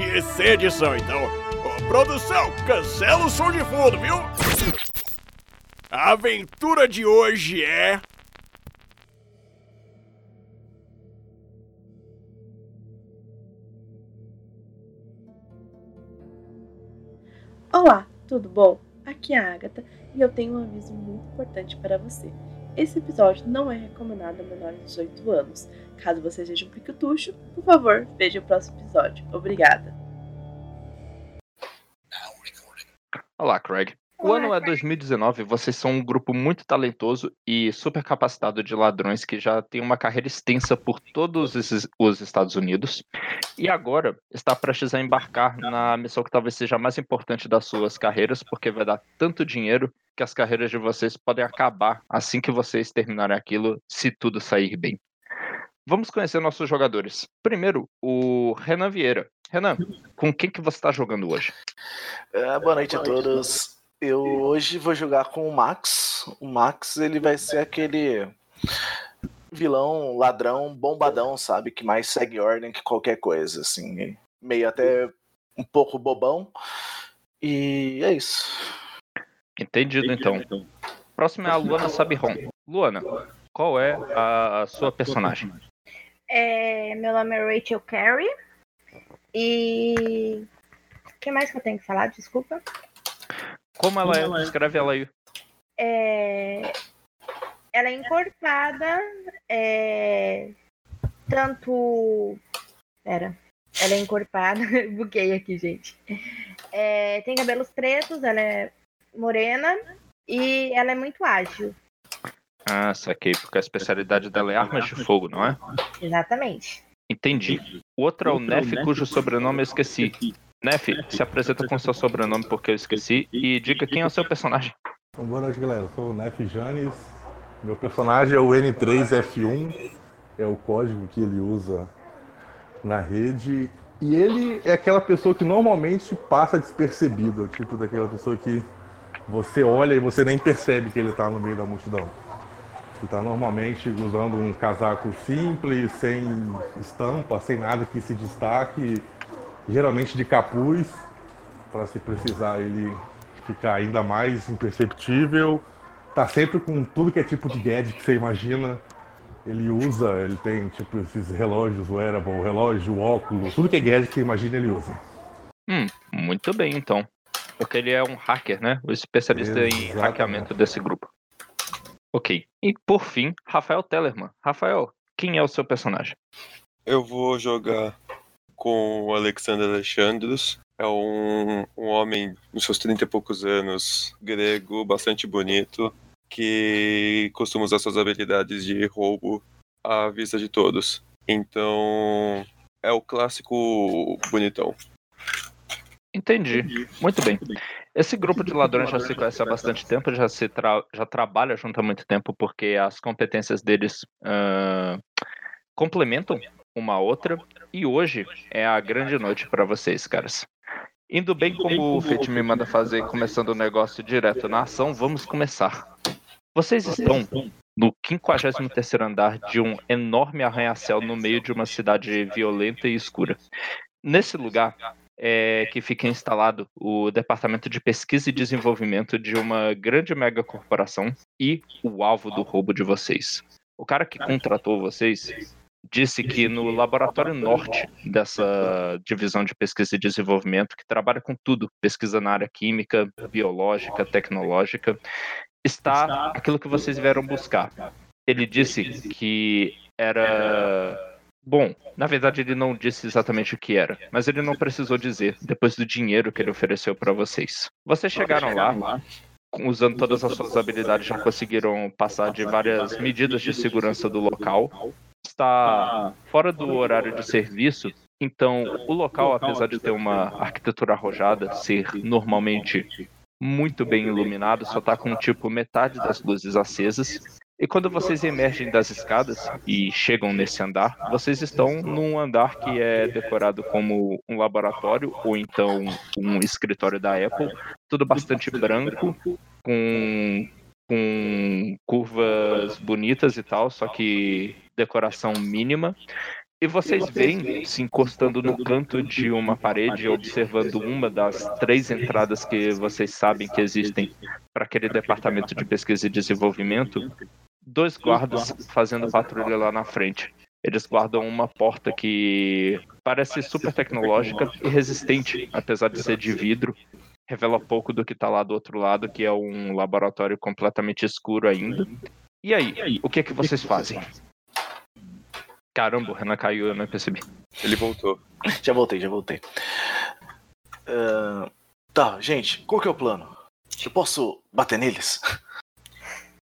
e sem edição, então. Ô, produção, cancela o som de fundo, viu? A aventura de hoje é. Olá, tudo bom? Aqui é a Agatha e eu tenho um aviso muito importante para você. Esse episódio não é recomendado a menores de 18 anos. Caso você seja um piquetucho, por favor, veja o próximo episódio. Obrigada. Olá, Craig. O ano é 2019, vocês são um grupo muito talentoso e super capacitado de ladrões que já tem uma carreira extensa por todos esses, os Estados Unidos e agora está prestes a embarcar na missão que talvez seja a mais importante das suas carreiras, porque vai dar tanto dinheiro que as carreiras de vocês podem acabar assim que vocês terminarem aquilo, se tudo sair bem. Vamos conhecer nossos jogadores. Primeiro, o Renan Vieira. Renan, com quem que você está jogando hoje? É, boa noite a todos. Eu hoje vou jogar com o Max. O Max ele vai ser aquele vilão, ladrão, bombadão, sabe? Que mais segue ordem que qualquer coisa, assim. Meio até um pouco bobão. E é isso. Entendido, então. Próximo é a Luana Sabiron. Luana, qual é a sua personagem? É, meu nome é Rachel Carey. E. O que mais que eu tenho que falar? Desculpa. Como ela é? Descreve ela aí. É, ela é encorpada, é, tanto. Pera. Ela é encorpada. Buguei aqui, gente. É, tem cabelos pretos, ela é morena e ela é muito ágil. Ah, saquei, porque a especialidade dela é armas de fogo, não é? Exatamente. Entendi. O outro é o Nef, cujo sobrenome eu esqueci. Nef, se apresenta com seu sobrenome porque eu esqueci e diga quem é o seu personagem. Então, boa noite, galera. Eu sou o Nef Janes. Meu personagem é o N3F1. É o código que ele usa na rede. E ele é aquela pessoa que normalmente passa despercebido. Tipo daquela pessoa que você olha e você nem percebe que ele está no meio da multidão. Ele está normalmente usando um casaco simples, sem estampa, sem nada que se destaque geralmente de capuz, para se precisar ele ficar ainda mais imperceptível. Tá sempre com tudo que é tipo de gadget que você imagina. Ele usa, ele tem tipo esses relógios, wearable, relógio, óculos, tudo que é gadget que você imagina ele usa. Hum, muito bem então. Porque ele é um hacker, né? O especialista Exatamente. em hackeamento desse grupo. Ok. E por fim, Rafael Tellerman. Rafael, quem é o seu personagem? Eu vou jogar com o Alexander Alexandros. É um, um homem nos seus 30 e poucos anos, grego, bastante bonito, que costuma usar suas habilidades de roubo à vista de todos. Então, é o clássico bonitão. Entendi. Muito bem. Esse grupo de ladrões já se conhece há bastante tempo, já se tra já trabalha junto há muito tempo, porque as competências deles uh, complementam uma outra. E hoje é a grande noite para vocês, caras. Indo bem como o Fate me manda fazer, começando o negócio direto na ação, vamos começar. Vocês estão no 53 andar de um enorme arranha-céu no meio de uma cidade violenta e escura. Nesse lugar é que fica instalado o Departamento de Pesquisa e Desenvolvimento de uma grande mega corporação e o alvo do roubo de vocês. O cara que contratou vocês disse que no laboratório norte dessa divisão de pesquisa e desenvolvimento, que trabalha com tudo, pesquisa na área química, biológica, tecnológica, está aquilo que vocês vieram buscar. Ele disse que era Bom, na verdade ele não disse exatamente o que era, mas ele não precisou dizer depois do dinheiro que ele ofereceu para vocês. Vocês chegaram lá, usando todas as suas habilidades, já conseguiram passar de várias medidas de segurança do local. Está fora do horário de serviço, então o local, apesar de ter uma arquitetura arrojada, ser normalmente muito bem iluminado, só está com tipo metade das luzes acesas. E quando vocês emergem das escadas e chegam nesse andar, vocês estão num andar que é decorado como um laboratório ou então um escritório da Apple, tudo bastante branco, com, com curvas bonitas e tal, só que decoração mínima. E vocês veem se encostando no canto de uma parede, observando uma das três entradas que vocês sabem que existem para aquele departamento de pesquisa e desenvolvimento, dois guardas fazendo patrulha lá na frente. Eles guardam uma porta que parece super tecnológica e resistente, apesar de ser de vidro. Revela pouco do que está lá do outro lado, que é um laboratório completamente escuro ainda. E aí, o que é que vocês fazem? Caramba, o Renan caiu, eu não percebi. Ele voltou. Já voltei, já voltei. Uh, tá, gente, qual que é o plano? Eu posso bater neles?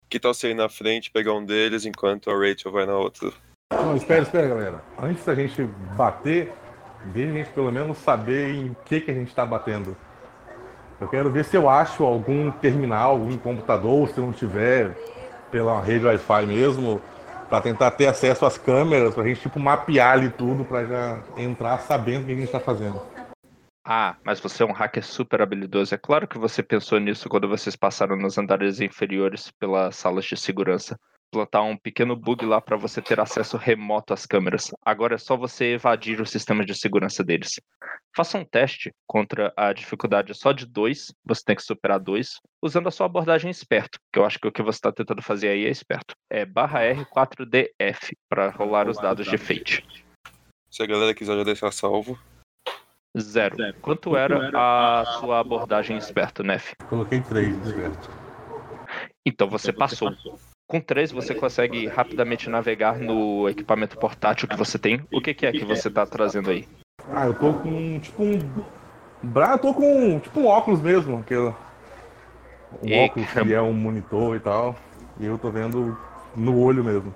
Que tal você ir na frente, pegar um deles, enquanto a Rachel vai na outra? Não, espera, espera, galera. Antes da gente bater, deixa a gente pelo menos saber em que, que a gente está batendo. Eu quero ver se eu acho algum terminal, algum computador, se não tiver, pela rede Wi-Fi mesmo, para tentar ter acesso às câmeras, para a gente tipo mapear ali tudo, para já entrar sabendo o que a gente está fazendo. Ah, mas você é um hacker super habilidoso. É claro que você pensou nisso quando vocês passaram nos andares inferiores pelas salas de segurança. Plantar um pequeno bug lá para você ter acesso remoto às câmeras. Agora é só você evadir o sistema de segurança deles. Faça um teste contra a dificuldade só de dois. Você tem que superar dois, usando a sua abordagem esperto. Que eu acho que o que você está tentando fazer aí é esperto. É barra R4DF para rolar os dados de Fate. Se a galera quiser já deixar salvo. Zero. Quanto era a sua abordagem esperto, Nef? Coloquei três esperto. Então você passou. Com três você consegue rapidamente navegar no equipamento portátil que você tem. O que, que é que você está trazendo aí? Ah, eu tô com tipo um. Eu tô com tipo um óculos mesmo, aquele. Um e... óculos que é um monitor e tal. E eu tô vendo no olho mesmo.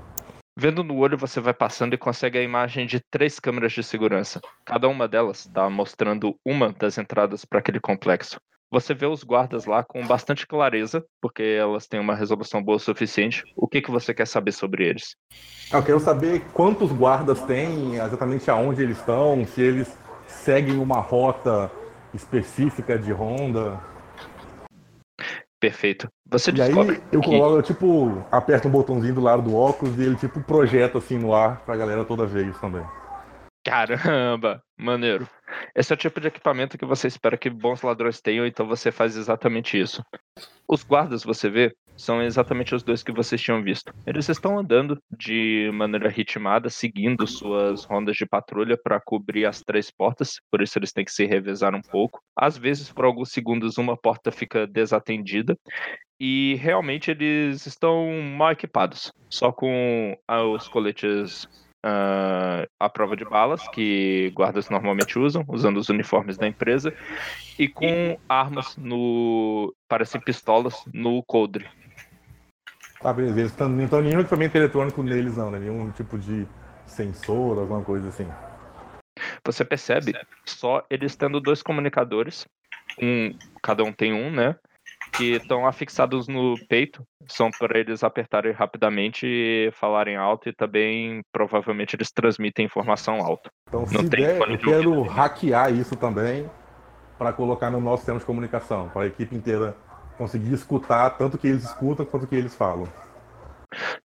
Vendo no olho, você vai passando e consegue a imagem de três câmeras de segurança. Cada uma delas está mostrando uma das entradas para aquele complexo. Você vê os guardas lá com bastante clareza, porque elas têm uma resolução boa o suficiente. O que, que você quer saber sobre eles? Eu quero saber quantos guardas tem, exatamente aonde eles estão, se eles seguem uma rota específica de ronda. Perfeito. Você e aí eu que... coloco, eu, tipo, aperto um botãozinho do lado do óculos e ele tipo projeta assim no ar pra galera toda vez também. Caramba, maneiro. Esse é o tipo de equipamento que você espera que bons ladrões tenham, então você faz exatamente isso. Os guardas, você vê, são exatamente os dois que vocês tinham visto. Eles estão andando de maneira ritmada, seguindo suas rondas de patrulha para cobrir as três portas, por isso eles têm que se revezar um pouco. Às vezes, por alguns segundos, uma porta fica desatendida. E realmente eles estão mal equipados, só com ah, os coletes uh, à prova de balas, que guardas normalmente usam, usando os uniformes da empresa, e com armas no. parecem pistolas no coldre. Tá, beleza. Estão nenhum equipamento eletrônico neles, não, né? Nenhum tipo de sensor, alguma coisa assim. Você percebe só eles tendo dois comunicadores, um, cada um tem um, né? Que estão afixados no peito, são para eles apertarem rapidamente e falarem alto e também provavelmente eles transmitem informação alta. Então, Não se der, eu quero hackear isso também para colocar no nosso sistema de comunicação, para a equipe inteira conseguir escutar tanto que eles escutam quanto que eles falam.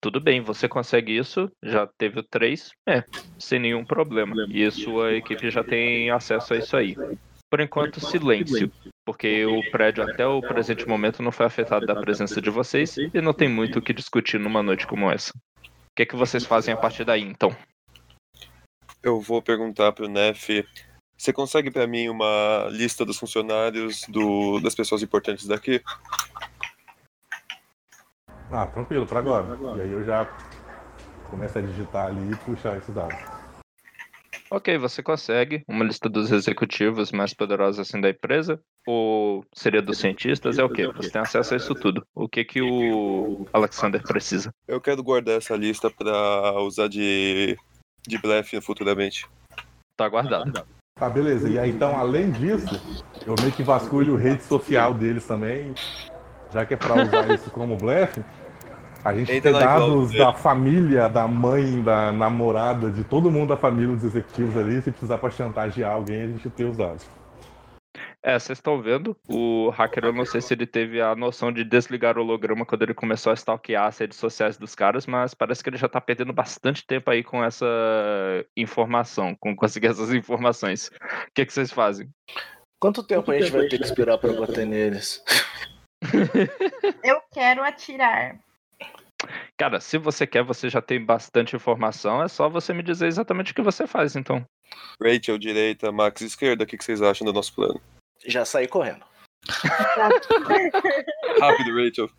Tudo bem, você consegue isso, já teve o 3, é, sem nenhum problema. E sua equipe já tem acesso a isso aí. Por enquanto, silêncio, porque o prédio até o presente momento não foi afetado da presença de vocês e não tem muito o que discutir numa noite como essa. O que, é que vocês fazem a partir daí, então? Eu vou perguntar pro Nef. Você consegue pra mim uma lista dos funcionários do, das pessoas importantes daqui? Ah, tranquilo, pra agora. E aí eu já começo a digitar ali e puxar esses dados. Ok, você consegue uma lista dos executivos mais poderosos assim da empresa? Ou seria dos cientistas? É o quê? Você tem acesso a isso tudo. O que que o Alexander precisa? Eu quero guardar essa lista pra usar de, de blefe futuramente. Tá guardado. Tá, beleza. E aí, então, além disso, eu meio que vasculho rede social deles também, já que é pra usar isso como blefe. A gente tem na dados da família, da mãe, da namorada, de todo mundo da família dos executivos ali. Se precisar pra chantagear alguém, a gente tem os dados. É, vocês estão vendo, o hacker, eu não sei se ele teve a noção de desligar o holograma quando ele começou a stalkear as redes sociais dos caras, mas parece que ele já tá perdendo bastante tempo aí com essa informação, com conseguir essas informações. O que, que vocês fazem? Quanto tempo a gente vai ter que esperar pra bater neles? Eu quero atirar. Cara, se você quer, você já tem bastante informação, é só você me dizer exatamente o que você faz, então. Rachel, direita, Max, esquerda, o que vocês acham do nosso plano? Já saí correndo. Rápido, Rachel.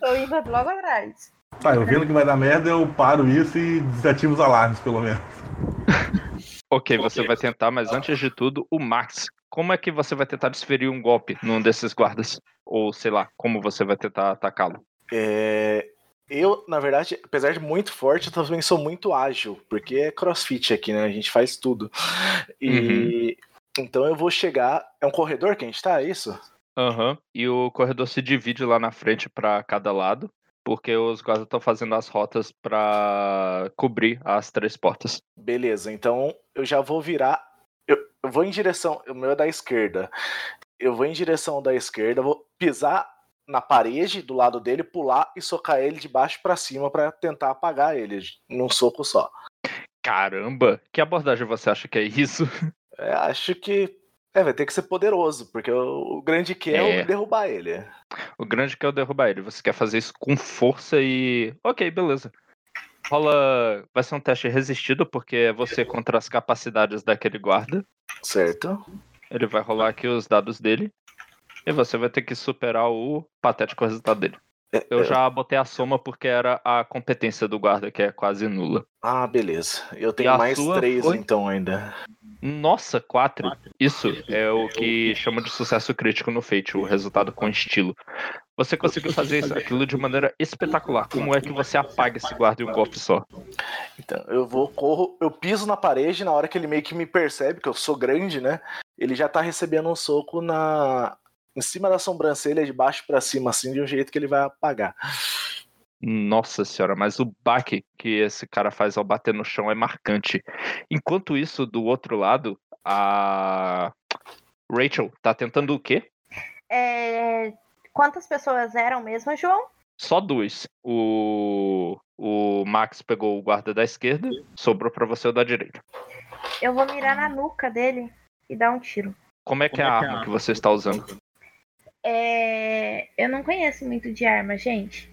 Tô indo logo atrás. Tá, eu vendo que vai dar merda, eu paro isso e desativo os alarmes, pelo menos. Ok, você vai tentar, mas antes de tudo, o Max. Como é que você vai tentar desferir um golpe num desses guardas? Ou sei lá, como você vai tentar atacá-lo? É, Eu, na verdade, apesar de muito forte, eu também sou muito ágil, porque é crossfit aqui, né? A gente faz tudo. E então eu vou chegar. É um corredor que a gente tá? É isso? Aham. E o corredor se divide lá na frente pra cada lado, porque os guardas estão fazendo as rotas pra cobrir as três portas. Beleza, então eu já vou virar. Eu, eu vou em direção. O meu é da esquerda. Eu vou em direção da esquerda, vou pisar na parede do lado dele, pular e socar ele de baixo pra cima pra tentar apagar ele num soco só. Caramba, que abordagem você acha que é isso? É, acho que é, vai ter que ser poderoso, porque o, o grande que é, É. o derrubar ele. O grande que é o derrubar ele. Você quer fazer isso com força e. Ok, beleza. Rola. Vai ser um teste resistido, porque é você contra as capacidades daquele guarda. Certo? Ele vai rolar aqui os dados dele. E você vai ter que superar o patético resultado dele. É, Eu é, já botei a soma porque era a competência do guarda, que é quase nula. Ah, beleza. Eu tenho mais três foi? então ainda. Nossa, quatro. Isso é o que chama de sucesso crítico no Fate, o resultado com estilo. Você conseguiu fazer isso, aquilo de maneira espetacular. Como é que você apaga esse guarda em um golpe só? Então, eu vou, corro, eu piso na parede, na hora que ele meio que me percebe, que eu sou grande, né? Ele já tá recebendo um soco na. Em cima da sobrancelha, de baixo pra cima, assim, de um jeito que ele vai apagar. Nossa senhora, mas o baque que esse cara faz ao bater no chão é marcante. Enquanto isso, do outro lado, a Rachel tá tentando o quê? É, Quantas pessoas eram mesmo, João? Só duas. O, o Max pegou o guarda da esquerda, sobrou pra você o da direita. Eu vou mirar na nuca dele e dar um tiro. Como é que é a arma que você está usando? É, Eu não conheço muito de arma, gente.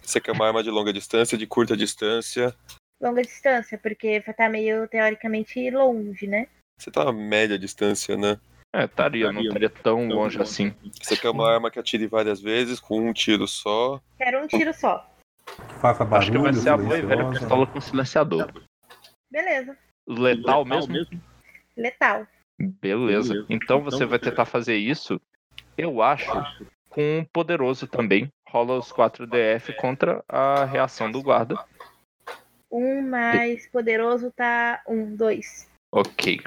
Você quer uma arma de longa distância, de curta distância. Longa distância, porque vai estar meio teoricamente longe, né? Você tá a média distância, né? É, estaria, não estaria tão longe assim. Você quer uma arma que atire várias vezes, com um tiro só. Quero um tiro só. Faça barulho, Acho que vai ser a boa e velha pistola com silenciador. Beleza. Letal mesmo? Letal. Beleza. Então você vai tentar fazer isso, eu acho, com um poderoso também. Rola os 4 DF contra a reação do guarda. Um mais poderoso tá um, dois. Ok.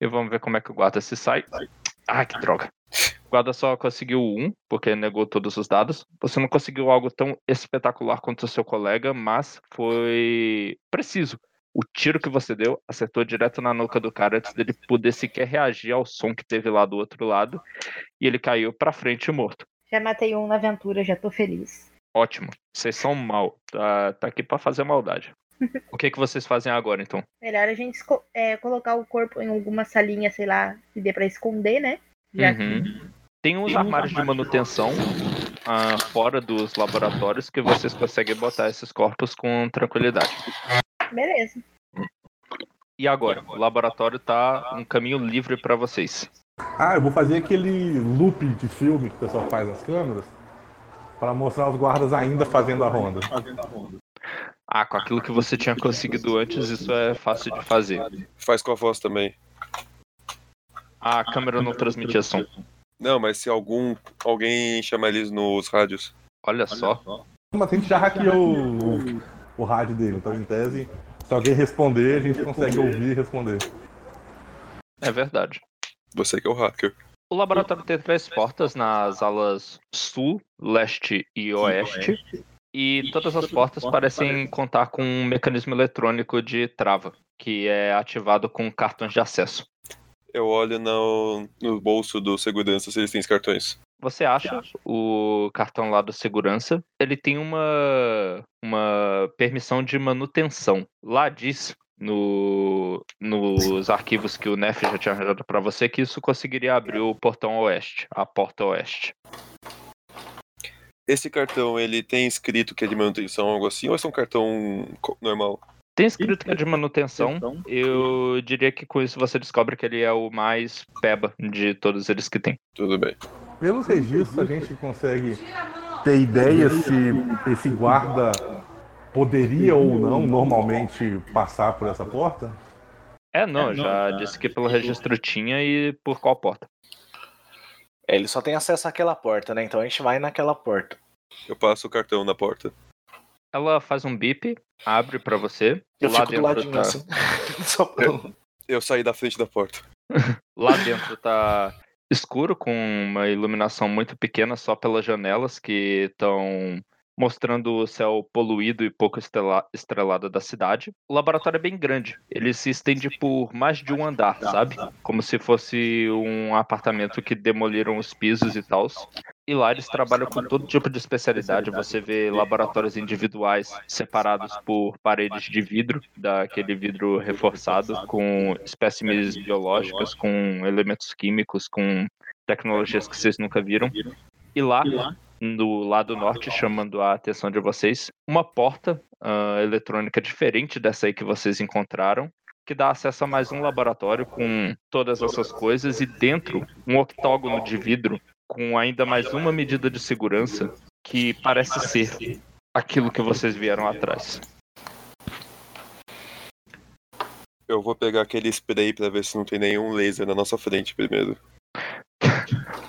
E vamos ver como é que o guarda se sai. Ah, que droga. O guarda só conseguiu um, porque negou todos os dados. Você não conseguiu algo tão espetacular quanto o seu colega, mas foi preciso. O tiro que você deu acertou direto na nuca do cara antes dele poder sequer reagir ao som que teve lá do outro lado. E ele caiu pra frente morto. Já matei um na aventura, já tô feliz. Ótimo. Vocês são mal. Tá, tá aqui pra fazer maldade. O que, que vocês fazem agora, então? Melhor a gente é, colocar o corpo em alguma salinha, sei lá, que dê pra esconder, né? Já que Uhum. Tem uns armários de manutenção ah, fora dos laboratórios que vocês conseguem botar esses corpos com tranquilidade. Beleza. E agora? O laboratório tá um caminho livre para vocês. Ah, eu vou fazer aquele loop de filme que o pessoal faz nas câmeras para mostrar os guardas ainda fazendo a ronda. Ah, com aquilo que você tinha conseguido antes, isso é fácil de fazer. Faz com a voz também. A câmera não transmitia som. Não, mas se algum alguém chama eles nos rádios. Olha só. Mas a gente já hackeou o, rádio dele, então em tese, se alguém responder, a gente consegue ouvir e responder. É verdade. Você que é o hacker. O laboratório tem três portas nas alas sul, leste e oeste. E todas as portas parecem contar com um mecanismo eletrônico de trava, que é ativado com cartões de acesso. Eu olho no, no bolso do segurança se eles têm os cartões. Você acha o cartão lá do segurança? Ele tem uma, uma permissão de manutenção. Lá diz no, nos arquivos que o Nef já tinha arranjado para você que isso conseguiria abrir o portão oeste, a porta oeste. Esse cartão, ele tem escrito que é de manutenção, algo assim, ou é só um cartão normal? Tem escrito que é de manutenção. Eu diria que com isso você descobre que ele é o mais peba de todos eles que tem. Tudo bem. Pelos registros, a gente consegue ter ideia se esse guarda poderia ou não normalmente passar por essa porta? É, não, já disse que pelo registro tinha e por qual porta. É, ele só tem acesso àquela porta, né? Então a gente vai naquela porta. Eu passo o cartão na porta. Ela faz um bip, abre pra você. Eu lá fico do dentro ladinho tá... assim. Só pra... Eu saí da frente da porta. Lá dentro tá escuro, com uma iluminação muito pequena só pelas janelas que estão mostrando o céu poluído e pouco estrela- estrelado da cidade. O laboratório é bem grande. Ele se estende por mais de um andar, sabe? Como se fosse um apartamento que demoliram os pisos e tal. E lá eles trabalham com todo tipo de especialidade. Você vê laboratórios individuais separados por paredes de vidro, daquele vidro reforçado, com espécimes biológicas, com elementos químicos, com tecnologias que vocês nunca viram. E lá, no lado norte, chamando a atenção de vocês, uma porta ah, eletrônica diferente dessa aí que vocês encontraram, que dá acesso a mais um laboratório com todas essas coisas e dentro um octógono de vidro com ainda mais uma medida de segurança que parece ser aquilo que vocês vieram atrás. Eu vou pegar aquele spray pra ver se não tem nenhum laser na nossa frente primeiro.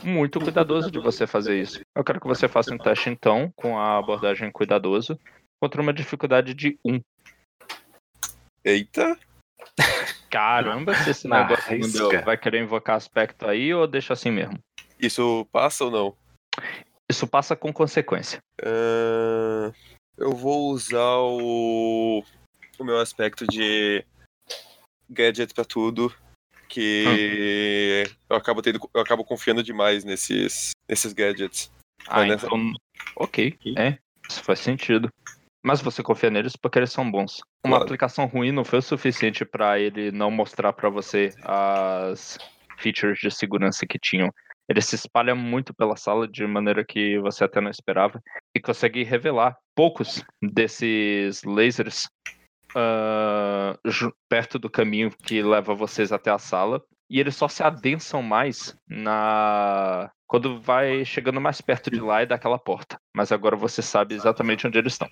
Muito cuidadoso de você fazer isso. Eu quero que você faça um teste então com a abordagem cuidadoso contra uma dificuldade de 1. Eita! Caramba, se esse Na negócio risca. vai querer invocar aspecto aí ou deixa assim mesmo? Isso passa ou não? Isso passa com consequência. Ahn, eu vou usar o, o meu aspecto de gadget pra tudo. Que eu acabo tendo, eu acabo confiando demais nesses, nesses gadgets. Ah, Mas nessa- então. Ok, é. Isso faz sentido. Mas você confia neles porque eles são bons. Uma Claro. aplicação ruim não foi o suficiente pra ele não mostrar pra você as features de segurança que tinham. Ele se espalha muito pela sala de maneira que você até não esperava e consegue revelar poucos desses lasers ju- perto do caminho que leva vocês até a sala e eles só se adensam mais na quando vai chegando mais perto de lá e daquela porta. Mas agora você sabe exatamente onde eles estão.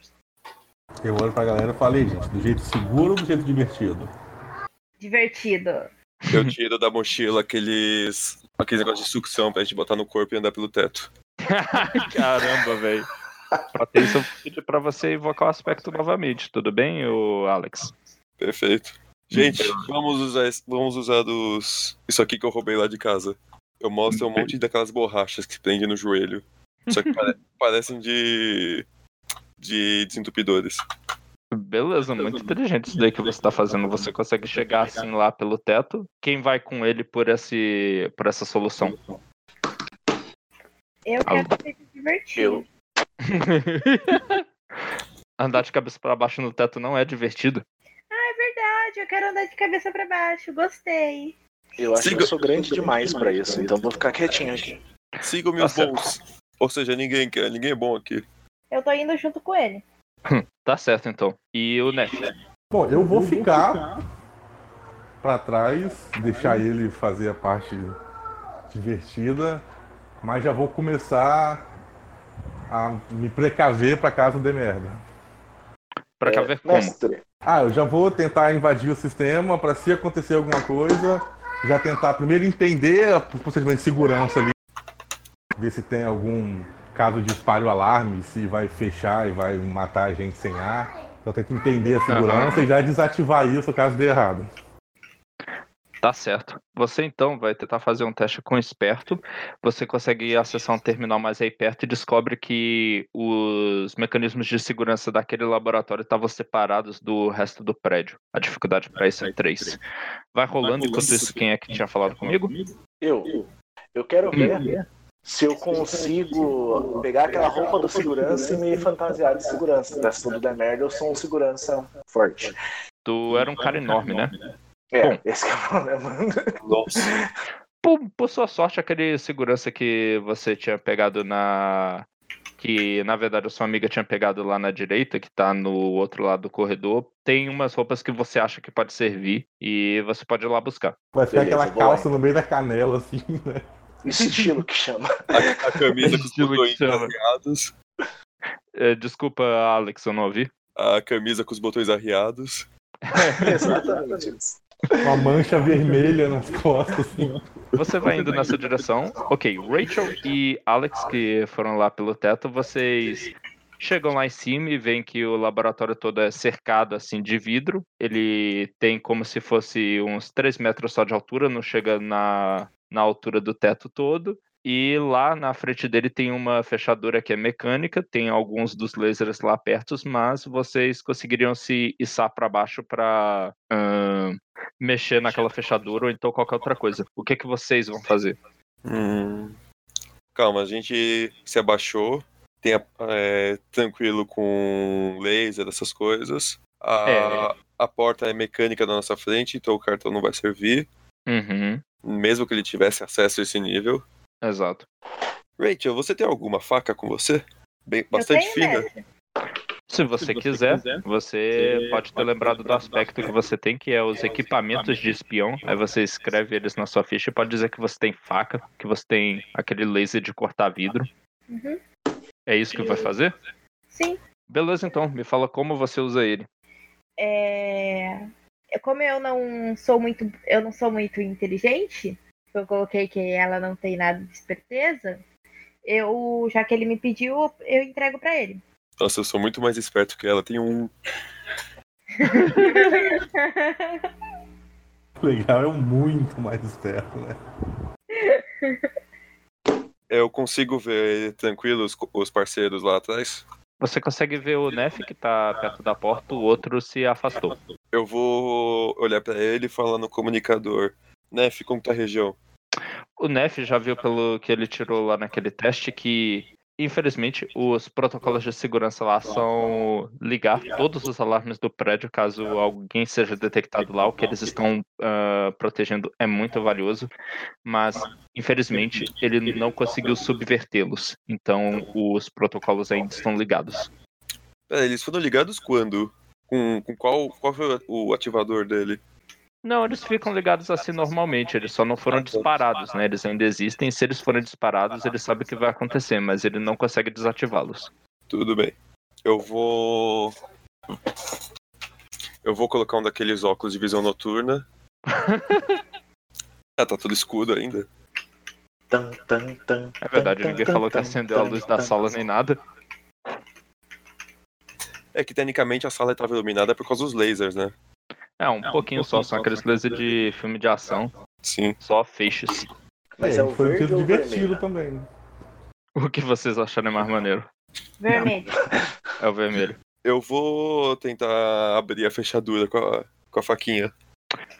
Eu olho pra galera e falei, gente, do jeito seguro ou do jeito divertido? Divertido. Eu tiro da mochila aqueles. aqueles negócios de sucção pra gente botar no corpo e andar pelo teto. Caramba, velho. Isso, eu vou pedir pra você invocar o aspecto novamente, tudo bem, ô Alex? Perfeito. Gente, vamos usar, vamos usar dos. Isso aqui que eu roubei lá de casa. Eu mostro um monte daquelas borrachas que prende no joelho. Só que pare- parecem de. de desentupidores. Beleza, muito inteligente isso daí que você tá fazendo. Você consegue chegar assim lá pelo teto. Quem vai com ele por, esse, por essa solução? Eu quero ser divertido. Andar de cabeça pra baixo no teto não é divertido. É verdade, eu quero andar de cabeça pra baixo. Gostei. Eu acho que Siga- eu sou grande demais pra isso, então vou ficar quietinho aqui. Sigam meus Tá certo. bons. Ou seja, ninguém quer, ninguém é bom aqui. Eu tô indo junto com ele. Tá certo então. E o Nef? Bom, eu vou ficar pra trás, deixar ele fazer a parte divertida, mas já vou começar a me precaver pra caso dê merda. Cá É, como. mestre, Ah, eu já vou tentar invadir o sistema para se acontecer alguma coisa, já tentar primeiro entender o procedimento de segurança ali, ver se tem algum caso de espalho alarme, se vai fechar e vai matar a gente sem ar. Então eu tento entender a segurança e já desativar isso caso dê errado. Tá certo. Você então vai tentar fazer um teste com o esperto. Você consegue acessar um terminal mais aí perto e descobre que os mecanismos de segurança daquele laboratório estavam separados do resto do prédio. A dificuldade para isso é 3. Vai rolando enquanto isso quem é que tinha falado comigo? eu. Eu quero ver se eu consigo pegar aquela roupa do segurança e me fantasiar de segurança. Se tudo der merda, eu sou um segurança forte. Tu era um cara enorme, né? É, Bom. esse que é o problema. Nossa. Por, por sua sorte, aquele segurança que você tinha pegado na. Que na verdade a sua amiga tinha pegado lá na direita, que tá no outro lado do corredor, tem umas roupas que você acha que pode servir e você pode ir lá buscar. Vai ficar Beleza, aquela calça no meio da canela, assim, né? Estilo que chama. A, a camisa com os botões arriados. É, desculpa, Alex, eu não ouvi. A camisa com os botões arriados. Exatamente isso. Uma mancha vermelha nas costas, assim. Você vai indo nessa direção. Ok, Rachel e Alex, que foram lá pelo teto, vocês chegam lá em cima e veem que o laboratório todo é cercado assim de vidro. Ele tem como se fosse uns 3 metros só de altura, não chega na, na altura do teto todo. E lá na frente dele tem uma fechadura que é mecânica, tem alguns dos lasers lá perto, mas vocês conseguiriam se içar para baixo para mexer naquela fechadura ou então qualquer outra coisa. O que que vocês vão fazer? Hum. Calma, a gente se abaixou. Tem a- é, tranquilo com laser, essas coisas. A, É. a porta é mecânica na nossa frente, então o cartão não vai servir. Uhum, Mesmo que ele tivesse acesso a esse nível. Exato. Rachel, você tem alguma faca com você? Bem, bastante fina? tenho mestre. Se você, quiser, você pode ter lembrado do aspecto que você tem, que é os equipamentos de espião. Aí você escreve eles na sua ficha e pode dizer que você tem faca, que você tem aquele laser de cortar vidro. Uhum. É isso que vai fazer? Sim. Beleza, então. Me fala como você usa ele. É... é Como eu não sou muito. Eu não sou muito inteligente, eu coloquei que ela não tem nada de esperteza. Eu, já que ele me pediu, eu entrego pra ele. Nossa, eu sou muito mais esperto que ela. Tem um. Legal, é um muito mais esperto, né? Eu consigo ver tranquilo os, os parceiros lá atrás. Você consegue ver o Nef que tá perto da porta, o outro se afastou. Eu vou olhar pra ele e falar no comunicador. Nef, como tá a região? O Nef já viu pelo que ele tirou lá naquele teste que, infelizmente, os protocolos de segurança lá são ligar todos os alarmes do prédio caso alguém seja detectado lá. O que eles estão ah, protegendo é muito valioso, mas, infelizmente, ele não conseguiu subvertê-los. Então, os protocolos ainda estão ligados. Pera, eles foram ligados quando? Com, com qual, qual foi o ativador dele? Não, eles ficam ligados assim normalmente, eles só não foram disparados, né? Eles ainda existem, se eles forem disparados, ele sabe o que vai acontecer, mas ele não consegue desativá-los. Tudo bem. Eu vou. Eu vou colocar um daqueles óculos de visão noturna. ah, tá tudo escuro ainda. Tan, tan, tan, É verdade, ninguém falou que acendeu a luz da sala nem nada. É que tecnicamente a sala estava iluminada por causa dos lasers, né? É, um pouquinho só, são aqueles lasers de filme de ação, Sim. só feixes. Mas é, é o foi um divertido vermelho? também. O que vocês acharem mais maneiro? Vermelho. É o vermelho. Eu vou tentar abrir a fechadura com a, com a faquinha.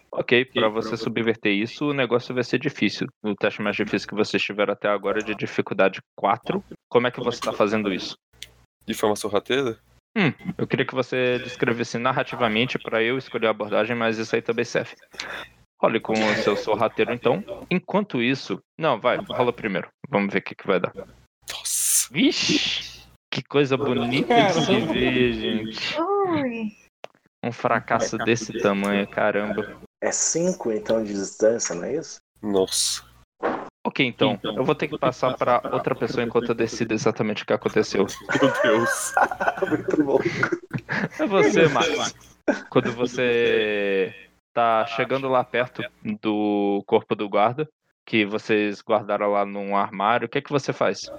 Ok, pra você subverter isso, o negócio vai ser difícil. O teste mais difícil que vocês tiveram até agora é de dificuldade 4. Como é que você tá fazendo isso? De forma sorrateira? Eu queria que você descrevesse narrativamente pra eu escolher a abordagem, mas isso aí também serve. Role com o seu sorrateiro, então. Enquanto isso. Não, vai, rola primeiro. Vamos ver o que, que vai dar. Nossa. Vixe! Que coisa bonita de se ver, gente. Um fracasso desse tamanho, caramba. É 5 então de distância, não é isso? Nossa. Ok, então, eu vou ter que passar pra outra pessoa enquanto eu decido exatamente o que aconteceu. Meu Deus. Muito bom. É você, Max. Quando você tá chegando lá perto do corpo do guarda, que vocês guardaram lá num armário, o que é que você faz?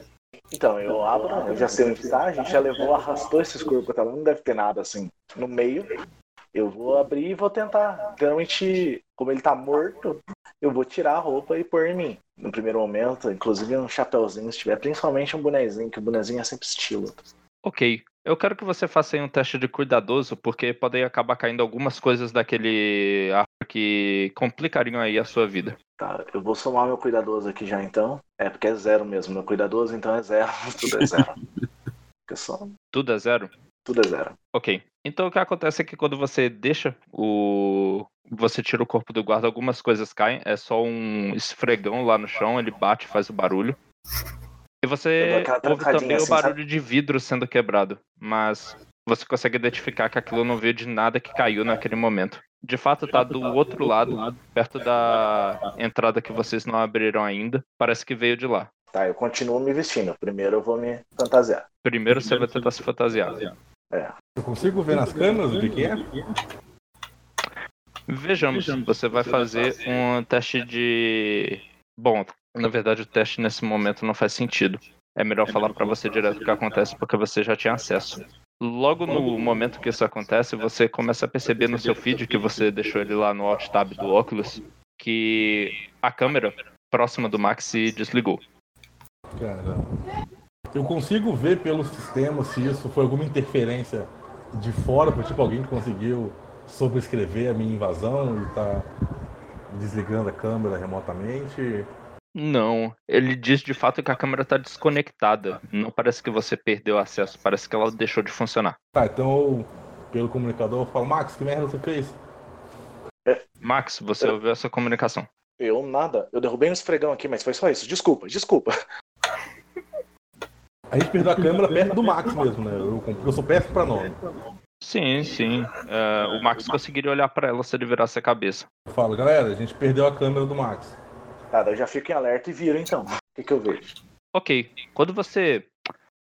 Então, eu abro, eu já sei onde tá, a gente já levou, arrastou esses corpos até lá, não deve ter nada assim no meio. Eu vou abrir e vou tentar. Geralmente, como ele tá morto, eu vou tirar a roupa e pôr em mim. No primeiro momento, inclusive um chapéuzinho, se tiver, principalmente um bonezinho, que o bonezinho é sempre estilo. Ok. Eu quero que você faça aí um teste de cuidadoso, porque podem acabar caindo algumas coisas daquele arco que complicariam aí a sua vida. Tá, eu vou somar meu cuidadoso aqui já então. É porque é zero mesmo. Meu cuidadoso então é zero. Tudo é zero. Só. Tudo é zero? Tudo é zero. Ok. Então o que acontece é que quando você deixa o. Você tira o corpo do guarda, algumas coisas caem. É só um esfregão lá no chão, ele bate, faz o barulho. E você ouve também o assim, barulho de vidro sendo quebrado. Mas você consegue identificar que aquilo não veio de nada que caiu naquele momento. De fato, tá do outro lado, perto da entrada que vocês não abriram ainda. Parece que veio de lá. Tá, eu continuo me vestindo. Primeiro eu vou me fantasiar. Primeiro você vai tentar se fantasiar. Eu consigo ver nas câmeras o que, é? Vejamos, você vai fazer um teste de. Bom, na verdade o teste nesse momento não faz sentido. É melhor falar pra você direto o que acontece porque você já tinha acesso. Logo no momento que isso acontece, você começa a perceber no seu feed que você deixou ele lá no Alt Tab do Oculus que a câmera próxima do Max se desligou. Cara, eu consigo ver pelo sistema se isso foi alguma interferência de fora, por tipo alguém que conseguiu sobrescrever a minha invasão e tá desligando a câmera remotamente. Não, ele diz de fato que a câmera tá desconectada. Não parece que você perdeu acesso, parece que ela deixou de funcionar. Tá, então eu, pelo comunicador eu falo, Max, que merda você fez? Max, você ouviu essa comunicação? Eu nada. Eu derrubei um esfregão aqui, mas foi só isso. Desculpa, desculpa. A gente perdeu a câmera perto do Max mesmo, né? Eu, eu sou péssimo pra nome. Sim, sim. É, o Max conseguiria olhar pra ela se ele virasse a cabeça. Eu falo, galera, a gente perdeu a câmera do Max. Tá, daí eu já fico em alerta e viro então. O que, que eu vejo? Ok. Quando você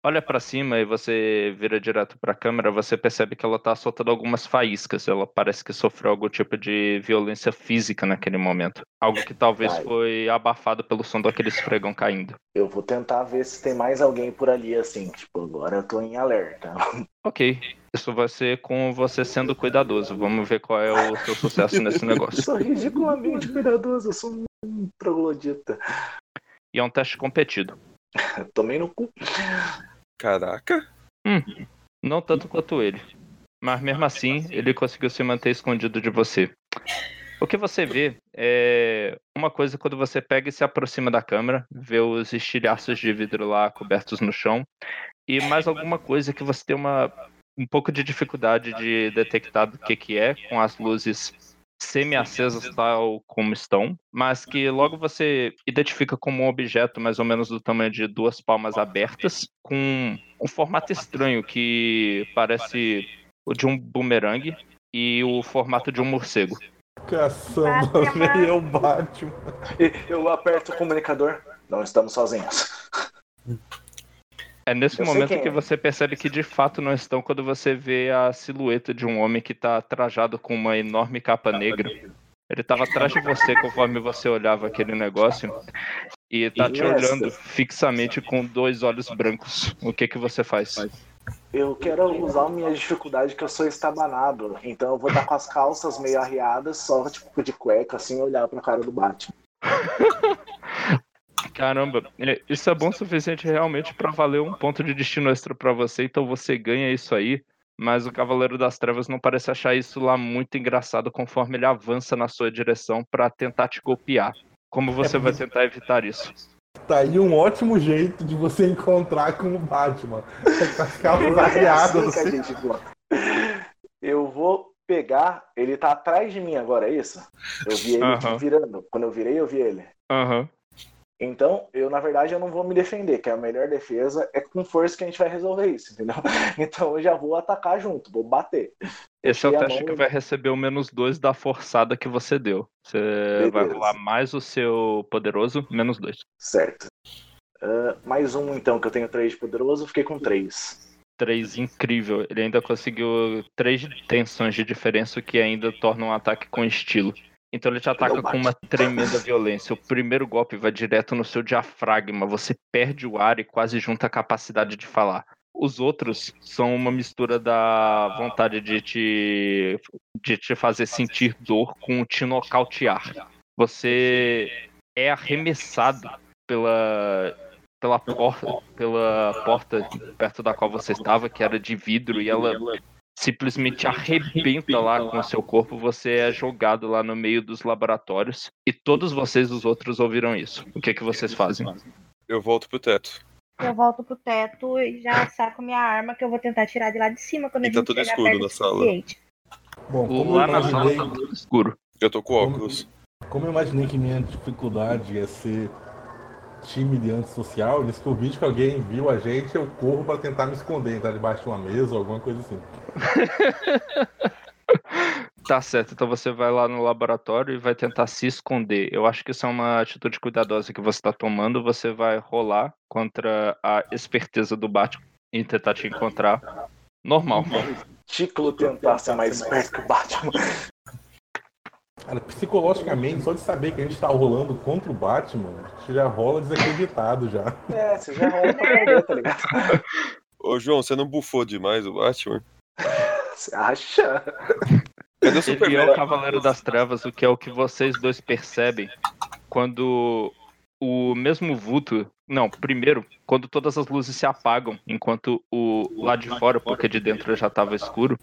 olha pra cima e você vira direto pra câmera, você percebe que ela tá soltando algumas faíscas. Ela parece que sofreu algum tipo de violência física naquele momento. Algo que talvez Ai. foi abafado pelo som daquele esfregão caindo. Eu vou tentar ver se tem mais alguém por ali, assim. Tipo, agora eu tô em alerta. Ok. Isso vai ser com você sendo cuidadoso. Vamos ver qual é o seu sucesso nesse Eu negócio. sou ridiculamente cuidadoso, eu sou um troglodita. E é um teste competido. Tomei no cu. Caraca. Não tanto quanto ele. Mas mesmo assim, ele conseguiu se manter escondido de você. O que você vê é uma coisa quando você pega e se aproxima da câmera, vê os estilhaços de vidro lá cobertos no chão, e mais alguma coisa que você tem uma, um pouco de dificuldade de detectar do que, que é, com as luzes semi-acesas tal como estão, mas que logo você identifica como um objeto mais ou menos do tamanho de duas palmas abertas, com um formato estranho que parece o de um bumerangue e o formato de um morcego. Caçamba, Batman. veio o Batman. Eu aperto o comunicador. Não estamos sozinhos. É nesse Eu momento que é. você percebe que de fato não estão quando você vê a silhueta de um homem que está trajado com uma enorme capa negra. Ele estava atrás de você conforme você olhava aquele negócio e tá te olhando fixamente com dois olhos brancos. O que que você faz? Eu quero usar a minha dificuldade que eu sou estabanado. Então eu vou estar com as calças meio arriadas, só tipo de cueca, assim, olhar pra cara do Batman. Caramba, é, isso é bom o suficiente realmente pra valer um ponto de destino extra pra você, então você ganha isso aí. Mas o Cavaleiro das Trevas não parece achar isso lá muito engraçado conforme ele avança na sua direção pra tentar te golpear. Como você vai tentar evitar isso? Tá aí um ótimo jeito de você encontrar com o Batman. As calças arreadas. É assim que a gente. Eu vou pegar. Ele tá atrás de mim agora, é isso? Eu vi ele virando. Quando eu virei, eu vi ele. Aham. Então, eu, na verdade, eu não vou me defender, que a melhor defesa é com força que a gente vai resolver isso, entendeu? Então eu já vou atacar junto, vou bater. Esse é o teste mão que vai receber o menos dois da forçada que você deu. Você vai Beleza. rolar mais o seu poderoso, menos dois. Certo. Ah, mais um, então, que eu tenho três de poderoso, fiquei com três. Três incrível. Ele ainda conseguiu três tensões de diferença, o que ainda torna um ataque com estilo. Então ele te ataca com uma tremenda violência. O primeiro golpe vai direto no seu diafragma. Você perde o ar e quase junta a capacidade de falar. Os outros são uma mistura da vontade de te, de te fazer sentir dor com te nocautear. Você é arremessado pela, pela, porta, pela porta perto da qual você estava, que era de vidro, e ela simplesmente arrebenta lá com o seu corpo. Você é jogado lá no meio dos laboratórios. E todos vocês, os outros, ouviram isso. O que, que vocês fazem? Eu volto pro teto. Eu volto pro teto e já saco minha arma que eu vou tentar tirar de lá de cima quando E a tá gente tudo chegar escuro perto na o sala. Bom, como Lá na sala tá tudo escuro. Eu tô com óculos. como eu imaginei que minha dificuldade é ser tímido e antissocial, nesse que alguém viu a gente, eu corro pra tentar me esconder, entrar debaixo de uma mesa ou alguma coisa assim. Tá certo, então você vai lá no laboratório e vai tentar se esconder. Eu acho que isso é uma atitude cuidadosa que você tá tomando. Você vai rolar contra a esperteza do Batman e tentar te encontrar. Normal. Ticlo tentar ser mais esperto que o Batman. Cara, psicologicamente, só de saber que a gente tá rolando contra o Batman, a gente já rola desacreditado já. É, você já rola pra perder, tá ligado? Ô, João, você não bufou demais o Batman? Você acha? Cadê o Ele é Superman? o Cavaleiro das Trevas, o que é o que vocês dois percebem quando o mesmo vulto. Não, primeiro, quando todas as luzes se apagam, enquanto o lá de fora, porque de dentro já estava escuro,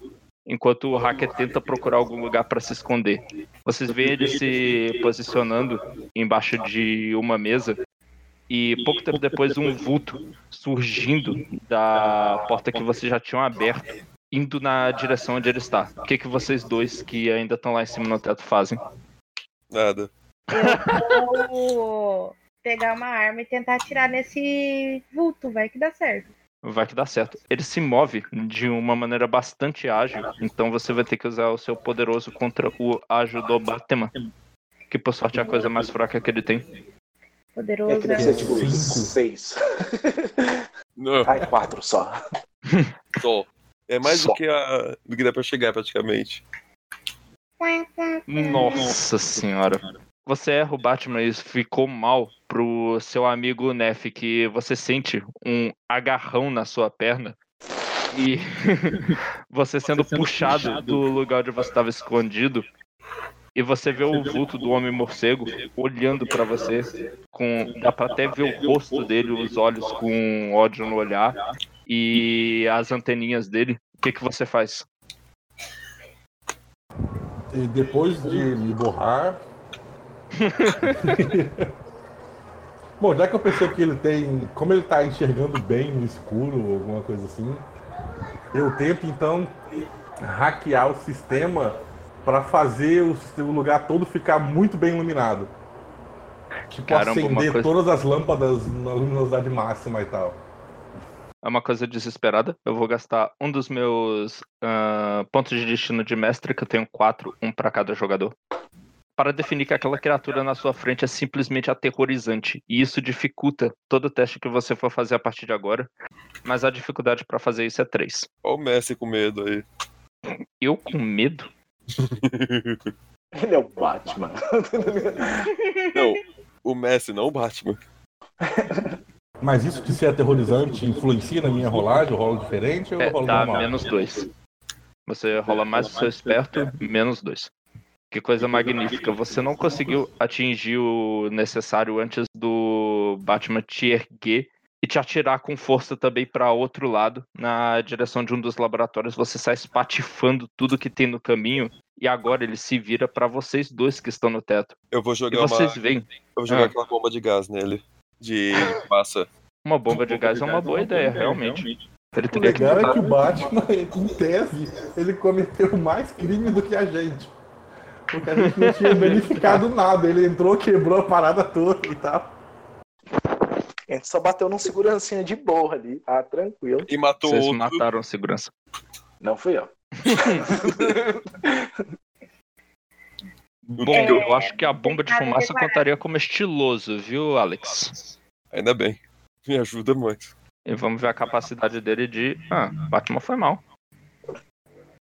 enquanto o hacker tenta procurar algum lugar para se esconder. Vocês veem ele se posicionando embaixo de uma mesa e pouco tempo depois um vulto surgindo da porta que vocês já tinham aberto, indo na direção onde ele está. O que, que vocês dois que ainda estão lá em cima no teto fazem? Nada. Eu vou pegar uma arma e tentar atirar nesse vulto, vai que dá certo. Vai que dá certo. Ele se move de uma maneira bastante ágil, então você vai ter que usar o seu poderoso contra o ágil do Batman. Que por sorte é a coisa mais fraca que ele tem. É Poderoso. que deve ser tipo Cinco. seis. Não, Ai, quatro só. só. É mais Só. do que, a, do que dá pra chegar, praticamente. Nossa senhora. Você erra o Batman e isso ficou mal pro seu amigo Neff, que você sente um agarrão na sua perna e você sendo puxado do lugar onde você estava escondido e você vê o vulto do homem morcego olhando pra você com dá pra até ver o rosto dele, os olhos com ódio no olhar e as anteninhas dele. O que que você faz? E depois de me borrar. Bom, já que eu percebo que ele tem. Como ele tá enxergando bem no escuro ou alguma coisa assim, eu tento então hackear o sistema para fazer o, o lugar todo ficar muito bem iluminado. Tipo, Caramba, acender coisa- todas as lâmpadas na luminosidade máxima e tal. É uma coisa desesperada. Eu vou gastar um dos meus ah, pontos de destino de mestre, que eu tenho quatro, um pra cada jogador, para definir que aquela criatura na sua frente é simplesmente aterrorizante. E isso dificulta todo o teste que você for fazer a partir de agora. Mas a dificuldade pra fazer isso é três. Olha o Messi com medo aí. Eu com medo? Ele é o Batman. Não, o Messi, não o Batman. Mas isso de ser aterrorizante influencia na minha rolagem? Eu rolo diferente ou eu É, rolo dá normal? menos dois. Você rola mais o seu esperto, menos dois. Que coisa magnífica. Você não conseguiu atingir o necessário antes do Batman te erguer e te atirar com força também para outro lado, na direção de um dos laboratórios. Você sai espatifando tudo que tem no caminho e agora ele se vira para vocês dois que estão no teto. Eu vou E jogar uma. vocês veem, Eu vou jogar Ah. aquela bomba de gás nele. De massa. uma bomba de gás é uma boa ideia, realmente. Ele O teria que legal é que o Batman, em tese, ele cometeu mais crime do que a gente. Porque a gente não tinha verificado nada. Ele entrou, quebrou a parada toda e tal. A gente só bateu num segurancinha de boa ali, tá tranquilo. E matou Vocês outro. mataram a segurança. Não fui eu. Bom, É, eu acho que a bomba de fumaça contaria como estiloso, viu, Alex? Ainda bem. Me ajuda muito. E vamos ver a capacidade dele de. Ah, Batman foi mal.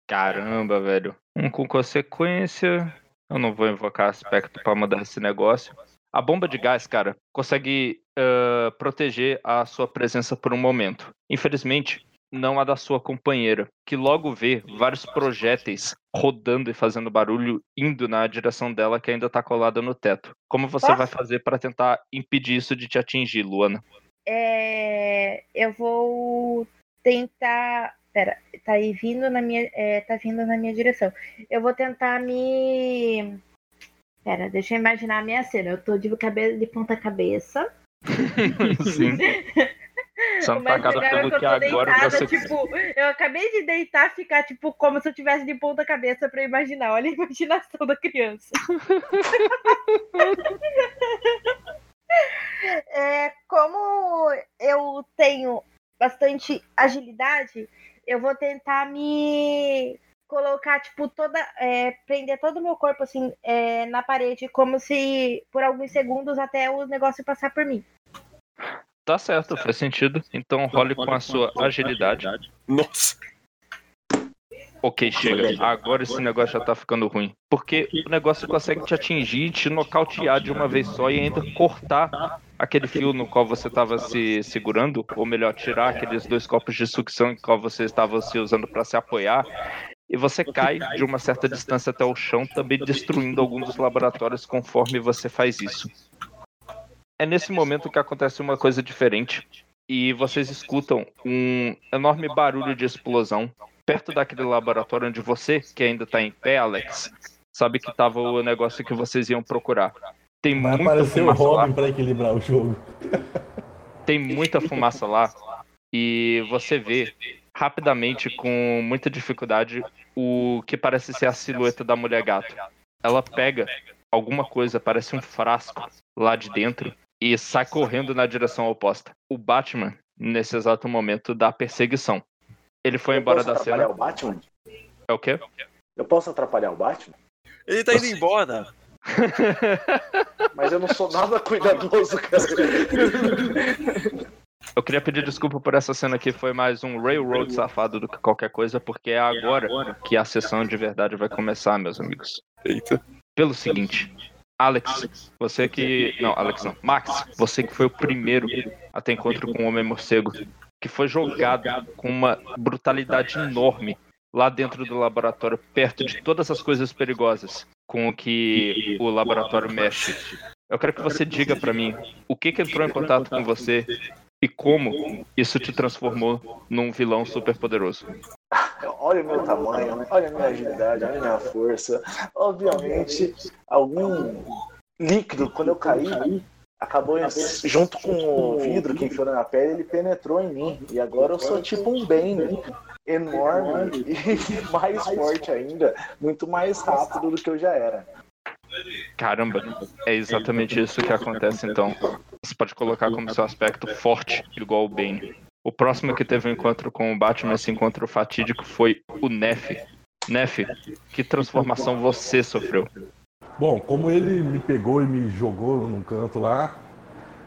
Caramba, velho. Um com consequência. Eu não vou invocar aspecto pra mudar esse negócio. A bomba de gás, cara, consegue ah, proteger a sua presença por um momento. Infelizmente, não a da sua companheira, que logo vê vários projéteis rodando e fazendo barulho indo na direção dela, que ainda tá colada no teto. Como você Posso? vai fazer pra tentar impedir isso de te atingir, Luana? É, eu vou tentar. Pera, tá aí vindo na minha. é, tá vindo na minha direção. Eu vou tentar me. Pera, deixa eu imaginar a minha cena. Eu tô de, cabeça, de ponta cabeça. Sim. Atacada legal é pelo que eu que tô agora deitada, você. tipo, eu acabei de deitar, ficar, tipo, como se eu tivesse de ponta cabeça pra imaginar. Olha a imaginação da criança. É, como eu tenho bastante agilidade, eu vou tentar me colocar, tipo, toda. é, prender todo o meu corpo, assim, é, na parede, como se por alguns segundos até o negócio passar por mim. Tá certo, faz sentido. Então role com a sua agilidade. Nossa. Ok, chega. Agora esse negócio já tá ficando ruim. Porque o negócio consegue te atingir, te nocautear de uma vez só e ainda cortar aquele fio no qual você estava se segurando, ou melhor, tirar aqueles dois copos de sucção qual você estava se usando para se apoiar. E você cai de uma certa distância até o chão, também destruindo alguns dos laboratórios conforme você faz isso. É nesse momento que acontece uma coisa diferente. E vocês escutam um enorme barulho de explosão perto daquele laboratório onde você, que ainda tá em pé, Alex, sabe que tava o negócio que vocês iam procurar. Tem Vai muita o fumaça lá, Robin pra equilibrar o jogo. tem muita fumaça lá, e você vê rapidamente, com muita dificuldade, o que parece ser a silhueta da mulher gato. Ela pega alguma coisa, parece um frasco lá de dentro, e sai correndo na direção oposta. O Batman, nesse exato momento, dá perseguição. Ele foi Eu embora posso da atrapalhar cena. o Batman? É o quê? Eu posso atrapalhar o Batman? Ele tá indo embora. Mas eu não sou nada cuidadoso, cara. Eu queria pedir desculpa por essa cena aqui, foi mais um railroad safado do que qualquer coisa, porque é agora que a sessão de verdade vai começar, meus amigos. Eita. Pelo seguinte, Alex, você que. Não, Alex não. Max, você que foi o primeiro a ter encontro com o Homem Morcego, que foi jogado com uma brutalidade enorme lá dentro do laboratório, perto de todas as coisas perigosas com o que o laboratório mexe. Eu quero que você diga pra mim o que, que entrou em contato com você e como isso te transformou num vilão super poderoso. Olha o meu tamanho, olha a minha agilidade, olha a minha força. Obviamente, algum líquido, quando eu caí, acabou junto com o vidro que enfiou na pele, ele penetrou em mim. E agora eu sou tipo um Bane, enorme e mais forte ainda, muito mais rápido do que eu já era. Caramba, é exatamente isso que acontece então. Você pode colocar como seu aspecto forte, igual o Bane. O próximo que teve um encontro com o Batman, esse encontro fatídico, foi o Neff. Neff, que transformação você sofreu? Bom, como ele me pegou e me jogou num canto lá,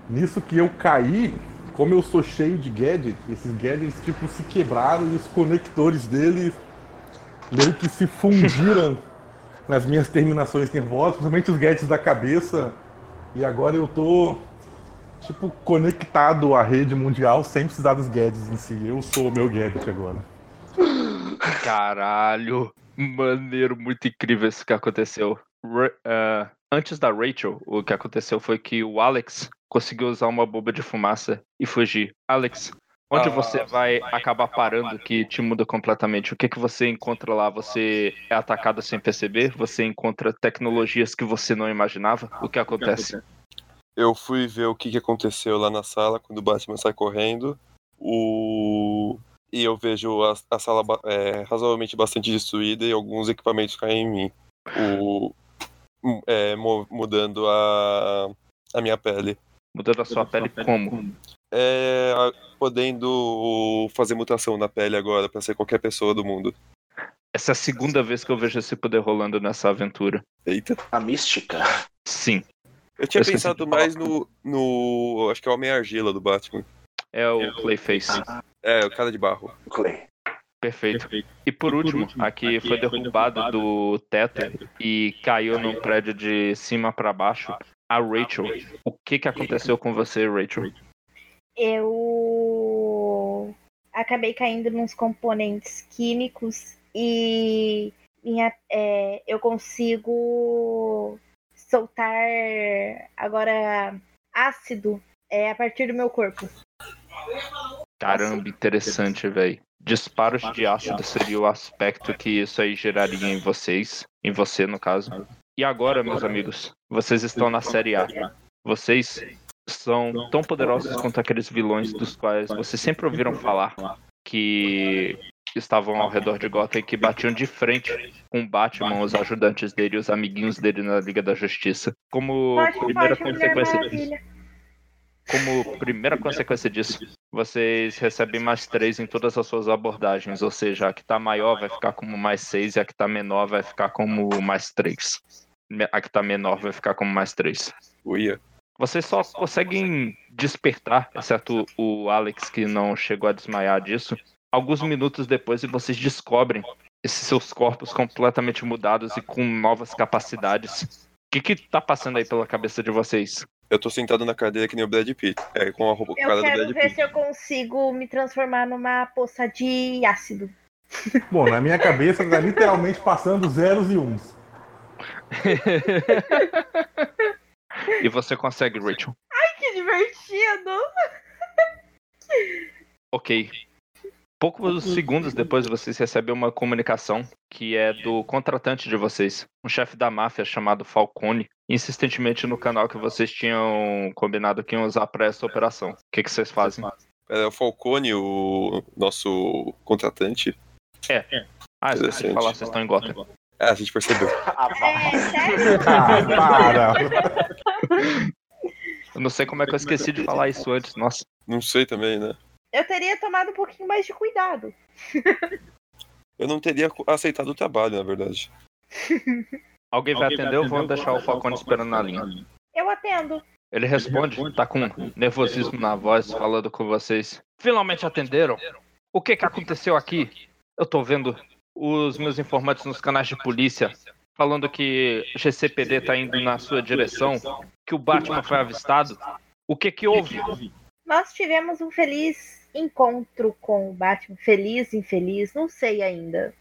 nisso que eu caí, como eu sou cheio de gadgets, esses gadgets tipo se quebraram e os conectores dele meio que se fundiram nas minhas terminações nervosas, principalmente os gadgets da cabeça. E agora eu tô tipo conectado à rede mundial sem precisar dos gadgets em si. Eu sou o meu gadget agora. Caralho, maneiro, muito incrível isso que aconteceu. Ah, antes da Rachel, o que aconteceu foi que o Alex conseguiu usar uma bomba de fumaça e fugir. Alex, onde Ah. você vai acabar parando que te muda completamente? O que, que você encontra lá? Você é atacado sem perceber? Você encontra tecnologias que você não imaginava? O que acontece? Eu fui ver o que, que aconteceu lá na sala quando o Batman sai correndo. O... E eu vejo a, a sala é, razoavelmente bastante destruída e alguns equipamentos caem em mim. O... é, mu- mudando a... a minha pele. Mudando a sua pele como? É, a- podendo fazer mutação na pele agora pra ser qualquer pessoa do mundo. Essa é a segunda vez que eu vejo esse poder rolando nessa aventura. Eita. A mística. Sim. Eu tinha Eu pensado mais no, no. Acho que é o Homem-Argila do Batman. É o Clayface. É, o cara de barro. Clay. Perfeito. E por último, aqui foi derrubado do teto e caiu num prédio de cima pra baixo. A Rachel. O que que aconteceu com você, Rachel? Eu acabei caindo nos componentes químicos e minha, é, eu consigo soltar agora ácido é, a partir do meu corpo. Caramba, interessante, velho. Disparos de ácido seria o aspecto que isso aí geraria em vocês, em você no caso. E agora, meus amigos, vocês estão na série A. Vocês são tão poderosos quanto aqueles vilões dos quais vocês sempre ouviram falar que estavam ao redor de Gotham e que batiam de frente com Batman, os ajudantes dele, os amiguinhos dele na Liga da Justiça. Como primeira consequência disso. Como primeira consequência disso, vocês recebem mais três em todas as suas abordagens, ou seja, a que tá maior vai ficar como mais seis e a que tá menor vai ficar como mais três. A que tá menor vai ficar como mais três. Uia. Vocês só conseguem despertar, exceto o Alex que não chegou a desmaiar disso, alguns minutos depois e vocês descobrem esses seus corpos completamente mudados e com novas capacidades. O que que tá passando aí pela cabeça de vocês? Eu tô sentado na cadeira que nem o Brad Pitt. É, com a roupa a cara Eu do quero Brad ver Pitt. se eu consigo me transformar numa poça de ácido. Bom, na minha cabeça tá literalmente passando zeros e uns. E você consegue, Rachel. Que divertido! Ok. Poucos segundos depois vocês recebem uma comunicação que é do contratante de vocês, um chefe da máfia chamado Falcone, insistentemente no canal que vocês tinham combinado que iam usar para essa operação. O que, que vocês fazem? É o Falcone, o nosso contratante. Ah, esqueci de Interessante. falar, vocês estão em Gotham. É, a gente percebeu. É, sério? Ah, para! Eu não sei como é que eu esqueci de falar isso antes, nossa. Não sei também, né? Eu teria tomado um pouquinho mais de cuidado. Eu não teria aceitado o trabalho, na verdade. Alguém vai atender ou vão deixar o Falcone esperando na linha? Eu atendo. Ele responde, tá com nervosismo na voz, falando com vocês. Finalmente atenderam? O que que aconteceu aqui? Eu tô vendo os meus informantes nos canais de polícia falando que GCPD tá indo na sua direção, que o Batman foi avistado. O que que houve? Nós tivemos um feliz encontro com o Batman. Feliz, infeliz, não sei ainda.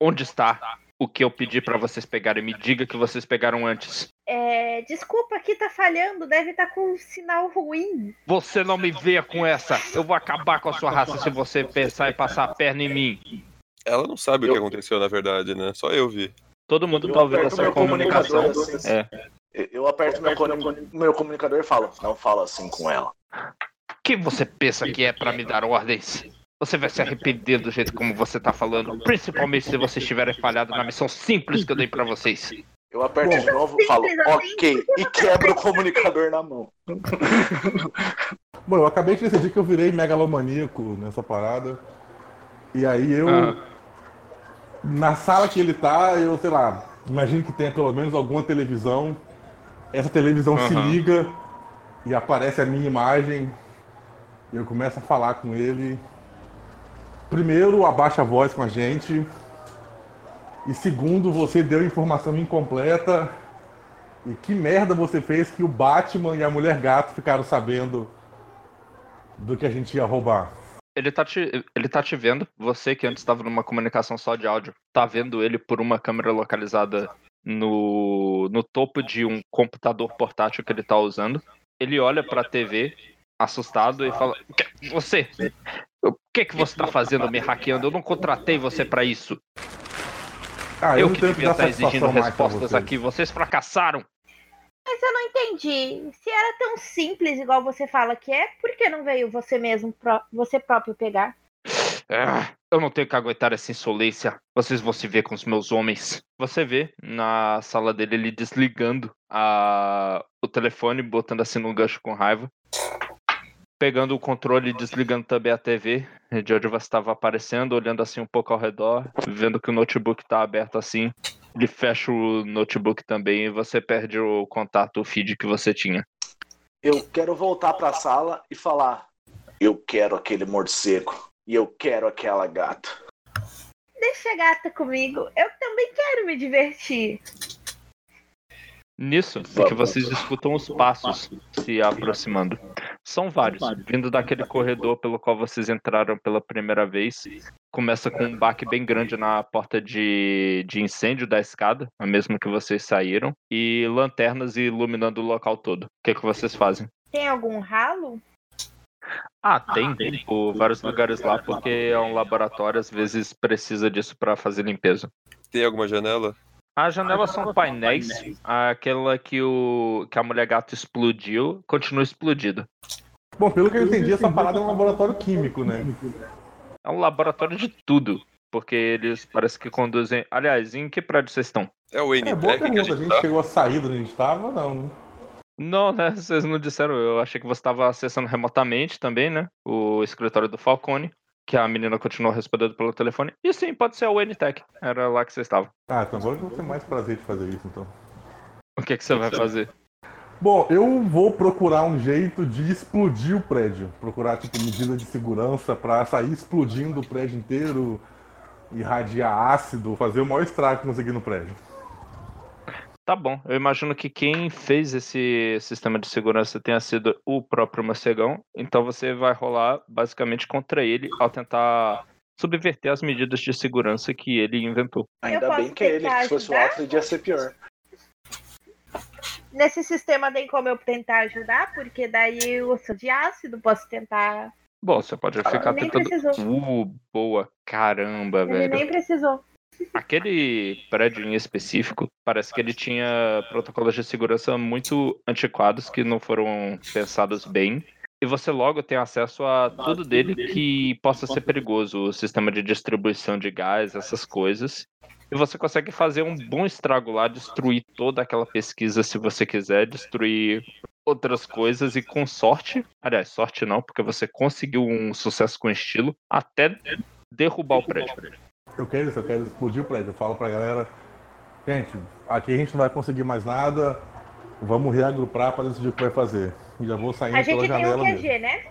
Onde está o que eu pedi pra vocês pegarem? Me diga que vocês pegaram antes. É, desculpa, aqui tá falhando, deve estar com um sinal ruim. Você não me venha com essa. Eu vou acabar com a sua raça se você pensar em passar a perna em mim. Ela não sabe o que aconteceu, na verdade, né? Só eu vi. Todo mundo Eu tá ouvindo essa comunicação. assim. É. Eu aperto meu, meu comunicador e falo, não fala assim com ela. Que você pensa que é pra me dar ordens? Você vai se arrepender do jeito como você tá falando, principalmente se vocês tiverem falhado na missão simples que eu dei pra vocês. Eu aperto de novo e falo, ok, e quebro o comunicador na mão. Bom, eu acabei de decidir que eu virei megalomaníaco nessa parada. E aí eu. Ah. Na sala que ele tá, eu, sei lá, imagino que tenha pelo menos alguma televisão. Essa televisão se liga e aparece a minha imagem. E eu começo a falar com ele. Primeiro, abaixa a voz com a gente. E segundo, você deu informação incompleta. E que merda você fez que o Batman e a Mulher Gato ficaram sabendo do que a gente ia roubar. Ele tá, te, ele tá te vendo, você que antes estava numa comunicação só de áudio, tá vendo ele por uma câmera localizada no, no topo de um computador portátil que ele tá usando. Ele olha pra TV, assustado, e fala: "Que- Você, o que que você tá fazendo me hackeando? Eu não contratei você pra isso. Ah, Eu não que devia estar exigindo mais pra respostas vocês. aqui. Vocês fracassaram. Mas eu não entendi. Se era tão simples igual você fala que é, por que não veio você mesmo, você próprio pegar? Ah, Eu não tenho que aguentar essa insolência. Vocês vão se ver com os meus homens. Você vê na sala dele ele desligando a... o telefone, botando assim no gancho com raiva. Pegando o controle e desligando também a TV, de onde você estava aparecendo, olhando assim um pouco ao redor, vendo que o notebook está aberto assim. Ele fecha o notebook também e você perde o contato, o feed que você tinha. Eu quero voltar pra sala e falar: Eu quero aquele morcego e eu quero aquela gata. Deixa a gata comigo. Eu também quero me divertir. Nisso é que vocês escutam os passos se aproximando. São vários, vindo daquele corredor pelo qual vocês entraram pela primeira vez. Começa com um baque bem grande na porta de, de incêndio da escada, a mesma que vocês saíram, e lanternas iluminando o local todo. O que, que vocês fazem? Tem algum ralo? Ah, tem, por vários lugares lá, porque é um laboratório, às vezes precisa disso para fazer limpeza. Tem alguma janela? As janelas são painéis. Aquela que, o, que a mulher gato explodiu continua explodida. Bom, pelo que eu entendi, essa parada é um laboratório químico, né? É um laboratório de tudo. Porque eles parece que conduzem. Aliás, em que prédio vocês estão? É o É, N boa Tech que a pergunta. A gente gente tá? chegou a sair de onde a gente tava? Não, né? Não, né? Vocês não disseram. Eu achei que você estava acessando remotamente também, né? O escritório do Falcone. Que a menina continuou respondendo pelo telefone. E sim, pode ser o NTech. Era lá que você estava. Ah, então agora eu vou ter mais prazer de fazer isso, então. O que, que você vai fazer? Bom, eu vou procurar um jeito de explodir o prédio. Procurar, tipo, medida de segurança pra sair explodindo o prédio inteiro, irradiar ácido, fazer o maior estrago que conseguir no prédio. Tá bom. Eu imagino que quem fez esse sistema de segurança tenha sido o próprio morcegão. Então você vai rolar basicamente contra ele ao tentar subverter as medidas de segurança que ele inventou. Ainda bem que é ele, que se fosse o? Alfred ia ser pior. Nesse sistema tem como eu tentar ajudar, porque daí eu sou de ácido, posso tentar. Bom, você pode ficar nem tentando. precisou. Uh, boa. Caramba, Ele velho. nem precisou. Aquele prédio em específico, parece que ele tinha protocolos de segurança muito antiquados que não foram pensados bem. E você logo tem acesso a tudo dele que possa ser perigoso, o sistema de distribuição de gás, essas coisas. E você consegue fazer um bom estrago lá, destruir toda aquela pesquisa se você quiser, destruir outras coisas e com sorte, aliás, sorte não, porque você conseguiu um sucesso com estilo, até derrubar o prédio. Eu quero isso, eu quero explodir o prédio. Eu falo pra galera, gente, aqui a gente não vai conseguir mais nada, vamos reagrupar pra decidir o que vai fazer. E já vou saindo A pela gente tem um janela QG, mesmo. né?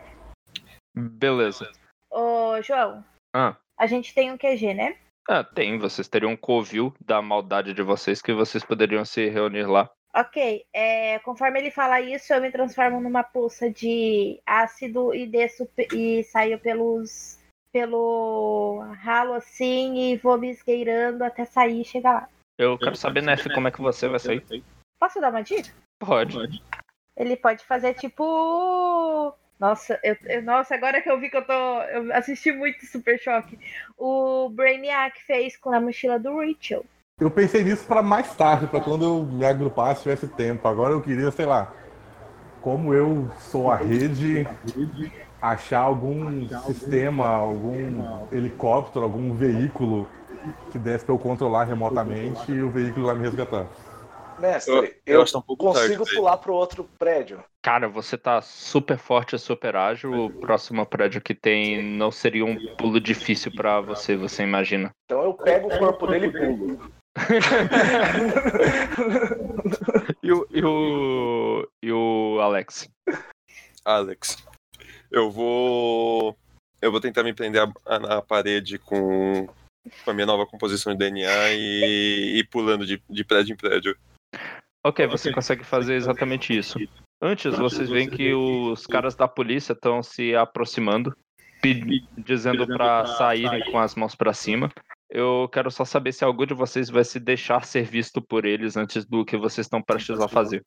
Beleza. Ô, João, Ah, a gente tem um QG, né? ah, tem, vocês teriam um covil da maldade de vocês que vocês poderiam se reunir lá. Ok, é, conforme ele fala isso, eu me transformo numa poça de ácido e desço e saio pelos pelo ralo assim e vou me esgueirando até sair e chegar lá. Eu quero saber, Nef, como é que você vai sair? Posso dar uma dica? Pode. Ele pode fazer tipo. Nossa, eu, eu- nossa, agora que eu vi que eu tô. Eu assisti muito Super Choque. O Brainiac fez com a mochila do Rachel. Eu pensei nisso pra mais tarde, pra quando eu me agrupasse tivesse tempo. Agora eu queria, sei lá, como eu sou a rede, achar algum sistema, algum helicóptero, algum veículo que desse pra eu controlar remotamente e o veículo vai me resgatar. Mestre, Eu- eu, eu tá um pouco consigo tarde, pular pro outro prédio. Cara, você tá super forte e super ágil. O próximo prédio que tem não seria um pulo difícil pra você, você imagina. Então eu pego o corpo dele e pulo. E o, e o, e o Alex? Alex. Eu vou. Eu vou tentar me prender na parede com, com a minha nova composição de DNA e, e pulando de, de prédio em prédio. Ok, você consegue fazer exatamente isso. Antes, vocês veem que os caras da polícia estão se aproximando, dizendo pra saírem com as mãos pra cima. Eu quero só saber se algum de vocês vai se deixar ser visto por eles antes do que vocês estão prestes a fazer.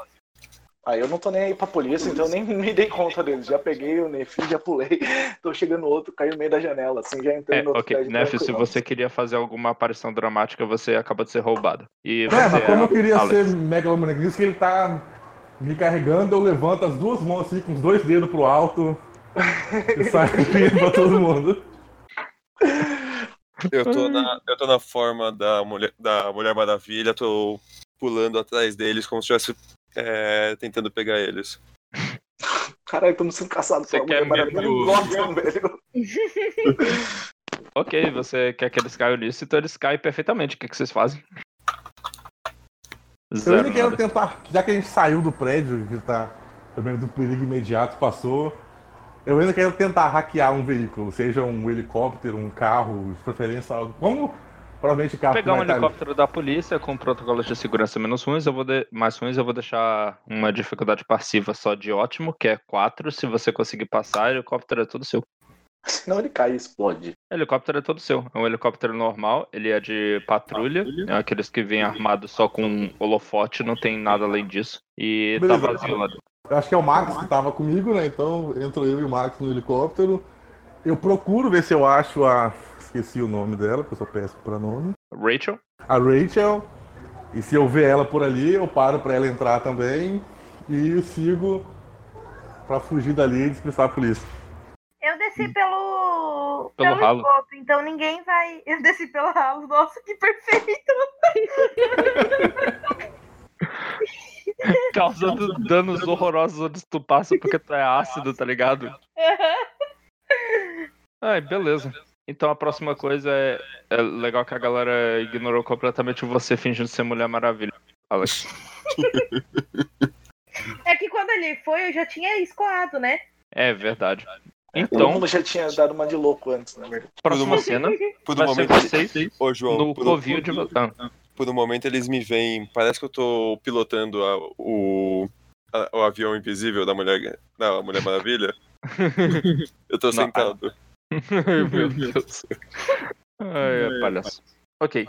Aí eu não tô nem aí pra polícia, então eu nem me dei conta deles. Já peguei o Nefi, já pulei. Tô chegando outro, caí no meio da janela, assim, já entrei É, no outro. Nef, se você queria fazer alguma aparição dramática, você acaba de ser roubado. E É, mas como eu queria Alex. ser megalomaníaco, que ele tá me carregando, eu levanto as duas mãos assim, com os dois dedos pro alto e saio cuspindo pra todo mundo. Eu tô na, eu tô na forma da mulher, da mulher Maravilha, tô pulando atrás deles como se estivesse é, tentando pegar eles. Caralho, estamos sendo caçados Você pela quer Mulher Maravilha. mesmo- Não gostam, velho. Ok, você quer que eles caiam nisso, então eles caem perfeitamente. O que, que vocês fazem? Eu Zero ainda quero tentar, já que a gente saiu do prédio, que tá, pelo menos do perigo imediato passou, eu ainda quero tentar hackear um veículo, seja um helicóptero, um carro, de preferência algo. Como provavelmente o carro pegar um helicóptero da polícia com protocolos de segurança menos ruins, eu vou de- mais ruins, eu vou deixar uma dificuldade passiva só de ótimo, que é 4. Se você conseguir passar, helicóptero é todo seu. Senão ele cai e explode. Helicóptero é todo seu. É um helicóptero normal, ele é de patrulha, é aqueles que vêm armados só com um holofote, não tem nada além disso. E tá Beleza. vazio lá dentro. Eu acho que é o Max que tava comigo, né? Então entro eu e o Max no helicóptero. Eu procuro ver se eu acho a. Esqueci o nome dela, porque eu sou péssimo pra nome. Rachel? A Rachel. E se eu ver ela por ali, eu paro pra ela entrar também. E eu sigo pra fugir dali e dispensar a polícia. Eu desci pelo. Pelo ralo. esgoto, então ninguém vai. Eu desci pelo ralo. Nossa, que perfeito! Causando danos horrorosos onde tu passa porque tu é ácido, tá ligado? Ai, beleza. Então a próxima coisa é, é legal que a galera ignorou completamente você fingindo ser Mulher Maravilha. Alex. É que quando ele foi, eu já tinha escoado, né? É verdade. Todo Então, mundo já tinha dado uma de louco antes, na verdade. próxima cena Por um momento, vocês ô João, no por, covil de... Ah, por um momento eles me veem. Parece que eu tô pilotando a- o, a- o avião invisível da mulher, da mulher Maravilha. Eu tô Não, sentado. Ai, meu Deus. Ai, é palhaço. Ok.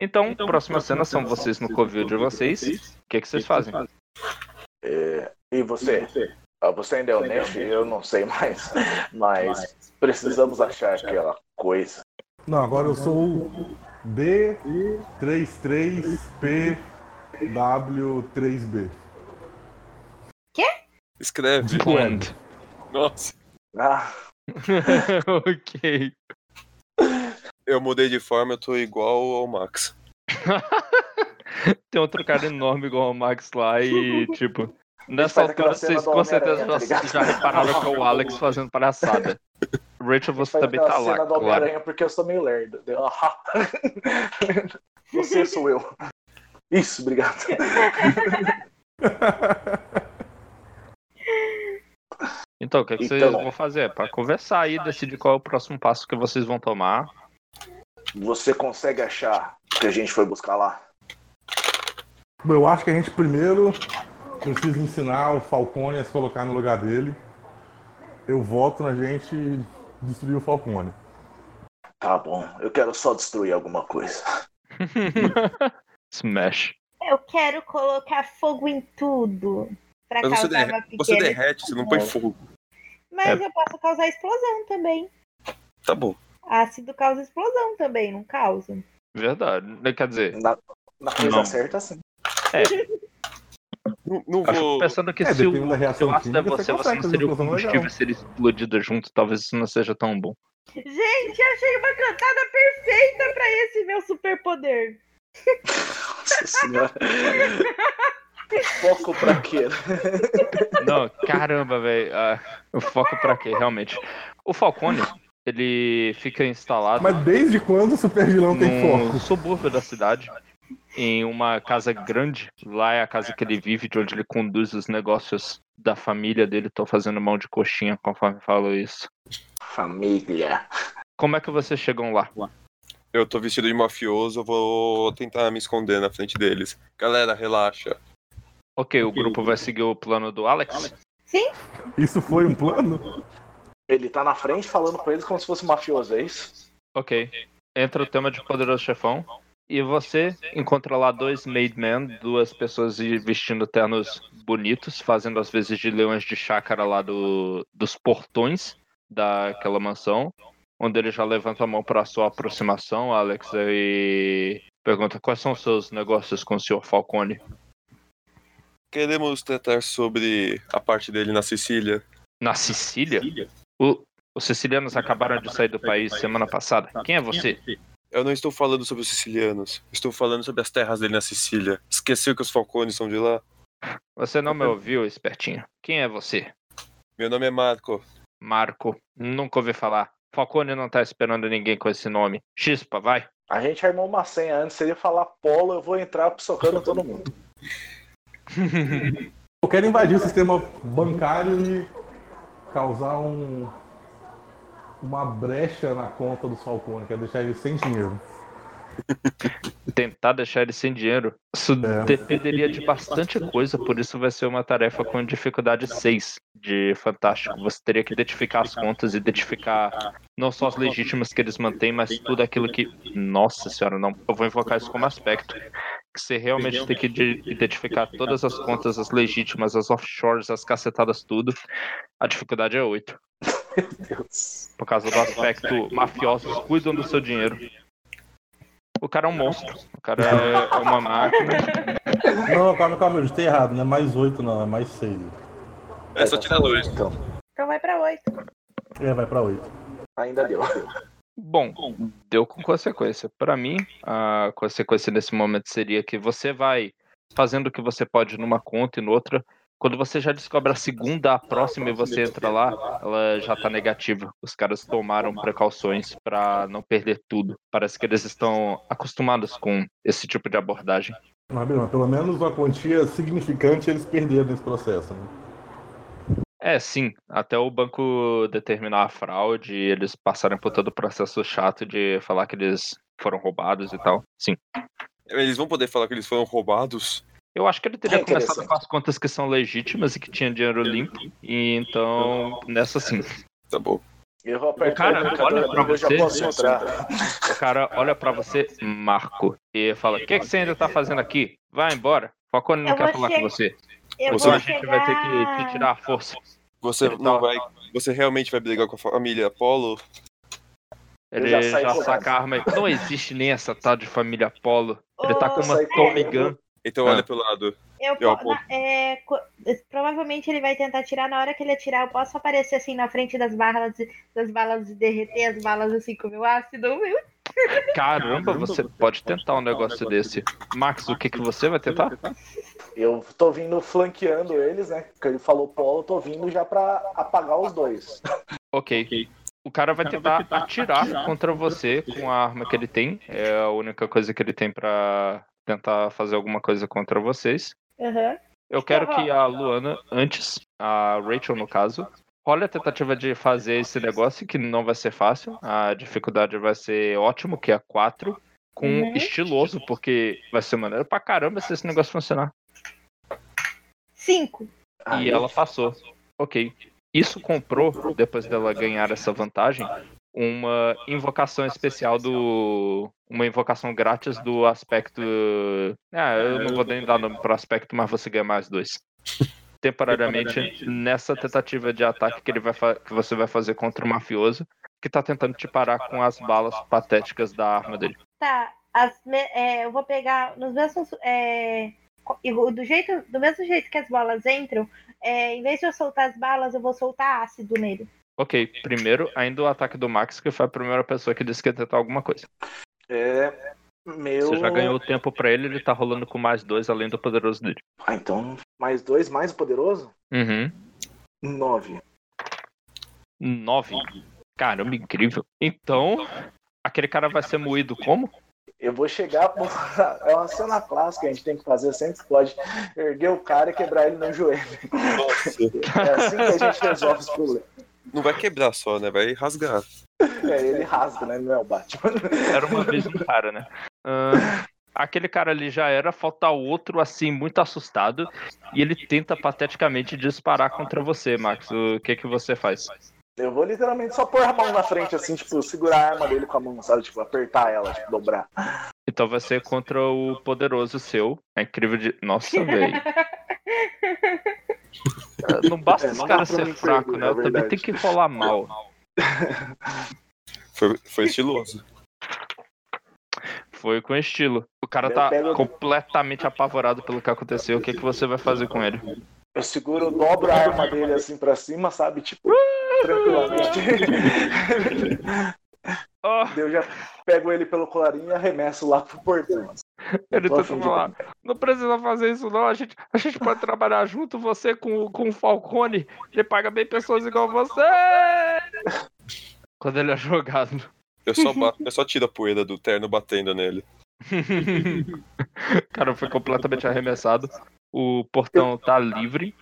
Então, próxima cena são vocês no covil de vocês. O que, que vocês fazem? É, e você? Ah, Você ainda é o Nash? Eu não sei mais. Mas precisamos achar aquela coisa. Não, agora eu sou o B33PW3B. Escreve. Blend. Nossa. Ah, ok. Eu mudei de forma, eu tô igual ao Max. Tem outro cara enorme igual o Max lá e, tipo, nessa altura vocês com certeza Homem-Aranha, tá já, já repararam que é o Alex fazendo palhaçada. Rachel, você também tá lá, cena do claro. Porque eu sou meio lerdo. Ah, Você sou eu. Isso, obrigado. Então, o que, que vocês Então. vão fazer? Pra conversar aí, decidir qual é o próximo passo que vocês vão tomar. Você consegue achar o que a gente foi buscar lá? Bom, Eu acho que a gente primeiro precisa ensinar o Falcone a se colocar no lugar dele. Eu voto na gente destruir o Falcone. Tá bom, eu quero só destruir alguma coisa. Smash. Eu quero colocar fogo em tudo. Pra Mas você, causar derre- uma você pequena derrete, você não põe fogo. Mas É. eu posso causar explosão também. Tá bom. Ácido causa explosão também, não causa? Verdade. Quer dizer, Na, na coisa Não. certa, sim. Não, não eu fico vou. pensando que É, se o, se ácido é você, você você não fazer seria o explosão combustível ser explodido junto, talvez isso não seja tão bom. Gente, achei uma cantada perfeita pra esse meu superpoder. Nossa senhora. Foco pra quê? Não, caramba, velho. Ah, o foco pra quê, realmente? O Falcone, ele fica instalado Mas desde quando o super vilão tem foco? subúrbio da cidade, em uma casa grande. Lá é a casa que ele vive, de onde ele conduz os negócios da família dele. Tô fazendo mão de coxinha conforme falo isso. Família. Como é que vocês chegam lá? Eu tô vestido de mafioso, eu vou tentar me esconder na frente deles. Galera, relaxa. Ok, o grupo vai seguir o plano do Alex? Isso foi um plano? Ele tá na frente falando com eles como se fosse um mafioso, é isso? Ok. Entra o tema de Poderoso Chefão. E você encontra lá dois made men, duas pessoas vestindo ternos bonitos, fazendo as vezes de leões de chácara lá do, dos portões daquela mansão. Onde ele já levanta a mão para sua aproximação, Alex, e pergunta quais são os seus negócios com o Sr. Falcone. Queremos tratar sobre a parte dele na Sicília. Na Sicília? O, Os sicilianos acabaram de sair do país semana passada. Quem é você? Eu não estou falando sobre os sicilianos. Estou falando sobre as terras dele na Sicília. Esqueceu que os falcones são de lá? Você não me ouviu, espertinho. Quem é você? Meu nome é Marco. Marco. Nunca ouvi falar. Falcone não tá esperando ninguém com esse nome. Chispa, vai. A gente armou uma senha antes, se ele falar polo, eu vou entrar socando todo mundo. Eu quero invadir o sistema bancário e causar um, uma brecha na conta do Falcone, quero deixar ele sem dinheiro. Tentar deixar ele sem dinheiro. Isso É. dependeria de bastante coisa, por isso vai ser uma tarefa com dificuldade 6 de Fantástico. Você teria que identificar as contas, identificar não só as legítimas que eles mantêm, mas tudo aquilo que. Nossa senhora, não. Eu vou invocar isso como aspecto. Que você realmente tem que de- identificar todas as contas, as legítimas, as offshores, as cacetadas, tudo. A dificuldade é 8. Deus. Por causa do aspecto mafiosos cuidam do seu dinheiro. O cara é um monstro. O cara é é uma máquina. Não, calma, calma, eu estei errado, não é mais 8 não, é mais 6. É só tirar dois. Então, Então vai pra 8. É, vai pra 8. ainda deu. Bom, deu com consequência. Pra mim, a consequência nesse momento seria que você vai fazendo o que você pode numa conta e noutra. Quando você já descobre a segunda, a próxima e você entra lá, ela já tá negativa. Os caras tomaram precauções pra não perder tudo. Parece que eles estão acostumados com esse tipo de abordagem. Pelo menos uma quantia significante eles perderam nesse processo. Né? É, sim. Até o banco determinar a fraude e eles passarem por todo o processo chato de falar que eles foram roubados e tal. Sim. Eles vão poder falar que eles foram roubados? Eu acho que ele teria É começado com as contas que são legítimas e que tinha dinheiro limpo. E então, nessa sim. Tá bom. Eu vou apertar Cara, o indicador olha pra agora, eu já você. posso entrar. O cara olha pra você, Marco, e fala: O que, que você ainda tá fazendo aqui? Vai embora. Falcone não Eu quer falar che- com você. Eu Você- Então vou a gente vai ter que te tirar a força. Você Ele não tá- vai. Você realmente vai brigar com a família Apollo? Ele já já, correndo. saca a arma. Não existe nem essa tal de família Apollo. Ele tá com uma Tommy. Gun. Então Ah. olha pro lado. Eu, Eu na- é, provavelmente ele vai tentar atirar. Na hora que ele atirar, eu posso aparecer assim na frente das balas, das balas e derreter as balas assim com o meu ácido, viu? Caramba, você pode tentar um negócio desse. Max, o que, que você vai tentar? Eu tô vindo flanqueando eles, né? Porque ele falou polo, eu tô vindo já pra apagar os dois. Ok. O cara vai tentar atirar contra você com a arma que ele tem. É a única coisa que ele tem pra tentar fazer alguma coisa contra vocês. Aham. Eu quero que a Luana, antes, a Rachel no caso, role a tentativa de fazer esse negócio, que não vai ser fácil. A dificuldade vai ser ótimo, que é 4, com Uhum. estiloso, porque vai ser maneiro pra caramba se esse negócio funcionar. Cinco. Aí, E ela passou. Ok. Isso comprou, depois dela ganhar essa vantagem, uma invocação especial do. Uma invocação grátis do aspecto. Ah, eu não vou nem dar nome pro aspecto, mas você ganha mais dois. Temporariamente, nessa tentativa de ataque que, ele vai fa- que você vai fazer contra o mafioso, que tá tentando te parar com as balas patéticas da arma dele. Tá. As me- é, eu vou pegar nos mesmos. é, igual- do, jeito, do mesmo jeito que as bolas entram, é, em vez de eu soltar as balas, eu vou soltar ácido nele. Ok, primeiro, ainda o ataque do Max, que foi a primeira pessoa que disse que ia tentar alguma coisa. É. Meu. Você já ganhou o tempo pra ele, ele tá rolando com mais dois além do poderoso dele. Ah, então. Mais dois, mais poderoso? Uhum. Nove. Nove. Caramba, incrível. Então, aquele cara vai ser moído como? Eu vou chegar. É uma cena clássica que a gente tem que fazer sempre que pode. Erguer o cara e quebrar ele no joelho. Nossa. É assim que a gente resolve os problemas. Não vai quebrar só, né? Vai rasgar. É, ele rasga, né? Não é o Batman. Era uma vez um cara, né? Ah, aquele cara ali já era, falta outro, assim, muito assustado. E ele tenta pateticamente disparar contra você, Max. O que que você faz? Eu vou literalmente só pôr a mão na frente, assim, tipo, segurar a arma dele com a mão, sabe? Tipo, apertar ela, tipo, dobrar. Então vai ser contra o poderoso seu. É incrível de. Nossa, velho. Não basta É, esse não cara dá pra ser me fraco, perder, né? é Também tem que rolar mal. Foi, foi estiloso. Foi com estilo. O cara tá pego- completamente apavorado pelo que aconteceu. O que, que você vai fazer com ele? Eu seguro, dobro a arma dele assim pra cima, sabe? Tipo, tranquilamente. Oh, Eu já pego ele pelo colarinho e arremesso lá pro portão. ele tenta afim de falar, não precisa fazer isso não, a gente, a gente pode trabalhar junto, você com, com o Falcone, ele paga bem pessoas igual você! Quando ele é jogado. Eu só, eu só tiro a poeira do terno batendo nele. Cara, foi completamente arremessado. O portão tá livre.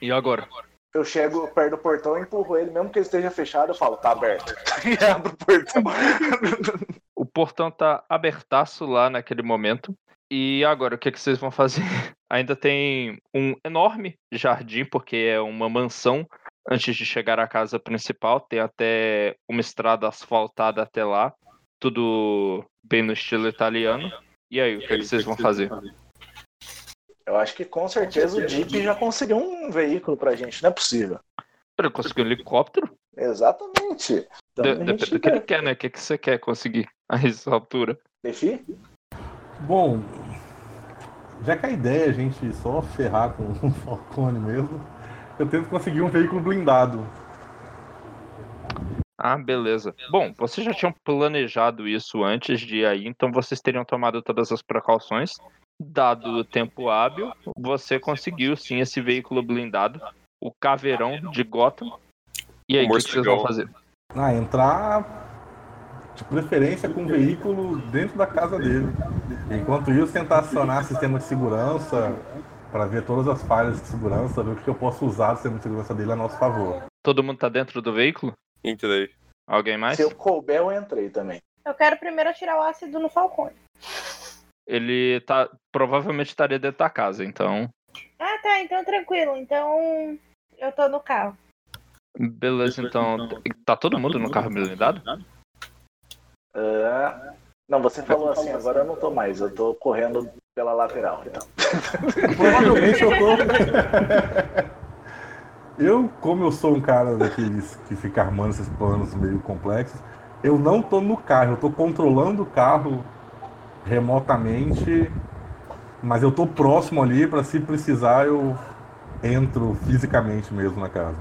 E agora? Eu chego perto do portão e empurro ele, mesmo que ele esteja fechado, eu falo, tá aberto. E abro o portão. O portão tá abertaço lá naquele momento. E agora, o que, que vocês vão fazer? Ainda tem um enorme jardim, porque é uma mansão antes de chegar à casa principal. Tem até uma estrada asfaltada até lá. Tudo bem no estilo italiano. E aí, o que, que vocês vão fazer? Eu acho que com certeza o Jeep já conseguiu um veículo pra gente, não é possível. Ele conseguiu um helicóptero? Exatamente. Então, De- depende do que ele quer, né? O que, que você quer conseguir a essa altura? Defi? Bom, já que a ideia é a gente só ferrar com o Falcone mesmo, eu tento conseguir um veículo blindado. Ah, beleza. Bom, vocês já tinham planejado isso antes de ir aí, então vocês teriam tomado todas as precauções. Dado o tempo hábil, você conseguiu sim esse veículo blindado, o Caveirão de Gotham. E aí, o que, que vocês vão fazer? Ah, entrar de preferência com um veículo dentro da casa dele. Enquanto isso, tentar acionar sistema de segurança para ver todas as falhas de segurança, ver o que eu posso usar do sistema de segurança dele a nosso favor. Todo mundo tá dentro do veículo? Entrei. Alguém mais? Se eu couber, eu entrei também. Eu quero primeiro atirar o ácido no Falcone. Ele tá. Provavelmente estaria dentro da casa, então. Ah, tá. Então tranquilo. Então eu tô no carro. Beleza, então. Tá todo mundo no carro blindado? Ah, não, você falou assim, agora eu não tô mais, eu tô correndo pela lateral. Então. Provavelmente eu tô. Eu, como eu sou um cara daqueles que fica armando esses planos meio complexos, eu não tô no carro, eu tô controlando o carro remotamente, mas eu tô próximo ali para se precisar eu entro fisicamente mesmo na casa.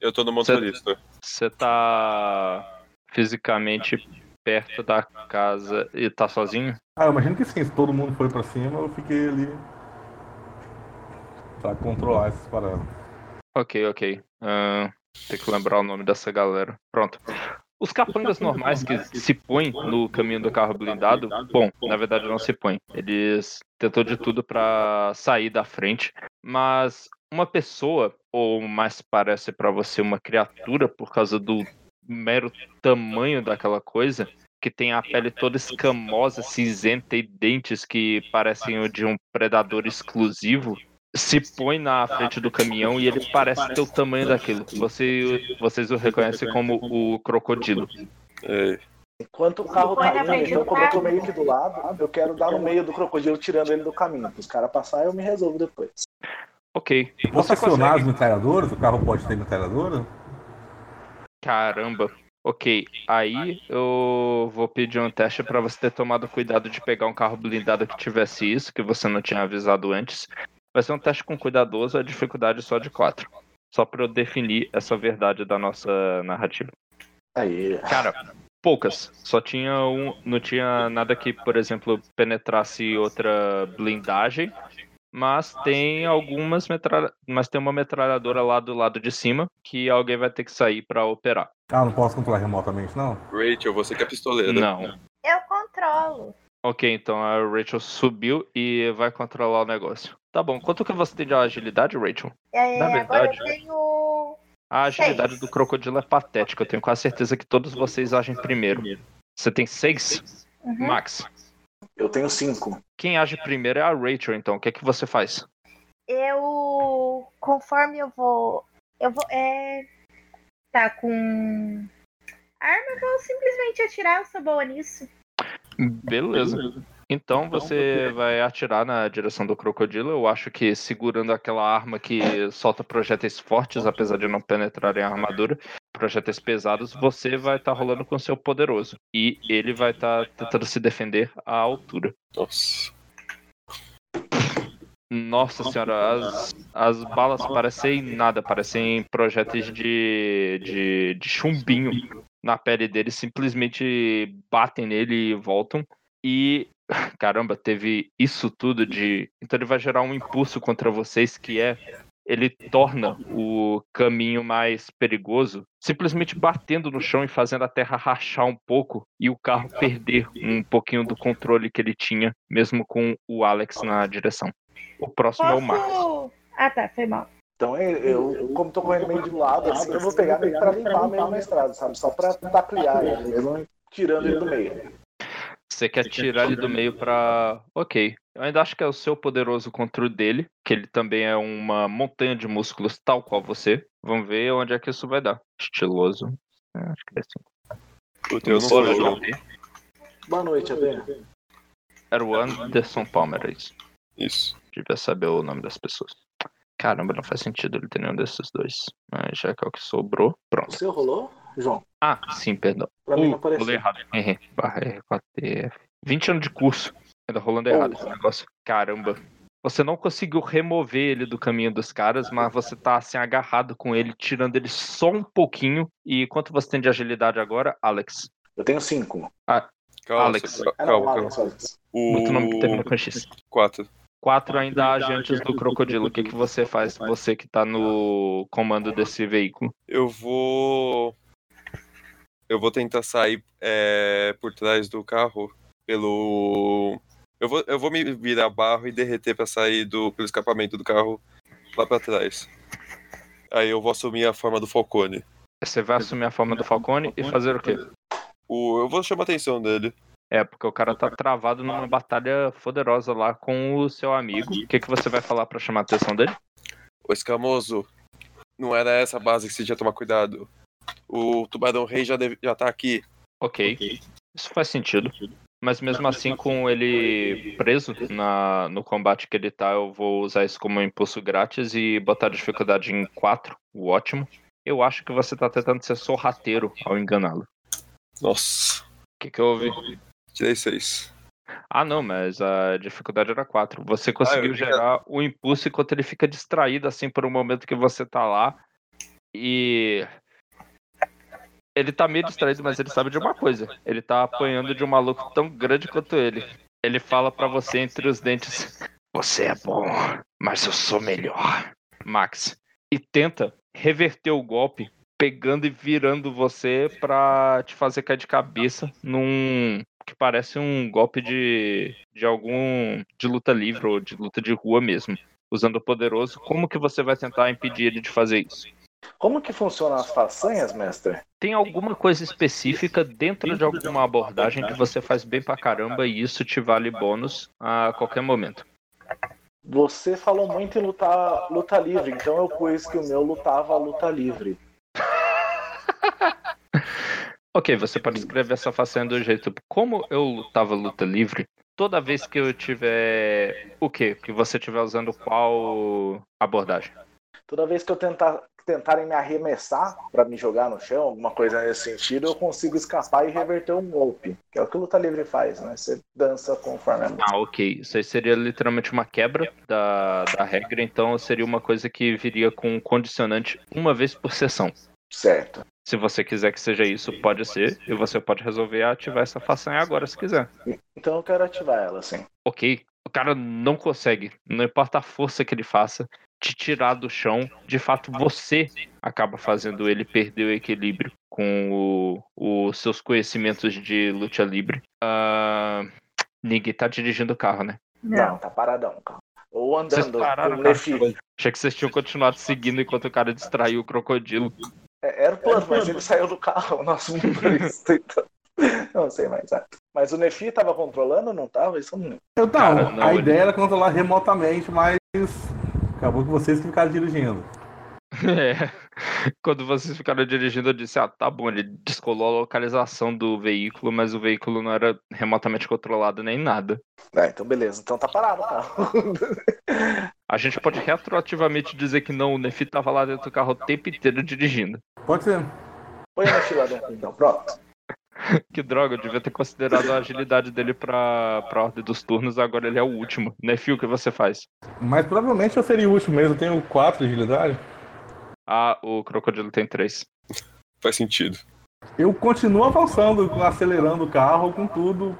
Eu tô no motorista. Você tá fisicamente perto da casa e tá sozinho? Ah, eu imagino que sim, se todo mundo foi para cima, eu fiquei ali para controlar essas paradas. Ok, ok. Ah, tem que lembrar o nome dessa galera. Pronto. Os capangas normais que se põem no caminho do carro blindado, bom, na verdade não se põem. Eles tentam de tudo pra sair da frente, mas uma pessoa, ou mais parece pra você uma criatura por causa do mero tamanho daquela coisa, que tem a pele toda escamosa, cinzenta e dentes que parecem o de um predador exclusivo, se põe na frente do caminhão e ele parece ter o tamanho daquilo. Você, vocês o reconhecem como o crocodilo. É, Enquanto o carro tá indo, então eu tô meio que do lado, eu quero dar no meio do crocodilo, tirando ele do caminho. Se os caras passarem, eu me resolvo depois. Ok. Posso acionar as consegue... metralhadoras? O carro pode ter metralhadora? Caramba. Ok, aí eu vou pedir um teste pra você ter tomado cuidado de pegar um carro blindado que tivesse isso, que você não tinha avisado antes. Vai ser um teste com cuidadoso, a dificuldade só de 4. Só pra eu definir essa verdade da nossa narrativa. Aí, Cara, poucas. Só tinha um. Não tinha nada que, por exemplo, penetrasse outra blindagem. Mas tem algumas metralha... Mas tem uma metralhadora lá do lado de cima que alguém vai ter que sair pra operar. Ah, não posso controlar remotamente, não? Rachel, você que é pistoleira. Não. Eu controlo. Ok, então a Rachel subiu e vai controlar o negócio. Tá bom, quanto que você tem de agilidade, Rachel? É, Na agora verdade- eu tenho. A agilidade Seis. do crocodilo é patética. Eu tenho quase certeza que todos vocês agem primeiro. Você tem seis? Uhum. Max. eu tenho cinco. Quem age primeiro é a Rachel, então. O que é que você faz? Eu. Conforme eu vou. Eu vou. É. Tá com. Arma, eu vou simplesmente atirar, eu sou boa nisso. Beleza. Então você vai atirar na direção do crocodilo. Eu acho que segurando aquela arma que solta projéteis fortes, apesar de não penetrar em armadura, projéteis pesados, você vai estar rolando com seu poderoso. E ele vai estar tentando se defender à altura. Nossa. Nossa senhora, as, as balas parecem nada, parecem projéteis de, de, de chumbinho na pele dele, simplesmente batem nele e voltam. E caramba, teve isso tudo de. Então ele vai gerar um impulso contra vocês que é. Ele torna o caminho mais perigoso, simplesmente batendo no chão e fazendo a terra rachar um pouco e o carro perder um pouquinho do controle que ele tinha, mesmo com o Alex na direção. O próximo é o Max. Posso... Ah, tá, foi mal. Então eu, eu, como tô correndo meio de lado, assim, eu vou pegar meio pra limpar mesmo na estrada, sabe? Só pra taclear ele, mesmo tirando ele do meio. Você quer tirar ele do meio pra. Ok. Eu ainda acho que é o seu poderoso contra o dele, que ele também é uma montanha de músculos tal qual você. Vamos ver onde é que isso vai dar. Estiloso. É, acho que é assim. Eu não sou Bora, João. Boa noite, Adê. Era o Anderson Palmer, é isso. Isso. Devia saber o nome das pessoas. Caramba, não faz sentido ele ter nenhum desses dois. Mas já que é o que sobrou, O pronto. seu rolou, João? Ah, sim, perdão. Pra mim Uh, não apareceu. rolei errado. Errei. Barra R4TF. 20 anos de curso. Ainda rolando errado esse negócio. Caramba. Você não conseguiu remover ele do caminho dos caras, mas você tá assim agarrado com ele, tirando ele só um pouquinho. E quanto você tem de agilidade agora, Alex? Eu tenho cinco. Calma, Alex. Ah, calma, calma. Alex, Alex. Muito nome que termina O com X. 4. Quatro ainda age antes do crocodilo. O que, que você faz? Você que tá no comando desse veículo. Eu vou. Eu vou tentar sair é, por trás do carro pelo. Eu vou, eu vou me virar barro e derreter pra sair do, pelo escapamento do carro lá pra trás. Aí eu vou assumir a forma do Falcone. Você vai assumir a forma do Falcone e fazer o quê? O, eu vou chamar a atenção dele. É, porque o cara tá travado numa batalha poderosa lá com o seu amigo. O que, que você vai falar pra chamar a atenção dele? O escamoso. Não era essa a base que você tinha que tomar cuidado. O tubarão rei já, deve, já tá aqui. Ok. Isso faz sentido. Mas mesmo assim, com ele preso na, no combate que ele tá, eu vou usar isso como um impulso grátis e botar a dificuldade em 4, o ótimo. Eu acho que você tá tentando ser sorrateiro ao enganá-lo. Nossa. O que, que houve? Tirei seis. Ah, não, mas a dificuldade era 4. Você conseguiu eu- gerar o impulso enquanto ele fica distraído, assim, por um momento que você tá lá. E. Ele tá meio distraído, mas ele sabe de uma coisa. Ele tá apanhando de um maluco tão grande quanto ele. Ele fala pra você entre os dentes: Você é bom, mas eu sou melhor. Max. E tenta reverter o golpe, pegando e virando você pra te fazer cair de cabeça num que parece um golpe de, de algum de luta livre ou de luta de rua mesmo, usando o poderoso. Como que você vai tentar impedir ele de fazer isso? Como que funcionam as façanhas, mestre? Tem alguma coisa específica dentro de alguma abordagem que você faz bem pra caramba e isso te vale bônus a qualquer momento. Você falou muito em lutar luta livre, então eu pus que o meu lutava luta livre. Ok, você pode escrever essa façanha do jeito. Como eu lutava luta livre, toda vez que eu tiver. O quê? Que você estiver usando qual abordagem? Toda vez que eu tentar, tentarem me arremessar pra me jogar no chão, alguma coisa nesse sentido, eu consigo escapar e reverter um golpe. Que é o que o luta livre faz, né? Você dança conforme a. Ah, ok. Isso aí seria literalmente uma quebra da, da regra, então seria uma coisa que viria com um condicionante uma vez por sessão. Certo. Se você quiser que seja isso, pode ser, e você pode resolver ativar essa façanha agora se quiser. Então eu quero ativar ela, sim. Ok, o cara não consegue, não importa a força que ele faça, te tirar do chão, de fato você acaba fazendo ele perder o equilíbrio com o- os seus conhecimentos de luta livre. Ah, ninguém tá dirigindo o carro, né? Não, tá paradão, cara. Ou Vocês andando pararam, com o cara. Nefi. Achei que vocês tinham continuado seguindo enquanto o cara distraiu o crocodilo. É, Era o plano, mas ele saiu do carro, o nosso motorista. Então... Não sei mais. ah. Mas o Nefi tava controlando ou não tava? Isso eu não lembro. Então, Cara, não, a ele- ideia era controlar remotamente, mas acabou que vocês que ficaram dirigindo. É. Quando vocês ficaram dirigindo, eu disse: Ah, tá bom. Ele descolou a localização do veículo, mas o veículo não era remotamente controlado nem nada. Ah, então beleza. Então tá parado o carro. A gente pode retroativamente dizer que não, o Nefi tava lá dentro do carro o tempo inteiro dirigindo. Pode ser. Põe Nefi lá dentro, então. Pronto. Que droga, eu devia ter considerado a agilidade dele pra, pra ordem dos turnos, agora ele é o último. Nefil, o que você faz? Mas provavelmente eu seria o último mesmo. Eu tenho 4 de agilidade. Ah, o crocodilo tem três. Faz sentido. Eu continuo avançando, acelerando o carro com tudo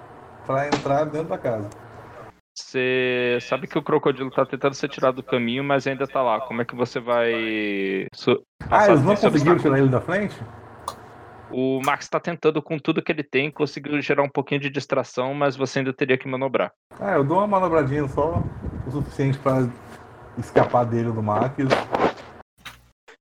pra entrar dentro da casa. Você sabe que o crocodilo tá tentando ser tirado do caminho, mas ainda tá lá. Como é que você vai. Ah, eles não conseguiram tirar ele da frente? O Max tá tentando com tudo que ele tem, conseguiu gerar um pouquinho de distração, mas você ainda teria que manobrar. Ah, eu dou uma manobradinha só, o suficiente pra escapar dele do Max.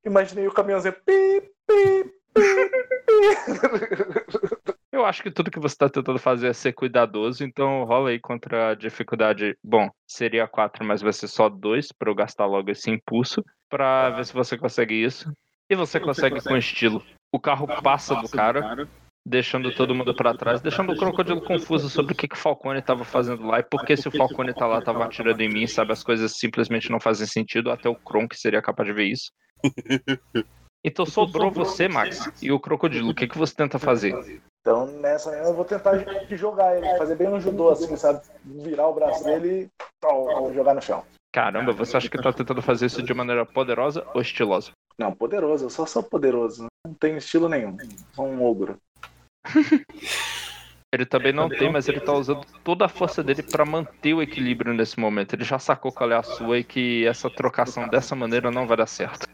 Imaginei o caminhãozinho. Pi, pi, Eu acho que tudo que você tá tentando fazer é ser cuidadoso, então rola aí contra a dificuldade. Bom, seria 4, mas vai ser só 2 pra eu gastar logo esse impulso, pra ver se você consegue isso. E você consegue com estilo. O carro passa do cara, deixando todo mundo pra trás, deixando o crocodilo confuso sobre o que, que o Falcone tava fazendo lá e por que se o Falcone tá lá tava atirando em mim, sabe? As coisas simplesmente não fazem sentido, até o Kronk seria capaz de ver isso. Então sobrou você, Max, e o crocodilo. O que, que você tenta fazer? Então nessa eu vou tentar jogar ele, fazer bem um judô assim, sabe? Virar o braço dele e jogar no chão. Caramba, você acha que tá tentando fazer isso de maneira poderosa ou estilosa? Não, poderoso, eu só sou poderoso. Não tenho estilo nenhum. Sou um ogro. Ele também não tem, mas ele tá usando toda a força dele pra manter o equilíbrio nesse momento. Ele já sacou qual é a sua e que essa trocação dessa maneira não vai dar certo.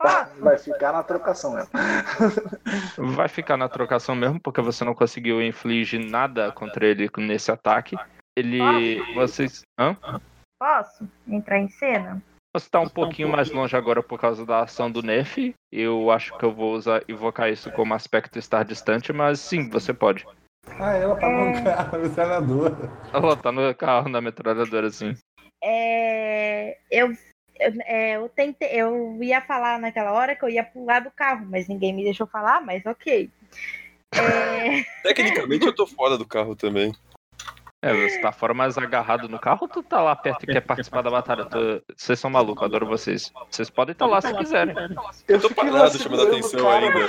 Posso? Vai ficar na trocação mesmo. Vai ficar na trocação mesmo, porque você não conseguiu infligir nada contra ele nesse ataque. Ele. Vocês. Hã? Posso entrar em cena? Você tá um pouquinho mais longe agora por causa da ação do Nef. Eu acho que eu vou usar, invocar isso como aspecto estar distante, mas sim, você pode. Ah, ela tá no carro, na metralhadora. Ela tá no carro na metralhadora, assim. É, eu, eu, é, eu tentei, eu ia falar naquela hora que eu ia pular do carro, mas ninguém me deixou falar, mas ok. É, Tecnicamente eu tô fora do carro também. É, você tá fora mais agarrado no carro ou tu tá lá perto e quer participar da batalha? Tu- Vocês são malucos, adoro vocês. Vocês podem estar lá se quiserem. Eu tô parado chamando segurando atenção cara, ainda.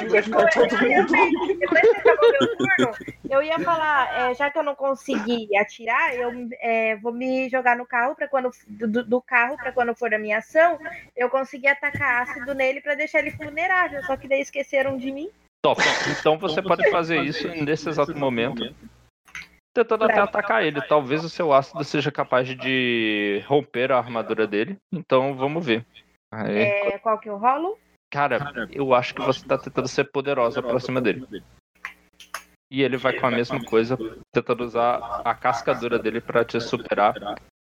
eu ia falar, é, já que eu não consegui atirar, eu é, vou me jogar no carro para quando do, do carro para quando for a minha ação, eu conseguir atacar ácido nele para deixar ele vulnerável. Só que daí esqueceram de mim. Top. Então você pode fazer isso nesse exato momento. Tentando até atacar ele. Talvez o seu ácido seja capaz de romper a armadura dele. Então vamos ver. Aí. É, qual que eu rolo? Cara, eu acho que você tá tentando ser poderosa pra cima dele. E ele vai com a mesma coisa, tentando usar a cascadura dele pra te superar.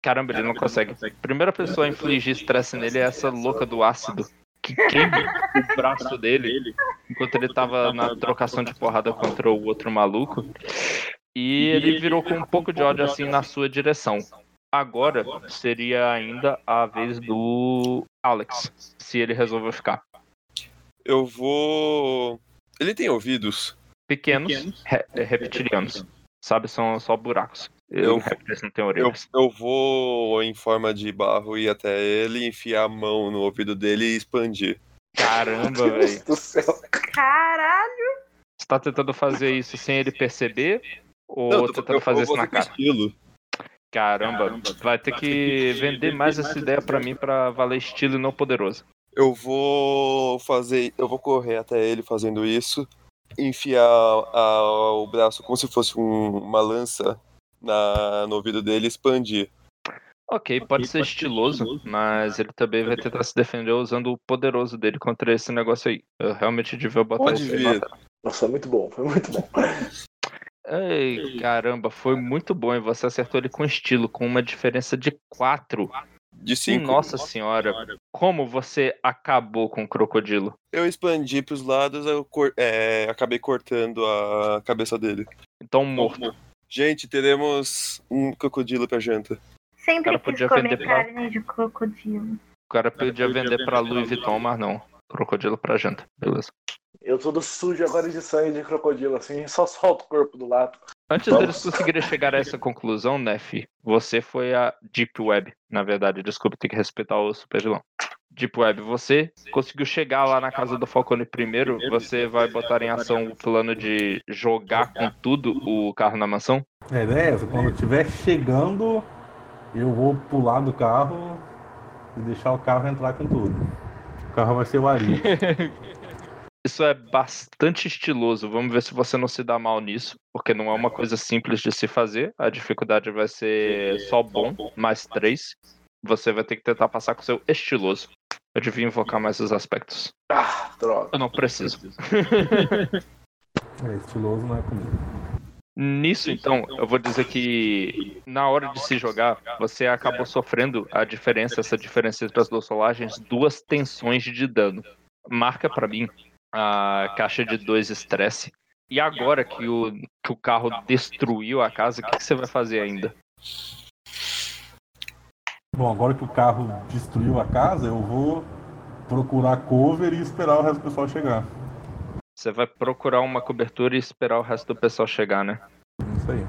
Caramba, ele não consegue. Primeira pessoa a infligir estresse nele é essa louca do ácido. Que queima o braço dele enquanto ele tava na trocação de porrada contra o outro maluco. E ele virou com um pouco de ódio assim na sua direção. Agora seria ainda a vez do Alex, se ele resolver ficar. Eu vou. Ele tem ouvidos? Pequenos, re- é, reptilianos. Sabe, são só buracos. Eu- Eu, Eu, vou, em forma de barro, ir até ele, enfiar a mão no ouvido dele e expandir. Caramba, velho. do céu. Caralho! Você tá tentando fazer isso sem ele perceber? Ou Não, tentando eu- fazer eu isso na cara? estilo. Caramba, vai ter que vender mais essa ideia pra mim pra valer estilo e não poderoso. Eu vou fazer. Eu vou correr até ele fazendo isso. Enfiar a- o braço como se fosse um- uma lança na, no ouvido dele e expandir. Ok, pode ser estiloso, mas ele também vai tentar se defender usando o poderoso dele contra esse negócio aí. Eu realmente devia botar Pode isso aí. Nossa, muito bom, foi muito bom. Ei, caramba, foi muito bom e você acertou ele com estilo, com uma diferença de 4. De cinco. Nossa senhora, como você acabou com o crocodilo? Eu expandi pros lados, eu cor- é, acabei cortando a cabeça dele. Então morto. Gente, teremos um crocodilo pra janta. Sempre podia comer vender pra- carne de crocodilo. O cara podia vender pra Louis Vuitton, mas não. Crocodilo pra janta. Beleza. Eu tô sujo agora de sangue de crocodilo, assim, só solto o corpo do lado. Antes Vamos. deles conseguirem chegar a essa conclusão, Nef, você foi a Deep Web. Na verdade, desculpa, tem que respeitar o super vilão. Deep Web, você conseguiu chegar lá na casa do Falcone primeiro, você vai botar em ação o plano de jogar com tudo o carro na mansão? A ideia é essa, quando eu estiver chegando, eu vou pular do carro e deixar o carro entrar com tudo. O carro vai ser o Ari. Isso é bastante estiloso. Vamos ver se você não se dá mal nisso, porque não é uma coisa simples de se fazer. A dificuldade vai ser só bom, mais três. Você vai ter que tentar passar com o seu estiloso. Eu devia invocar mais os aspectos. Ah, droga. Eu não preciso. É, estiloso não é comigo. Nisso, então, eu vou dizer que na hora de se jogar, você acabou sofrendo a diferença, essa diferença entre as duas rolagens, duas tensões de dano. Marca pra mim a caixa de dois estresse. E agora que o, que o carro destruiu a casa, o que, que você vai fazer ainda? Bom, agora que o carro destruiu a casa, eu vou procurar cover e esperar o resto do pessoal chegar. Você vai procurar uma cobertura e esperar o resto do pessoal chegar, né? Isso aí.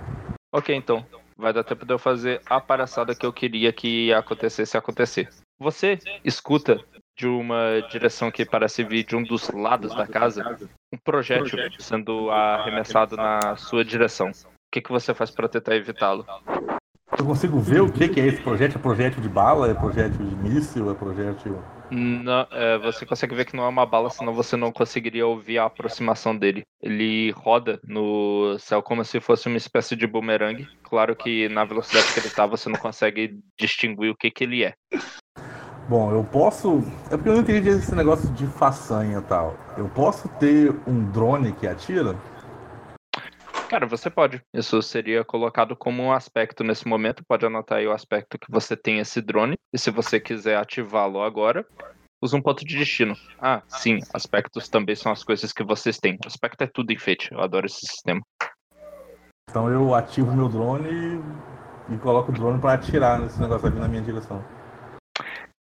Ok, então. Vai dar tempo de eu fazer a palhaçada que eu queria que acontecesse acontecer. Você escuta de uma direção que parece vir de um dos lados da casa um projétil sendo arremessado na sua direção. O que, que você faz para tentar evitá-lo? Eu consigo ver o que, que é esse projétil? É projétil de bala? É projétil de míssil? É projétil. Não, é, você consegue ver que não é uma bala, senão você não conseguiria ouvir a aproximação dele. Ele roda no céu como se fosse uma espécie de bumerangue. Claro que na velocidade que ele tá, você não consegue distinguir o que, que ele é. Bom, eu posso. É porque eu não entendi esse negócio de façanha e tal. Eu posso ter um drone que atira? Cara, você pode. Isso seria colocado como um aspecto nesse momento. Pode anotar aí o aspecto que você tem esse drone. E se você quiser ativá-lo agora, usa um ponto de destino. Ah, sim, aspectos também são as coisas que vocês têm. Aspecto é tudo enfeite. Eu adoro esse sistema. Então eu ativo meu drone e, e coloco o drone pra atirar nesse negócio aqui na minha direção.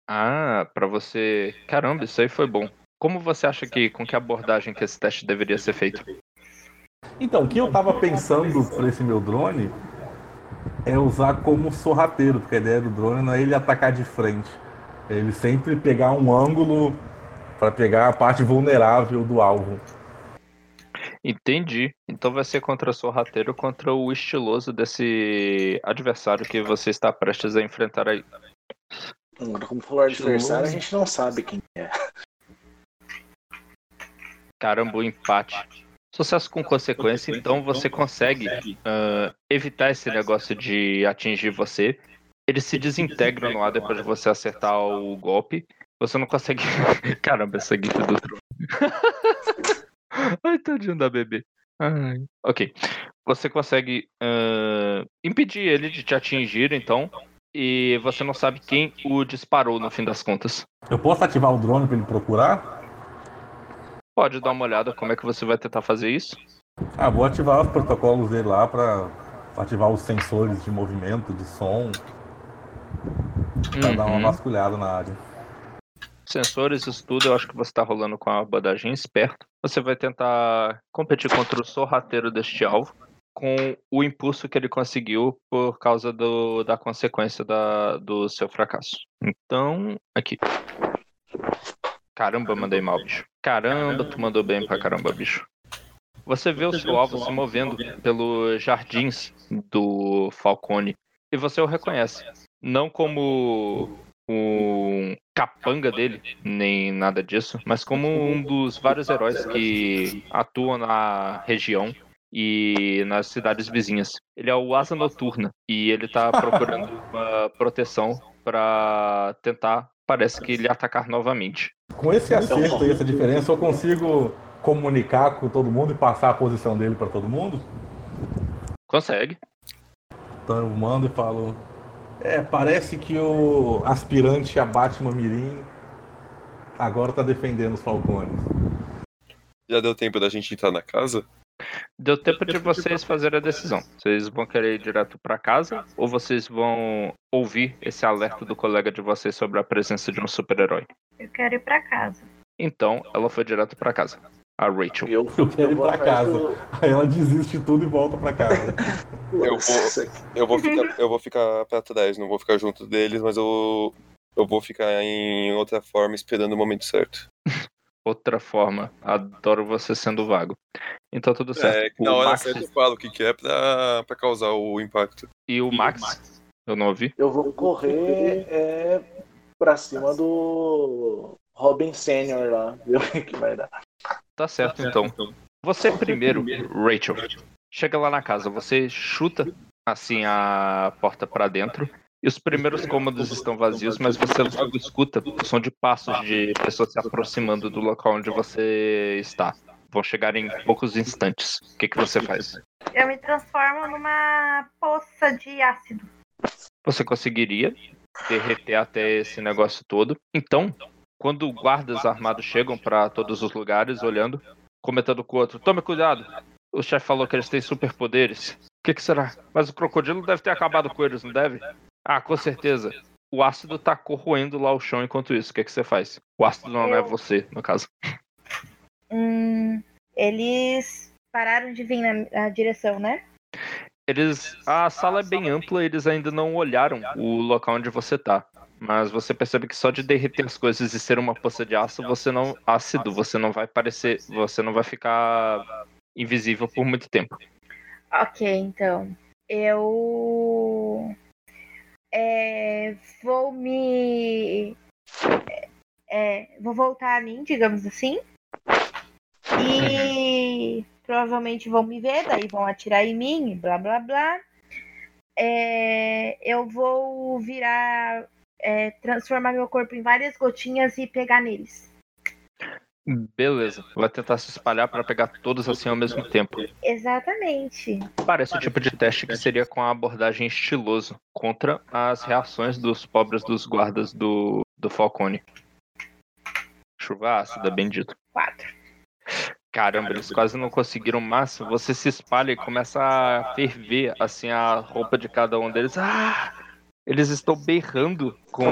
Ah, pra você. Caramba, isso aí foi bom. Como você acha que com que abordagem que esse teste deveria ser feito? Então, o que eu tava pensando para esse meu drone é usar como sorrateiro, porque a ideia do drone não é ele atacar de frente. É ele sempre pegar um ângulo para pegar a parte vulnerável do alvo. Entendi. Então vai ser contra o sorrateiro, contra o estiloso desse adversário que você está prestes a enfrentar aí. Como falou adversário, a gente não sabe quem é. Caramba, o empate. Sucesso com consequência, então você consegue ah, evitar esse negócio de atingir você. Eles se desintegram no ar depois de você acertar o golpe. Você não consegue. Caramba, essa gif do trono. Ai, tadinho da bebê. Ai. Ok. Você consegue ah, impedir ele de te atingir, então. E você não sabe quem o disparou no fim das contas. Eu posso ativar o drone para ele procurar? Pode dar uma olhada como é que você vai tentar fazer isso. Ah, vou ativar os protocolos dele lá para ativar os sensores de movimento, de som, para dar uma Uhum. vasculhada na área. Sensores, isso tudo, eu acho que você tá rolando com a abordagem esperto. Você vai tentar competir contra o sorrateiro deste alvo com o impulso que ele conseguiu por causa do, da consequência da, do seu fracasso. Então, aqui. Caramba, mandei mal, bicho. Caramba, tu mandou bem pra caramba, bicho. Você vê o seu alvo se movendo pelos jardins do Falcone e você o reconhece. Não como um capanga dele, nem nada disso, mas como um dos vários heróis que atuam na região e nas cidades vizinhas. Ele é o Asa Noturna e ele tá procurando uma proteção pra tentar, parece que ele atacar novamente. Com esse acerto e essa diferença, eu consigo comunicar com todo mundo e passar a posição dele para todo mundo? Consegue. Então eu mando e falo. É, parece que o aspirante a Batman Mirim agora tá defendendo os Falcones. Já deu tempo da gente entrar na casa? Deu tempo de vocês fazerem a decisão. Vocês vão querer ir direto pra casa ou vocês vão ouvir esse alerta do colega de vocês sobre a presença de um super-herói? Eu quero ir pra casa. Então, ela foi direto pra casa. A Rachel. Eu, Eu quero ir vou pra casa. do- Aí ela desiste de tudo e volta pra casa. Eu vou, eu vou ficar, eu vou ficar pra trás, não vou ficar junto deles, mas eu eu vou ficar em outra forma esperando o momento certo. Outra forma. Adoro você sendo vago. Então tudo É, certo. que na o hora Max certa eu falo o que, que é pra, pra causar o impacto. e o Max, eu não ouvi. Eu vou correr é, pra cima do Robin Senior lá, ver o que que vai dar. Tá certo, então. Você primeiro, Rachel. Chega lá na casa, você chuta assim a porta pra dentro. E os primeiros cômodos estão vazios, mas você logo escuta o som de passos de pessoas se aproximando do local onde você está. Vão chegar em poucos instantes. O que, que você faz? Eu me transformo numa poça de ácido. Você conseguiria derreter até esse negócio todo. Então, quando guardas armados chegam pra todos os lugares, olhando, comentando com o outro: Tome cuidado, o chefe falou que eles têm superpoderes. O que, que será? Mas o crocodilo deve ter acabado com eles, não deve? Ah, com certeza. O ácido tá corroendo lá o chão enquanto isso. O que, que você faz? O ácido não é Eu- você, no caso. Hum, eles pararam de vir na, na direção, né? Eles. A sala é bem ampla, eles ainda não olharam o local onde você tá. Mas você percebe que só de derreter as coisas e ser uma poça de ácido, você não. ácido, você não vai parecer. Você não vai ficar invisível por muito tempo. Ok, então. Eu. É, vou me. é, vou voltar a mim, digamos assim. E provavelmente vão me ver, daí vão atirar em mim, blá blá blá. É, eu vou virar. é, transformar meu corpo em várias gotinhas e pegar neles. Beleza. Vai tentar se espalhar pra pegar todos assim ao mesmo tempo. Exatamente. Parece o tipo de teste que seria com a abordagem estiloso contra as reações dos pobres dos guardas do, do Falcone. Chuva ácida, bem dito. Quatro. Caramba, eles quase não conseguiram, mas você se espalha e começa a ferver assim a roupa de cada um deles. Ah! Eles estão berrando com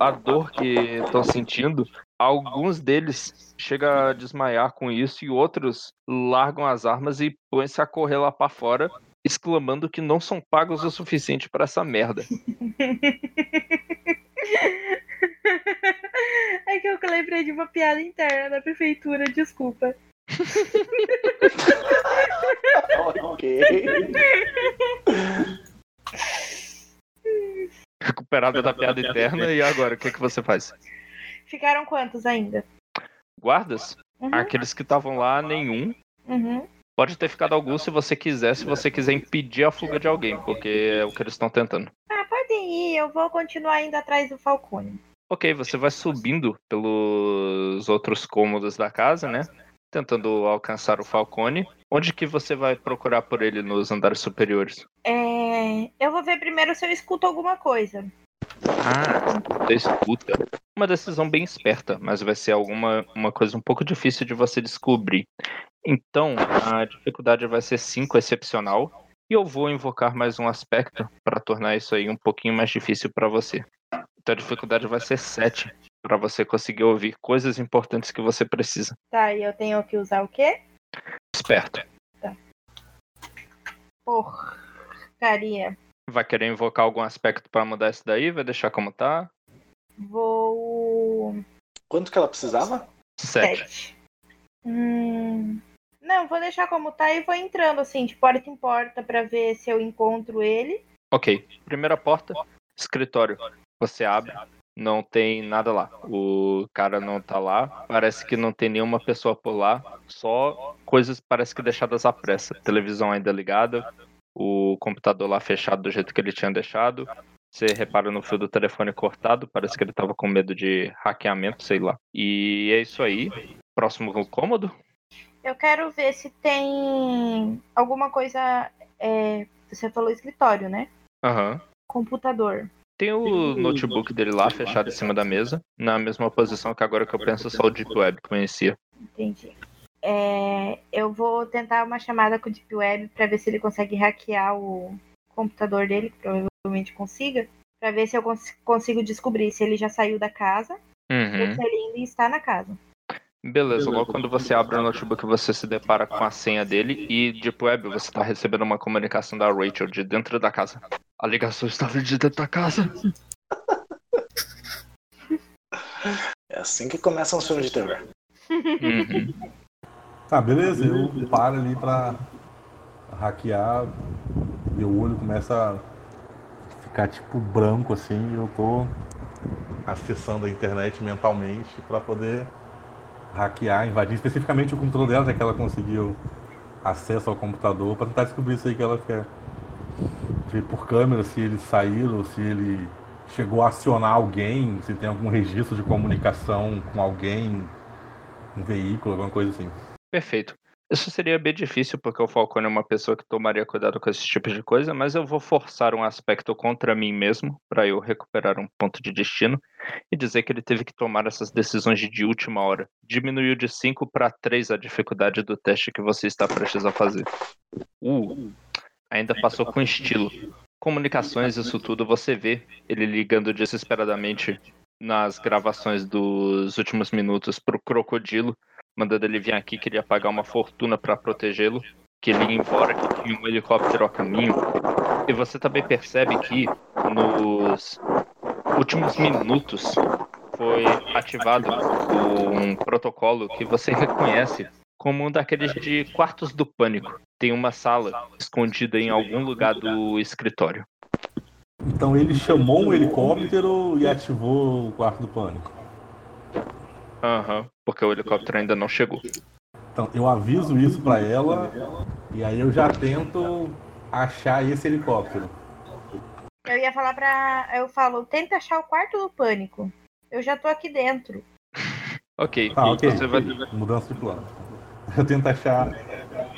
a dor que estão sentindo. Alguns deles chegam a desmaiar com isso e outros largam as armas e põem-se a correr lá pra fora, exclamando que não são pagos o suficiente pra essa merda. É que eu lembrei de uma piada interna da prefeitura, desculpa. ok. Recuperada da piada interna, e agora, o que, que você faz? Ficaram quantos ainda? Guardas? Uhum. Aqueles que estavam lá, nenhum. Uhum. Pode ter ficado alguns se você quiser, se você quiser impedir a fuga de alguém, porque é o que eles estão tentando. Ah, podem ir, eu vou continuar indo atrás do Falcone. Ok, você vai subindo pelos outros cômodos da casa, né? Tentando alcançar o Falcone. Onde que você vai procurar por ele nos andares superiores? É, eu vou ver primeiro se eu escuto alguma coisa. Ah, você escuta. Uma decisão bem esperta, mas vai ser alguma uma coisa um pouco difícil de você descobrir. Então, a dificuldade vai ser 5 excepcional. E eu vou invocar mais um aspecto para tornar isso aí um pouquinho mais difícil para você. Então a dificuldade vai ser 7 para você conseguir ouvir coisas importantes que você precisa. Tá, e eu tenho que usar o quê? Esperto. Porcaria. Vai querer invocar algum aspecto para mudar isso daí? Vai deixar como tá? Vou. Quanto que ela precisava? 7. Sete. Hum... Não, vou deixar como tá e vou entrando assim, de porta em porta, pra ver se eu encontro ele. Ok. Primeira porta, escritório. Você abre, não tem nada lá. O cara não tá lá. Parece que não tem nenhuma pessoa por lá. Só coisas parece que deixadas à pressa. Televisão ainda ligada, o computador lá fechado do jeito que ele tinha deixado. Você repara no fio do telefone cortado, parece que ele tava com medo de hackeamento, sei lá. E é isso aí. Próximo cômodo? Eu quero ver se tem alguma coisa. é, Você falou escritório, né? Aham. Computador. Tem o notebook dele lá, fechado em cima da mesa, na mesma posição que agora que eu penso só o Deep Web conhecia. Entendi. É, eu vou tentar uma chamada com o Deep Web pra ver se ele consegue hackear o computador dele, que provavelmente consiga, Pra ver se eu cons- consigo descobrir se ele já saiu da casa ou Uhum. se ele ainda está na casa. Beleza, logo quando você abre o notebook você se depara com a senha dele e Deep Web você tá recebendo uma comunicação da Rachel de dentro da casa. A ligação estava de dentro da casa. É assim que começam os filmes de terror. Uhum. Tá, beleza, eu paro ali pra hackear, meu olho começa a ficar tipo branco assim, e eu tô acessando a internet mentalmente pra poder hackear, invadir especificamente o computador dela, já que ela conseguiu acesso ao computador, pra tentar descobrir isso aí que ela quer. Ver por câmera se eles saíram, se ele chegou a acionar alguém, se tem algum registro de comunicação com alguém, um veículo, alguma coisa assim. Perfeito. Isso seria bem difícil, porque o Falcone é uma pessoa que tomaria cuidado com esse tipo de coisa, mas eu vou forçar um aspecto contra mim mesmo, para eu recuperar um ponto de destino, e dizer que ele teve que tomar essas decisões de última hora. Diminuiu de 5 para 3 a dificuldade do teste que você está prestes a fazer. Uh, ainda passou com estilo. Comunicações, isso tudo, você vê ele ligando desesperadamente nas gravações dos últimos minutos pro Crocodilo, mandando ele vir aqui, queria pagar uma fortuna para protegê-lo, que ele ia embora, que tinha um helicóptero a caminho. E você também percebe que nos últimos minutos foi ativado um protocolo que você reconhece como um daqueles de quartos do pânico. Tem uma sala escondida em algum lugar do escritório. Então ele chamou um helicóptero e ativou o quarto do pânico. Aham, porque o helicóptero ainda não chegou. Então eu aviso isso pra ela e aí eu já tento achar esse helicóptero. Eu ia falar pra. Eu falo, tenta achar o quarto do pânico. Eu já tô aqui dentro. Ok, Ah, e ok. você vai. Mudança de plano. Eu tento achar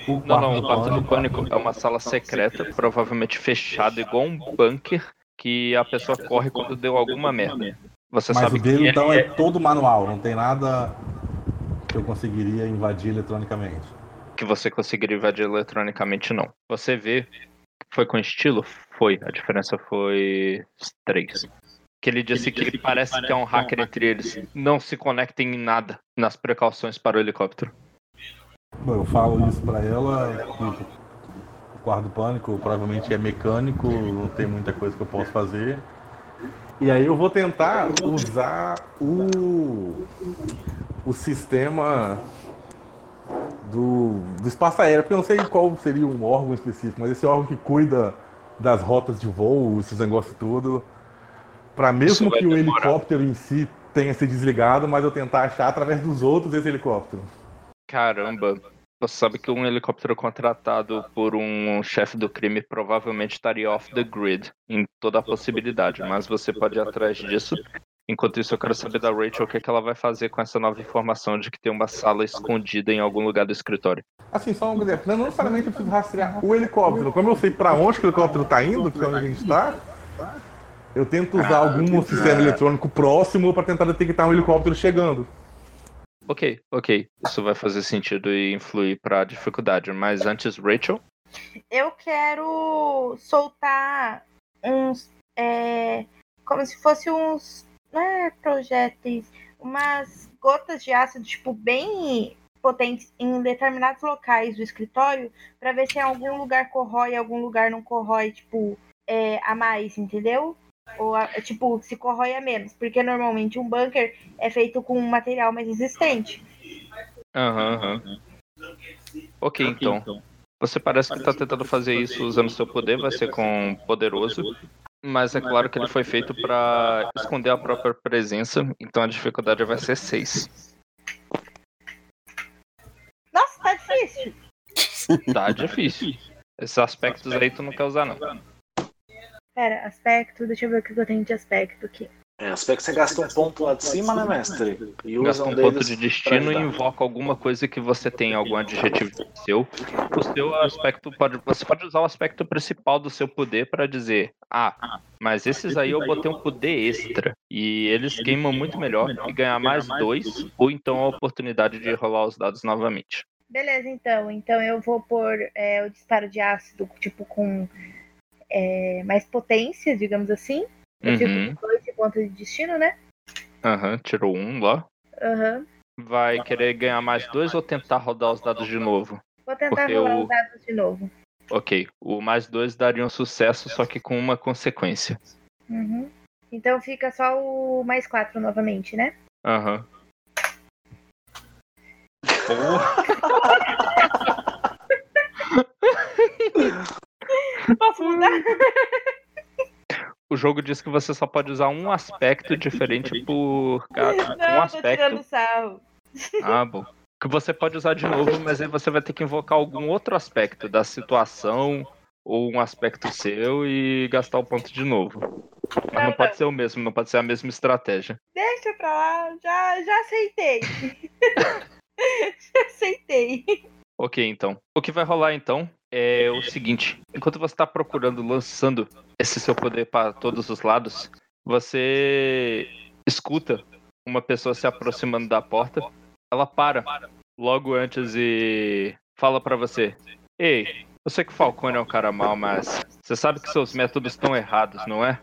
o quarto Não, não, do o quarto do pânico. pânico é uma sala secreta, provavelmente fechada, igual um bunker, que a pessoa corre quando deu alguma merda. Você Mas sabe o dele que então é, é todo manual, não tem nada que eu conseguiria invadir eletronicamente. que você conseguiria invadir eletronicamente, não. Você vê, foi com estilo? Foi. A diferença foi três. Que ele disse que parece que é um hacker entre eles. Não se conectem em nada nas precauções para o helicóptero. Bom, eu falo isso pra ela, que o quarto pânico provavelmente é mecânico, não tem muita coisa que eu possa fazer. E aí eu vou tentar usar o, o sistema do, do espaço aéreo, porque eu não sei qual seria um órgão específico, mas esse órgão que cuida das rotas de voo, esses negócios tudo, para mesmo que o demorar. helicóptero em si tenha se desligado, mas eu tentar achar através dos outros esse helicóptero. Caramba. Você sabe que um helicóptero contratado por um chefe do crime provavelmente estaria off the grid em toda a possibilidade, mas você pode ir atrás disso. Enquanto isso, eu quero saber da Rachel o que, é que ela vai fazer com essa nova informação de que tem uma sala escondida em algum lugar do escritório. Assim, só um exemplo. Não necessariamente eu preciso rastrear o helicóptero. Como eu sei pra onde o helicóptero tá indo, que é onde a gente tá, eu tento usar algum sistema eletrônico próximo pra tentar detectar um helicóptero chegando. Ok, ok. Isso vai fazer sentido e influir pra dificuldade. Mas antes, Rachel? Eu quero soltar uns. é, como se fosse uns. Não é projéteis, umas gotas de ácido, tipo, bem potentes em determinados locais do escritório, pra ver se em algum lugar corrói, algum lugar não corrói, tipo, é, a mais, entendeu? Ou, a- tipo, se corrói a menos. Porque normalmente um bunker é feito com um material mais resistente. Aham, aham. Ok, então. Você parece que tá tentando fazer isso usando seu poder, vai ser com poderoso. Mas é claro que ele foi feito pra esconder a própria presença, então a dificuldade vai ser 6. Nossa, tá difícil. Tá difícil. Esses aspectos aí tu não quer usar, não. Pera, aspecto, deixa eu ver o que eu tenho de aspecto aqui. É, aspecto que você gasta um ponto lá de cima, né, mestre? E Gasta usa um um ponto de destino e invoca alguma coisa que você tem, algum adjetivo seu. O seu aspecto pode. Você pode usar o aspecto principal do seu poder para dizer, ah, mas esses aí eu botei um poder extra. E eles queimam muito melhor e ganhar mais dois, ou então a oportunidade de rolar os dados novamente. Beleza, então. Então eu vou pôr é, o disparo de ácido, tipo, com é, mais potência, digamos assim. Eu Uhum. com dois de ponto de destino, né? Aham, tirou um lá. Aham. Vai querer ganhar mais dois ou tentar rodar os dados de novo? Vou tentar Porque rolar o- os dados de novo. Ok, o mais dois daria um sucesso, só que com uma consequência. Uhum. Então fica só o mais quatro novamente, né? Aham. Porra. Posso mudar? O jogo diz que você só pode usar um aspecto diferente por cada. Não, Um aspecto. sarro. Ah, bom. Que você pode usar de novo, mas aí você vai ter que invocar algum outro aspecto da situação ou um aspecto seu e gastar o ponto de novo. Mas não Não, pode ser o mesmo, não pode ser a mesma estratégia. Deixa pra lá, já, já aceitei. já aceitei. Ok, então. O que vai rolar então é o seguinte: enquanto você está procurando, lançando esse seu poder para todos os lados, você escuta uma pessoa se aproximando da porta. Ela para logo antes e fala para você: Ei, eu sei que o Falcone é um cara mau, mas você sabe que seus métodos estão errados, não é?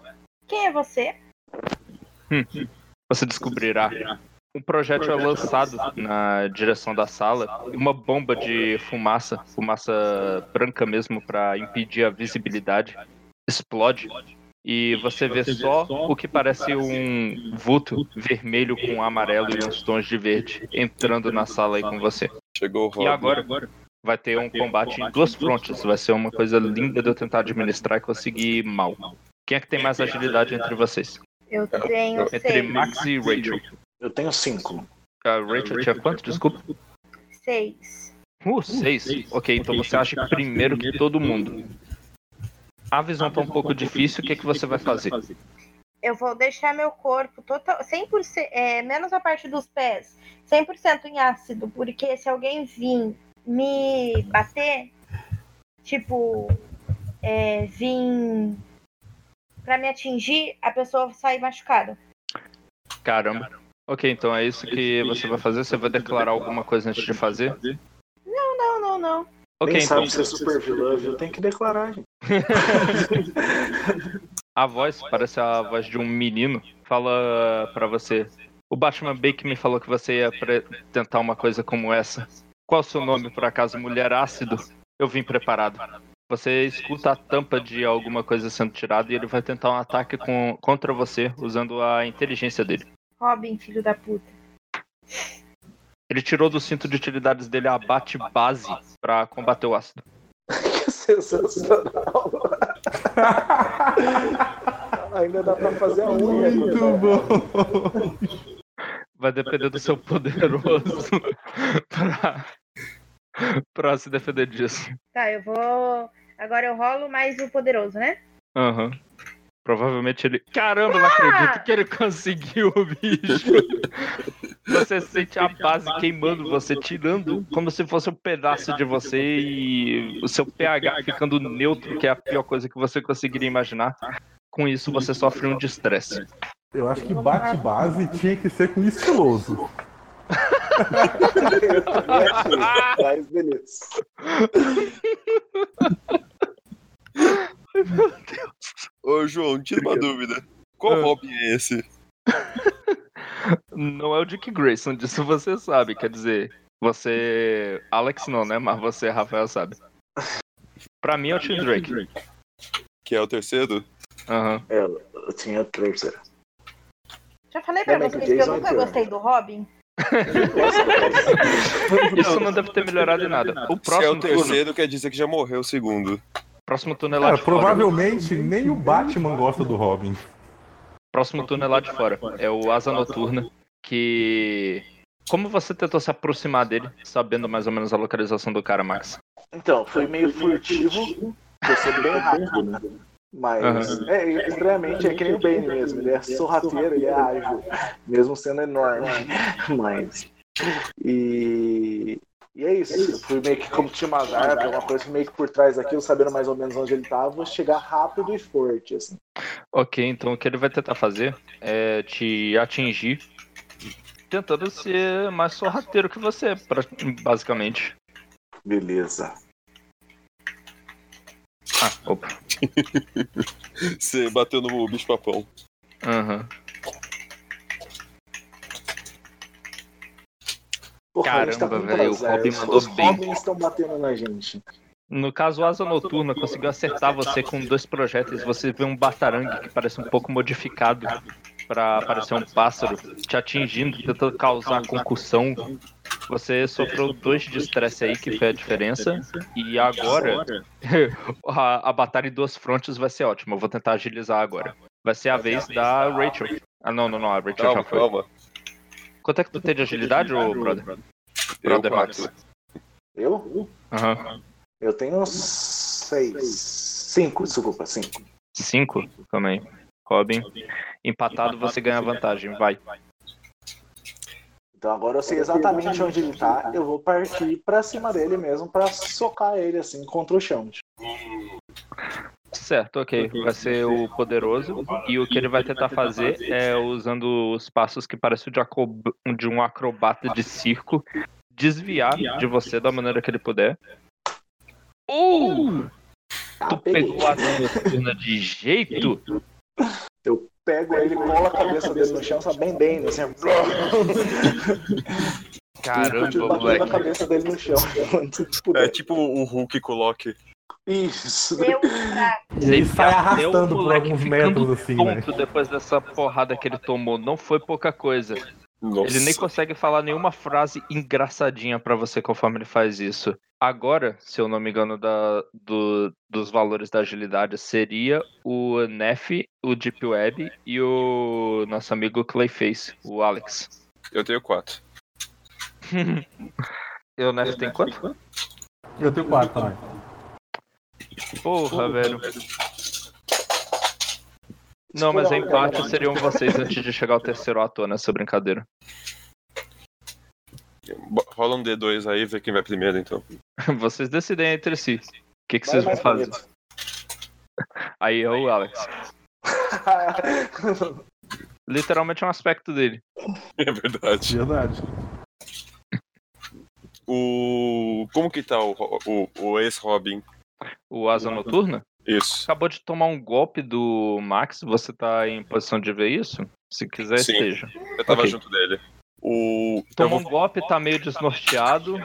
Quem é você? Você descobrirá. Um projétil é lançado na direção da sala, uma bomba de fumaça, fumaça branca mesmo para impedir a visibilidade, explode e você vê só o que parece um vulto vermelho com amarelo e uns tons de verde entrando na sala aí com você. Chegou o Rob. E agora vai ter um combate em duas frontes, vai ser uma coisa linda de eu tentar administrar e conseguir mal. Quem é que tem mais agilidade entre vocês? Eu tenho Entre seis. Max e Rachel. Eu tenho cinco. A Rachel tinha quanto? Desculpa. Seis. Uh, seis. Ok, então você acha primeiro que todo mundo. A visão tá um pouco difícil, o que, é que você vai fazer? Eu vou deixar meu corpo total, 100%, é, menos a parte dos pés, 100% em ácido, porque se alguém vir me bater, tipo, é, vir pra me atingir, a pessoa sai machucada. Caramba. Ok, então é isso que você vai fazer? Você vai declarar alguma coisa antes de fazer? Não, não, não. Ok, Nem então sabe ser super vilã, viu? Tem que declarar, gente. a voz, parece a voz de um menino, fala pra você. O Batman Bake me falou que você ia tentar uma coisa como essa. Qual o seu nome, por acaso? Mulher Ácido? Eu vim preparado. Você escuta a tampa de alguma coisa sendo tirada e ele vai tentar um ataque com- contra você usando a inteligência dele. Robin, filho da puta. Ele tirou do cinto de utilidades dele a bate base pra combater o ácido. Que sensacional. Ainda dá pra fazer a unha. Muito bom. Vai depender do seu poderoso pra, pra se defender disso. Tá, eu vou. Agora eu rolo mais o poderoso, né? Aham. Provavelmente ele. Caramba, não acredito que ele conseguiu, bicho. Você sente a base queimando você, tirando como se fosse um pedaço de você e o seu pH ficando neutro, que é a pior coisa que você conseguiria imaginar. Com isso, você sofre um distresse. Eu acho que bate-base tinha que ser com estiloso. Mas beleza. Ô, João, tira uma dúvida. Qual Ah. Robin é esse? Não é o Dick Grayson, disso você sabe. Quer dizer, você. Alex não, né? Mas você, Rafael, sabe. Pra mim é o Tim Drake. Que é o terceiro? Aham. É, eu tinha a terceira. Já falei pra vocês que eu nunca é pior. gostei do Robin. Isso não deve ter melhorado em nada. O Se é próximo o turno. terceiro, quer dizer que já morreu o segundo. Próximo é lá Cara, de fora. provavelmente nem o Batman gosta do Robin. Próximo é lá de fora. É o Asa Noturna. Que. Como você tentou se aproximar dele, sabendo mais ou menos a localização do cara, Max? Então, foi meio furtivo. Sou bem rápido, né? Mas Aham. é estranhamente é que nem o Bane mesmo. Ele é sorrateiro, ele é ágil, mesmo sendo enorme. Mas. E. E é isso. Eu fui meio que como tinha umas árvores, uma coisa meio que por trás daquilo, sabendo mais ou menos onde ele tava, chegar rápido e forte, assim. Ok, então o que ele vai tentar fazer é te atingir, tentando ser mais sorrateiro que você, basicamente. Beleza. Ah, opa. Você bateu no bicho papão. Aham. Porra, a gente tá Caramba, velho, o. Robin Os- mandou Os bem. Robins estão batendo na gente. No caso, o Asa Noturna conseguiu acertar você com dois projéteis. Você vê um batarangue que parece um pouco modificado pra aparecer um pássaro te atingindo, tentando causar concussão. Você sofreu dois de estresse aí, que foi a diferença. E agora, a, a batalha em duas frontes vai ser ótima. Eu vou tentar agilizar agora. Vai ser a vez da Rachel. Ah, não, não, não. A Rachel já foi. Quanto é que tu tem de agilidade, ô brother? Eu Brother Max. quatro. Eu? Aham. Eu tenho seis. Cinco, desculpa, cinco. Cinco também. Robin. Empatado, você ganha vantagem. Vai. Então agora eu sei exatamente onde ele tá. Eu vou partir pra cima dele mesmo pra socar ele assim contra o chão. Certo, ok. Vai ser o poderoso. E o que ele vai tentar fazer é, usando os passos que parecem de, um acrobata de circo, desviar de você da maneira que ele puder. Uh! Ah, Tu pegou a noturna de jeito? Eu pego ele, colo a cabeça dele no chão, sabe, bem bem, assim. Caramba, batendo a moleque. cabeça dele no chão. É tipo o Hulk com o Loki. Isso. Deu. Ele sai Até o arrastando por alguns metros assim, né? depois dessa porrada que ele tomou. Não foi pouca coisa. Nossa. Ele nem consegue falar nenhuma frase engraçadinha pra você conforme ele faz isso. Agora, se eu não me engano da, do- dos valores da agilidade, seria o Nef, o Deep Web e o nosso amigo Clayface, o Alex. Eu tenho quatro. E o Nef tem quanto? Eu tenho quatro também. Porra, velho. Não, mas o empate seriam vocês antes de chegar ao terceiro ator nessa brincadeira. Rola um D2 aí, vê quem vai primeiro, então. Vocês decidem entre si. O que, que Vai vocês vão fazer? primeiro. Aí é o Alex. Literalmente é um aspecto dele. É verdade. Verdade. O. Como que tá o, o, o ex-Robin? O Asa Noturna Isso. acabou de tomar um golpe do Max. Você tá em posição de ver isso? Se quiser, Sim. esteja. Eu tava Ok. junto dele. O. Tomou um golpe, tá meio desnorteado.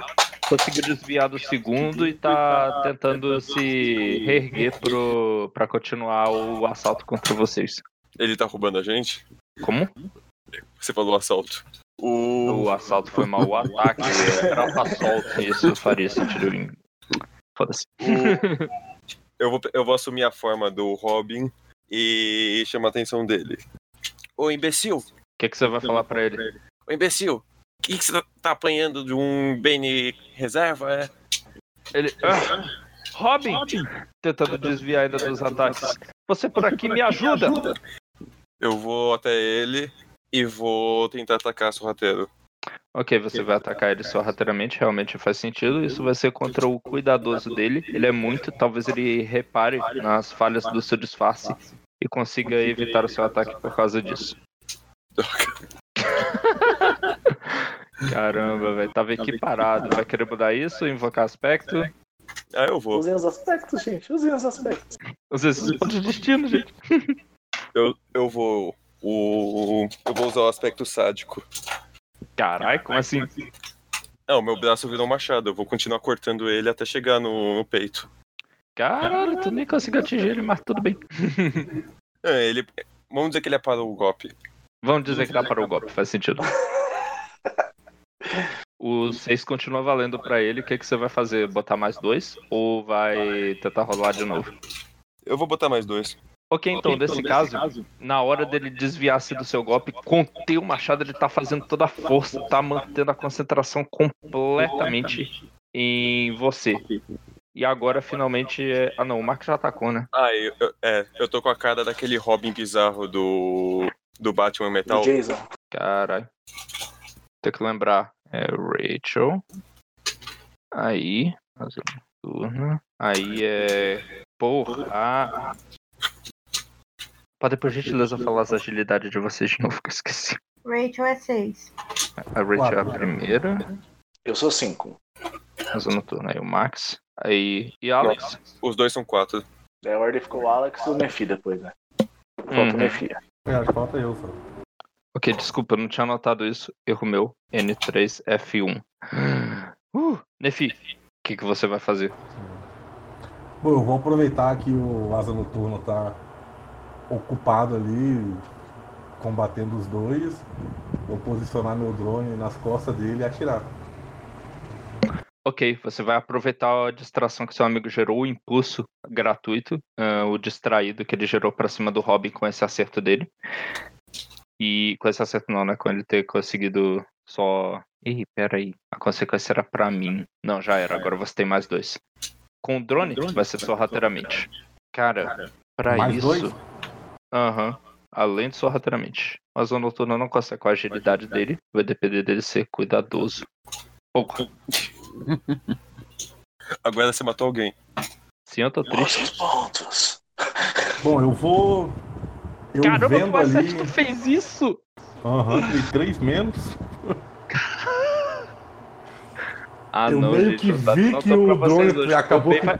Conseguiu desviar do segundo e tá tentando se reerguer pro, pra continuar o assalto contra vocês. Ele tá roubando a gente? Como? Você falou assalto. O. O assalto foi mal, o ataque era o assalto. Isso faria sentido. em- Foda-se. Eu vou, eu vou assumir a forma do Robin e chamar a atenção dele. Ô imbecil! O que, que você vai falar pra ele? Ô imbecil! O que, que você tá- apanhando de um Bane reserva? É? Ele. Ah, Robin! Tentando desviar ainda dos ataques. Você por aqui me ajuda! Eu vou até ele e vou tentar atacar sorrateiro. Ok, você vai atacar ele sorrateiramente, realmente faz sentido. Isso vai ser contra o cuidadoso dele. Ele é muito, talvez ele repare nas falhas do seu disfarce e consiga evitar o seu ataque por causa disso. Caramba, velho, tava equiparado. Vai querer mudar isso, invocar aspecto? Ah, eu vou. Usem os aspectos, gente. Usem os aspectos. Os esses pontos de destino, gente. Eu, eu vou. O, eu vou usar o aspecto sádico. Caralho, como assim? Não, meu braço virou um machado. Eu vou continuar cortando ele até chegar no, no peito. Caralho, tu nem conseguiu atingir ele, mas tudo bem. É, ele. Vamos dizer que ele parou o golpe. Vamos dizer que dá para o golpe, faz sentido. O 6 continua valendo pra ele. O que, que você vai fazer? Botar mais dois? Ou vai tentar rolar de novo? Eu vou botar mais dois. Ok, então, nesse caso, na hora dele desviar-se do seu golpe, conter o machado, ele tá fazendo toda a força, tá mantendo a concentração completamente em você. E agora, finalmente, é... Ah, não, o Mark já atacou, né? Ah, eu, eu- é, eu tô com a cara daquele Robin bizarro do. do Batman Metal. O Jason. Caralho. Tem que lembrar. É Rachel. Aí. Noturna. Aí é. Porra. Pode por gentileza falar as agilidades de vocês de novo, que eu esqueci. Rachel é 6. A Rachel é a primeira. Eu sou cinco. Azul Noturna. Aí o Max. Aí. E Alex. Os dois são quatro. Daí a ordem ficou o Alex e o Nefi depois, né? Falta Uhum. o Nefi. É, acho que falta eu, só. Ok, desculpa, eu não tinha notado isso. Erro meu. N3F1. Uh, Nefi, o que, que você vai fazer? Bom, eu vou aproveitar que o Asa Noturno tá ocupado ali combatendo os dois, vou posicionar meu drone nas costas dele e atirar. Ok, você vai aproveitar a distração que seu amigo gerou, o impulso gratuito, ah, o distraído que ele gerou pra cima do Robin com esse acerto dele. E com esse acerto não, né? Com ele ter conseguido só. Ih, peraí. A consequência era pra mim. Não, já era. Agora você tem mais dois. Com o drone, vai ser sorrateiramente. Cara, pra Mais isso. dois? Aham. Além de sorrateiramente. Mas o noturno não consegue com a agilidade dele. Vai depender dele ser cuidadoso. Pouco. Agora você matou alguém. Sim, eu tô triste. pontos. Bom, eu vou. Eu Caramba, vendo como ali. tu fez isso? Aham, tirei três menos. Ah, Eu não, meio gente. que vi que o drone acabou vai-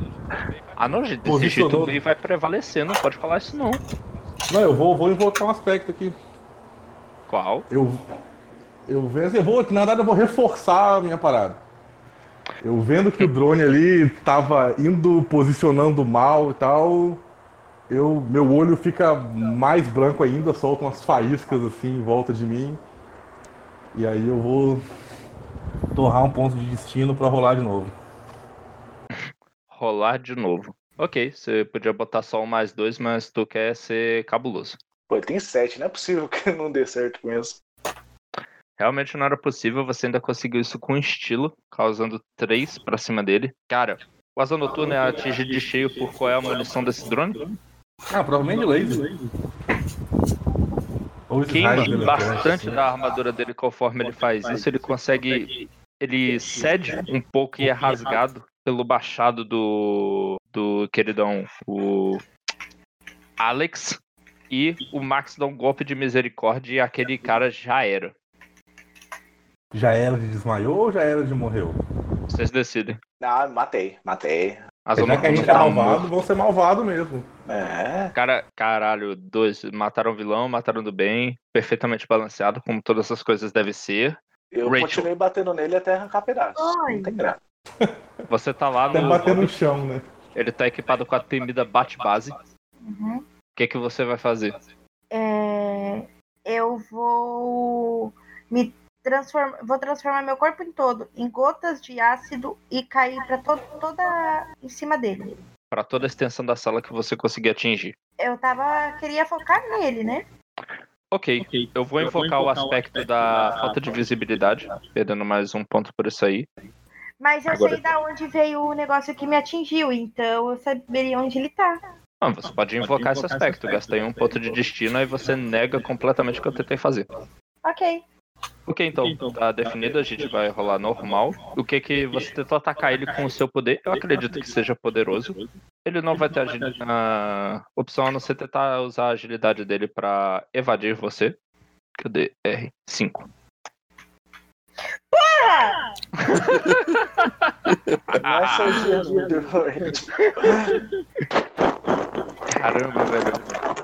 Ah, não, gente. Desse jeito o vai prevalecer. Não pode falar isso, não. Não, eu vou, vou invocar um aspecto aqui. Qual? Eu, eu vendo, eu vou, na verdade, eu vou reforçar a minha parada. Eu vendo que o drone ali tava indo posicionando mal e tal, eu, meu olho fica mais branco ainda, solta umas faíscas assim em volta de mim. E aí eu vou torrar um ponto de destino pra rolar de novo. Rolar de novo. Ok, você podia botar só um mais dois, mas tu quer ser cabuloso. Pô, ele tem sete, não é possível que não dê certo com isso. Realmente não era possível, você ainda conseguiu isso com estilo, causando três pra cima dele. Cara, o asa noturno é atingido de cheio por qual é a munição desse drone? Ah, provavelmente laser. Queima bastante né? da armadura dele conforme ele faz isso, ele consegue. Ele cede um pouco e é rasgado pelo baixado do. Do queridão, o. Alex. E o Max dá um golpe de misericórdia e aquele cara já era. Já era de desmaiou ou já era de morreu? Vocês decidem. Ah, matei, matei. As Já que a gente é tá malvado, vão ser malvado mesmo. É. Cara, caralho, dois. Mataram o vilão, mataram do bem. Perfeitamente balanceado, como todas essas coisas devem ser. Eu Rachel. continuei batendo nele até arrancar pedaços. Oi. Não tem graça. Você tá lá Até no. bater no chão, né? Ele tá equipado com a temida bate-base. O Uhum. que, que você vai fazer? É, eu vou me transformar, vou transformar meu corpo em todo em gotas de ácido e cair para toda em cima dele. Pra toda a extensão da sala que você conseguir atingir. Eu tava queria focar nele, né? Ok, eu vou invocar o aspecto da falta de visibilidade, perdendo mais um ponto por isso aí. Mas eu Agora- sei da onde veio o negócio que me atingiu, então eu saberia onde ele tá. Ah, você pode invocar esse aspecto, gastei um ponto de destino aí você nega completamente o que eu tentei fazer. Ok. Ok, então, tá definido, a gente vai rolar normal. O que que você tentou atacar ele com o seu poder? Eu acredito que seja poderoso. Ele não vai ter agilidade. A opção a não ser tentar usar a agilidade dele pra evadir você. Cadê? R5. Nessa é dia do Caramba, velho.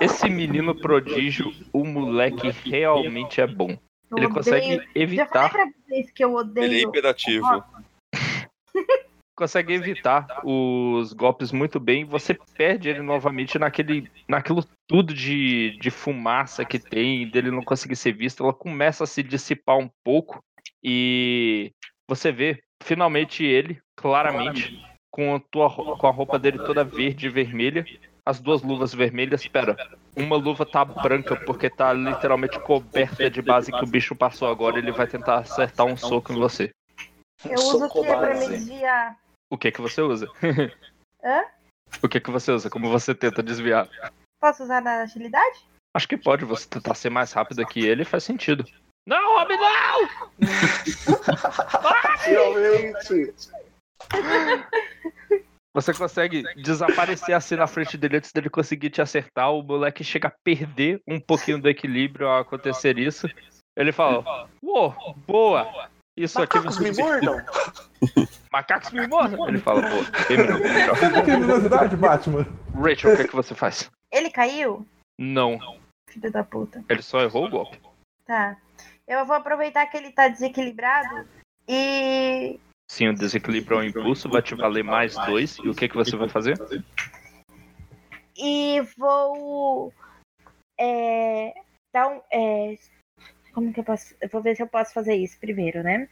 Esse menino prodígio, o moleque realmente é bom. Eu Ele odeio- consegue Já falei evitar, pra vocês que eu odeio. Ele é imperativo. consegue evitar os golpes muito bem. Você perde ele novamente naquele, naquilo tudo de, de fumaça que tem, dele não conseguir ser visto. Ela começa a se dissipar um pouco e você vê finalmente ele, claramente, com a, tua, com a roupa dele toda verde e vermelha. As duas luvas vermelhas, espera. Uma luva tá branca porque tá literalmente coberta de base que o bicho passou agora. Ele vai tentar acertar um soco em você. Eu uso o que pra me desviar? O que que você usa? Hã? O que que você usa? Como você tenta desviar? Posso usar na agilidade? Acho que pode, você tentar ser mais rápido que ele faz sentido. Não, Robin, não! Finalmente! Você consegue desaparecer assim na frente dele antes dele conseguir te acertar. O moleque chega a perder um pouquinho do equilíbrio ao acontecer isso. Ele fala: Uou, boa! Isso aqui Macacos me mordam! Macacos me mordam! Ele fala: Pô, terminou. Criminosidade, Batman? Rachel, o que, é que você faz? Ele caiu? Não, Filho da puta. ele só errou o golpe. Tá. Eu vou aproveitar que ele tá desequilibrado e. Sim, o desequilíbrio ao impulso vai te valer mais dois. E o que, que você vai fazer? E vou. É, dar um. é, como que eu posso. Eu vou ver se eu posso fazer isso primeiro, né?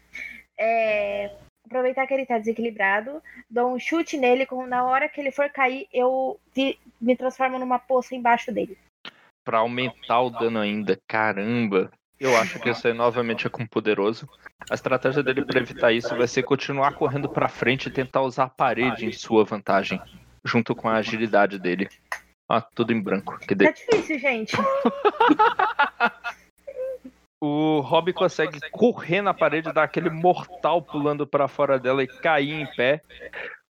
É, aproveitar que ele tá desequilibrado, dou um chute nele, com, na hora que ele for cair, eu vi- me transformo numa poça embaixo dele. Pra aumentar o dano ainda, caramba. Eu acho que isso aí novamente é com o poderoso. A estratégia dele pra evitar isso vai ser continuar correndo pra frente e tentar usar a parede em sua vantagem, junto com a agilidade dele. Ah, tudo em branco. Que Tá de... difícil, gente. O Rob consegue correr na parede, dar aquele mortal pulando pra fora dela e cair em pé.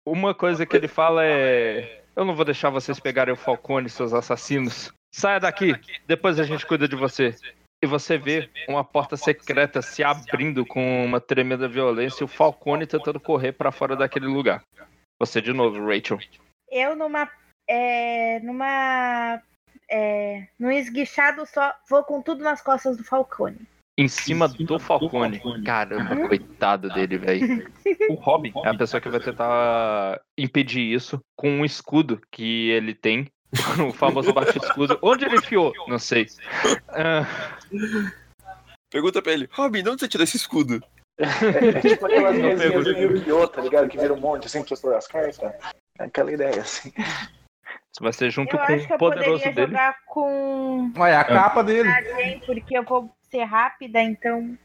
Uma coisa que ele fala é: Eu não vou deixar vocês pegarem o Falcone, seus assassinos. Saia daqui, depois a gente cuida de você. E você vê uma porta secreta se abrindo com uma tremenda violência e o Falcone tentando correr pra fora daquele lugar. Você de novo, Rachel. Eu numa. É, numa. É, num esguichado só, vou com tudo nas costas do Falcone. Em cima do Falcone. Caramba, coitado dele, velho. O Robin é a pessoa que vai tentar impedir isso com um escudo que ele tem. O famoso bate-escudo. Onde ele enfiou? Não sei. Ah, Pergunta pra ele, Robin, de onde você tirou esse escudo? É tipo aquelas mesinhas do Yu-Gi-Oh!, tá ligado? Que vira um monte assim pra você pôr as cartas. É aquela ideia, assim. isso vai ser junto Eu com acho que o eu poderoso dele. jogar com Olha, a capa dele. alguém, porque eu vou ser rápida, então.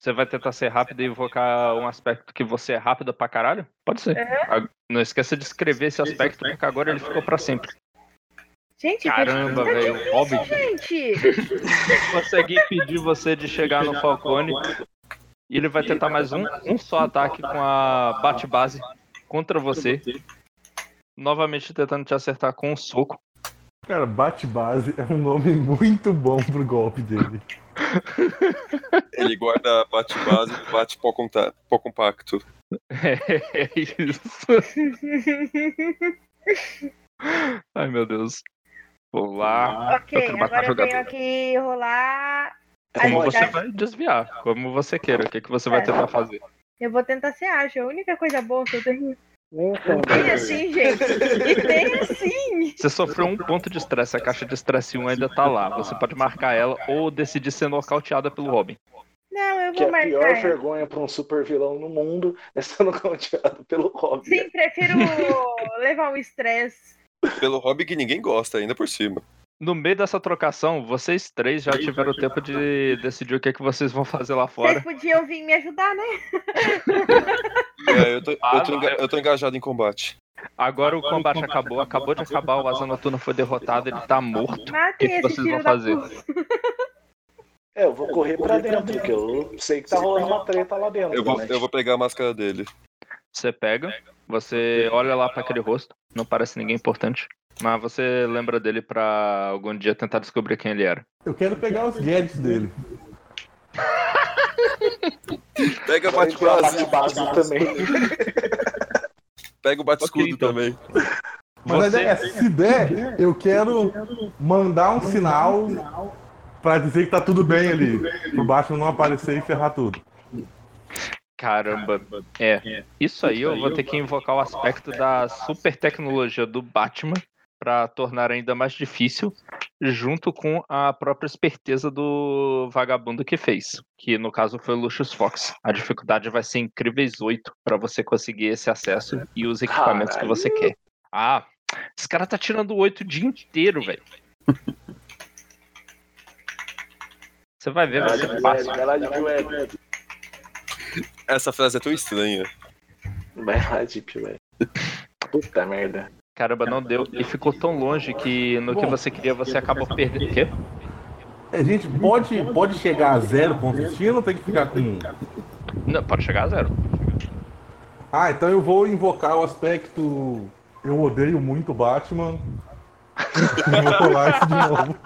Você vai tentar ser rápido e invocar um aspecto que você é rápido pra caralho? Pode ser. Ah, Não esqueça de escrever esse aspecto, porque agora ele ficou pra sempre. Gente, Caramba, velho, difícil, Hobbit. gente. Consegue impedir você de chegar no Falcone. E ele vai tentar mais um, um só ataque com a bate-base contra você. Novamente tentando te acertar com um soco. Cara, bate-base é um nome muito bom pro golpe dele. Ele guarda bate-base e bate pó conta- pó compacto. É isso. Ai meu Deus. Vou lá. ok, Eu agora eu tenho que rolar. Como você vai desviar, como você queira. O que, que você vai É. tentar fazer? Eu vou tentar ser ágil. A única coisa boa que eu tenho. Então, Tem assim, gente. E tem assim. Você sofreu um ponto de estresse, a caixa de estresse 1 ainda tá lá. Você pode marcar ela ou decidir ser nocauteada pelo Robin. Não, eu que vou a pior marcar. vergonha pra um super vilão no mundo é sendo cauteado pelo Robin. Sim, prefiro levar um estresse. Pelo hobby que ninguém gosta, ainda por cima. No meio dessa trocação, vocês três já tiveram tempo de decidir o que, é que vocês vão fazer lá Vocês fora. podiam vir me ajudar, né? É, eu, tô, Ah, eu, tô enga- eu- tô engajado em combate. Agora o combate acabou, acabou de acabar, o Asa Noturna foi derrotado, ele tá morto. O que, que vocês vão fazer? É, eu vou correr pra dentro, porque eu sei que tá rolando uma treta lá dentro. Eu vou, né? eu vou pegar a máscara dele. Você pega, você olha lá pra aquele rosto, não parece ninguém importante, mas você lembra dele pra algum dia tentar descobrir quem ele era. Eu quero pegar os gadgets dele. Pega a bate-base. bate-base também. Pega o bate-escudo Ok, então. também. Mas a Você- ideia é, se der, eu quero mandar um sinal pra dizer que tá tudo bem ali. Pro Batman não aparecer e ferrar tudo. Caramba, é. Isso aí eu vou ter que invocar o aspecto da super tecnologia do Batman pra tornar ainda mais difícil, junto com a própria esperteza do vagabundo que fez, que no caso foi o Lucius Fox. A dificuldade vai ser incríveis 8 pra você conseguir esse acesso e os equipamentos que você quer. Ah, esse cara tá tirando 8 o dia inteiro, velho. Você vai ver, vai ser fácil. Vai lá de Web. Essa frase é tão estranha. Vai lá, Deep Web. Puta merda. Caramba, não deu. E ficou tão longe que no que Bom. você queria você acabou perdendo. O quê? A gente pode, pode chegar a zero ponto de destino ou tem que ficar com? Não, pode chegar a zero. Ah, então eu vou invocar o aspecto. Eu odeio muito Batman. vou rolar isso de novo.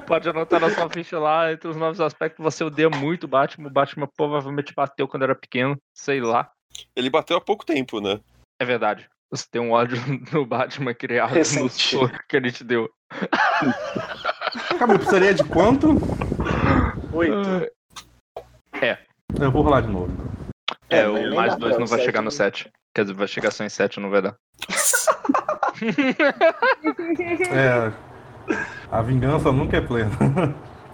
Pode anotar na sua ficha lá, entre os novos aspectos, você odeia muito o Batman. O Batman provavelmente bateu quando era pequeno, sei lá. Ele bateu há pouco tempo, né? É verdade. Você tem um ódio no Batman criado no Recente. soco que ele te deu. Calma, eu precisaria de quanto? Oito. Eu vou rolar de novo. É, É, o mais dois não vai chegar no né? 7. Quer dizer, vai chegar só em 7, não vai dar. É. A vingança nunca é plena.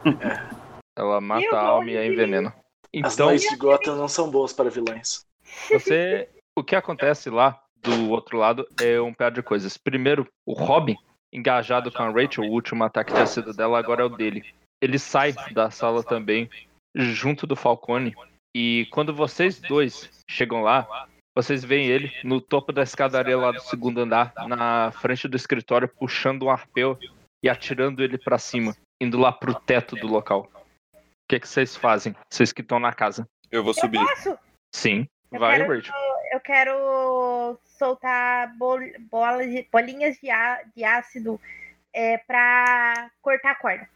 Ela mata a alma e a envenena. As Então, leis de Gotham não são boas para vilões. você. O que acontece lá do outro lado é um pé de coisas. Primeiro, o Robin, engajado com a Rachel, o último ataque tinha sido dela, agora é o dele. Ele sai da sala também, junto do Falcone. E quando vocês dois chegam lá, vocês veem ele no topo da escadaria lá do segundo andar, na frente do escritório, puxando um arpeu e atirando ele pra cima, indo lá pro teto do local. O que, que vocês fazem? Vocês que estão na casa. Eu vou Eu subir. posso? Sim. Eu Vai, quero- Rachel. Eu quero soltar bol- bolas de, bolinhas de, á- de ácido é, pra cortar a corda.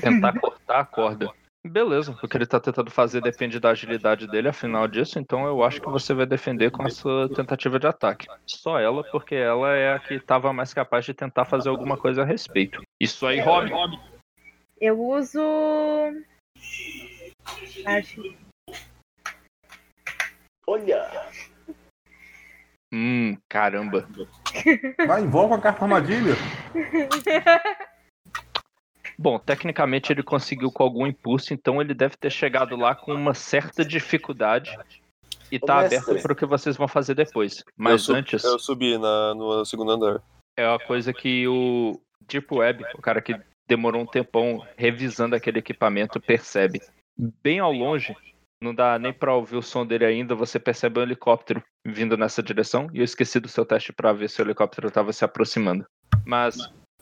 Tentar cortar a corda. Beleza, o que ele tá tentando fazer depende da agilidade dele, afinal disso, então eu acho que você vai defender com a sua tentativa de ataque. Só ela, porque ela é a que tava mais capaz de tentar fazer alguma coisa a respeito. Isso aí, Robin. Eu uso. Acho. Olha! Hum, caramba. Vai, invoca a carta armadilha. Bom, tecnicamente ele conseguiu com algum impulso, então ele deve ter chegado lá com uma certa dificuldade e Ô, tá mestre. aberto para o que vocês vão fazer depois. eu, Mas sub- antes, eu subi na, no segundo andar. é uma coisa que o Deep Web, o cara que demorou um tempão revisando aquele equipamento, percebe. Bem ao longe, não dá nem pra ouvir o som dele ainda, você percebe um helicóptero vindo nessa direção, e eu esqueci do seu teste pra ver se o helicóptero estava se aproximando. Mas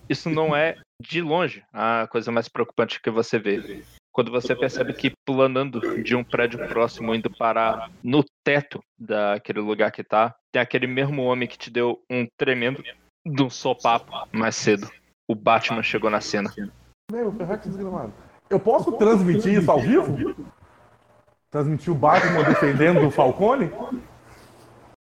isso não é de longe a coisa mais preocupante que você vê. Quando você percebe que planando de um prédio próximo, indo parar no teto daquele lugar que tá, tem aquele mesmo homem que te deu um tremendo de um sopapo mais cedo. O Batman chegou na cena. Meu, Ferrex desgramado. Eu posso transmitir isso ao vivo? Transmitir o Batman defendendo o Falcone?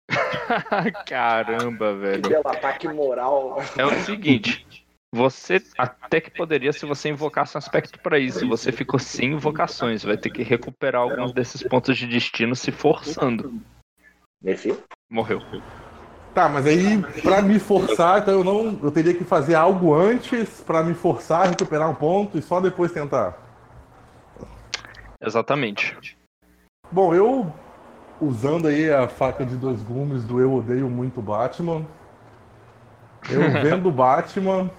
Caramba, velho. Belo ataque moral. É o seguinte. Você até que poderia se você invocasse um aspecto pra isso. Você ficou sem invocações. Vai ter que recuperar alguns desses pontos de destino se forçando. Morreu. Tá, mas aí pra me forçar, então eu não. Eu teria que fazer algo antes pra me forçar a recuperar um ponto e só depois tentar. Exatamente. Bom, eu usando aí a faca de dois gumes do Eu Odeio Muito Batman. Eu vendo o Batman.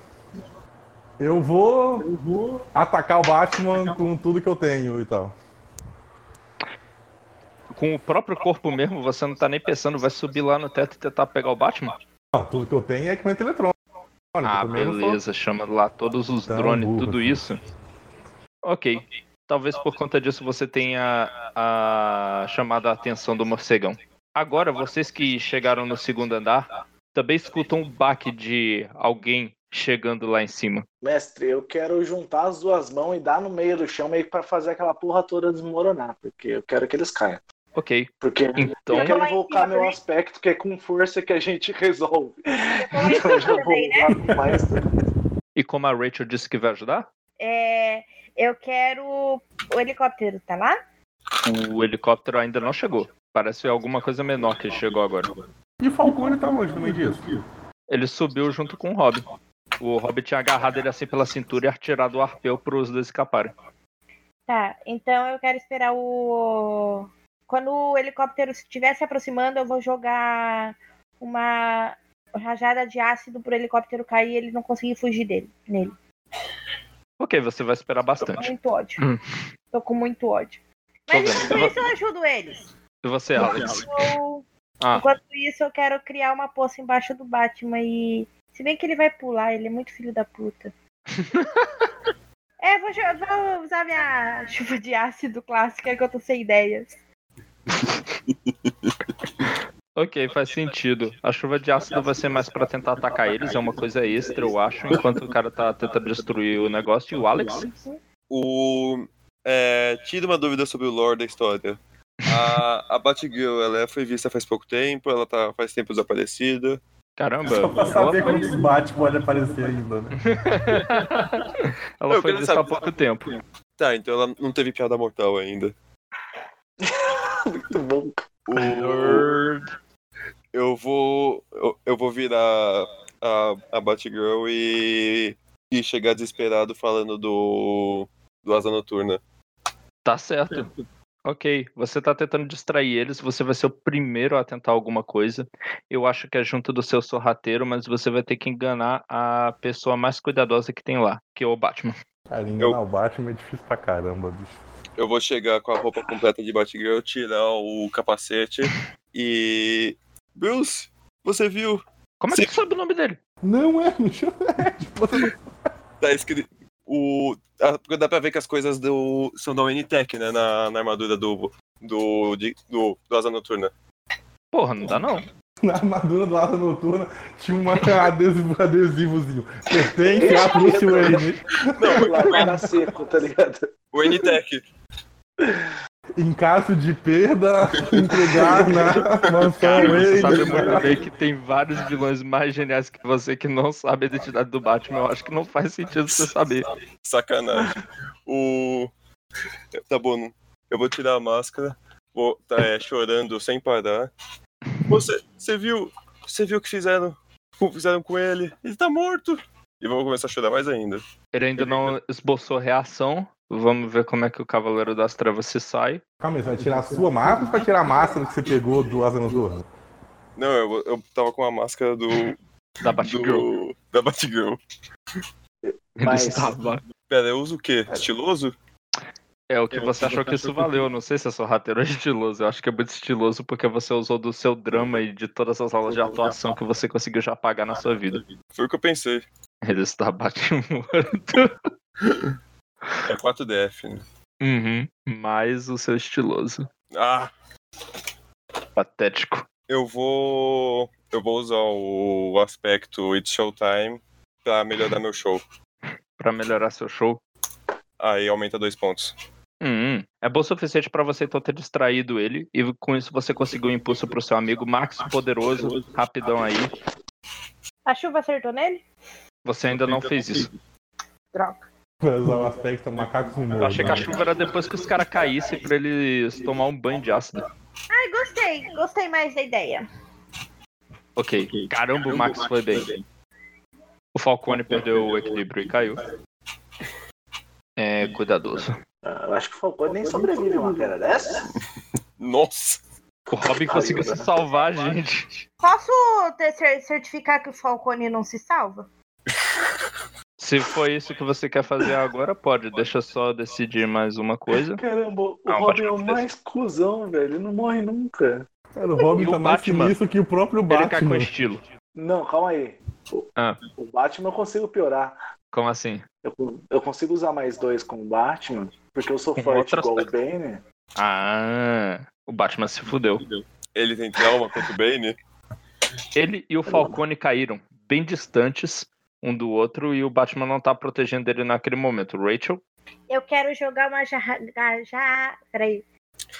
Eu vou, eu vou atacar o Batman com tudo que eu tenho e tal. Com o próprio corpo mesmo, você não tá nem pensando, vai subir lá no teto e tentar pegar o Batman? Não, tudo que eu tenho é equipamento eletrônico. Ah, beleza. Chama lá todos os tão drones, burro tudo assim. isso. Ok. Talvez por conta disso você tenha a chamado a atenção do morcegão. Agora, vocês que chegaram no segundo andar, também escutam um baque de alguém chegando lá em cima. Mestre, eu quero juntar as duas mãos e dar no meio do chão meio que pra fazer aquela porra toda desmoronar, porque eu quero que eles caiam. Ok. Porque Então, eu quero lá em invocar cima meu aspecto, que é com força que a gente resolve. lá Então eu já vou né? usar com mais. e como a Rachel disse que vai ajudar, É, eu quero. O helicóptero tá lá? o helicóptero ainda não chegou. Parece alguma coisa menor que chegou agora. E o Falcone tá longe também disso. Ele subiu junto com o Robin. O Robin tinha agarrado ele assim pela cintura e atirado o arpeu pros dois escaparem. Tá, então eu quero esperar o. Quando o helicóptero estiver se aproximando, eu vou jogar uma rajada de ácido pro helicóptero cair e ele não conseguir fugir dele, nele. Ok, você vai esperar bastante. Muito ódio. Hum. Tô com muito ódio. Tô Mas enquanto isso eu ajudo eles. E você, Alex? Eu- Ah, Enquanto isso, eu quero criar uma poça embaixo do Batman e. Se bem que ele vai pular, ele é muito filho da puta. é, vou, vou usar minha chuva de ácido clássica que eu tô sem ideias. ok, faz sentido. A chuva de ácido vai ser mais pra tentar atacar eles, é uma coisa extra, eu acho, enquanto o cara tá tentando destruir o negócio. E o Alex? O. É, tira uma dúvida sobre o lore da história. A, a Batgirl, ela foi vista faz pouco tempo, ela tá faz tempo desaparecida. Caramba, Só pra saber foi, quantos Batman pode aparecer ainda, né? ela Eu foi vista há pouco tempo. Tá, então ela não teve piada mortal ainda. Muito bom. O, eu vou. Eu, eu vou virar a, a Batgirl e e chegar desesperado falando do. do Asa Noturna. Tá certo. Ok, você tá tentando distrair eles, você vai ser o primeiro a tentar alguma coisa. Eu acho que é junto do seu sorrateiro, mas você vai ter que enganar a pessoa mais cuidadosa que tem lá, que é o Batman. Cara, enganar o Batman é difícil pra caramba, bicho. Eu vou chegar com a roupa completa de Batgirl, tirar o capacete e. Bruce, você viu? Como é que você sabe o nome dele? Não é, bicho. É, tipo, Tá escrito. O, a- dá pra ver que as coisas do, são da Unitech, né? Na, na armadura do. Do, de- do, do Asa Noturna. Porra, não dá não. na armadura do Asa Noturna tinha um adesivo, adesivozinho. Pertence a Bruce Wayne. Lá para seco, tá ligado? O Unitech. Em caso de perda, entregar na mansão você sabe muito bem que tem vários vilões mais geniais que você que não sabe a identidade do Batman. Eu acho que não faz sentido você saber. Sacanagem. O. Tá bom, não- eu vou tirar a máscara. Vou tá é, chorando sem parar. Você, você viu. Você viu o que fizeram? O que fizeram com ele? Ele tá morto! E vou começar a chorar mais ainda. Ele ainda não esboçou reação. Vamos ver como é que o Cavaleiro das Trevas se sai. Calma aí, você vai tirar a sua máscara ou você vai tirar a máscara que você pegou do Asa Noturna? Não, eu, eu tava com a máscara do. Da Batgirl. do da Batgirl. Ele Mas- estava. Pera, eu uso o quê? Estiloso? É o que você achou que isso valeu. Eu Não sei se é sorrateiro ou estiloso. Eu acho que é muito estiloso porque você usou do seu drama e de todas as aulas de atuação que você conseguiu já pagar na sua vida. Foi o que eu pensei. Ele está batendo morto. É 4DF, né? Uhum. Mais o seu estiloso. Ah, Patético. eu vou. Eu vou usar o aspecto It's Showtime pra melhorar meu show. Pra melhorar seu show. Aí aumenta dois pontos. Hum, é bom o suficiente pra você então ter distraído ele e com isso você conseguiu um impulso pro seu amigo Max poderoso, rapidão aí. A chuva acertou nele? Você ainda não fez isso. Droga. Usar o aspecto macaco com Eu achei que a chuva era depois que os caras caíssem pra eles tomar um banho de ácido. Ai, gostei. Gostei mais da ideia. Ok, caramba, o Max foi bem. O Falcone perdeu o equilíbrio e caiu. É, cuidadoso. Ah, Eu acho que o Falcone nem sobrevive uma cara dessa. Nossa! O Robin conseguiu se salvar, gente. Posso ter cer- certificar que o Falcone não se salva? Se foi isso que você quer fazer agora, pode. Deixa eu só decidir mais uma coisa. Caramba, o Não, Robin é Batman o mais cuzão, velho. Ele não morre nunca. Cara, o Robin E o tá mais Batman? sinistro que o próprio Ele cai com Batman. estilo. Não, calma aí. O, Ah. o Batman eu consigo piorar. Como assim? Eu, eu consigo usar mais dois com o Batman, porque eu sou Com forte igual o. Bane. Ah, o Batman se fudeu. Ele tem trauma contra o Bane? Ele e o Falcone caíram bem distantes um do outro e o Batman não tá protegendo ele naquele momento. Rachel? Eu quero jogar uma ja... já... Peraí.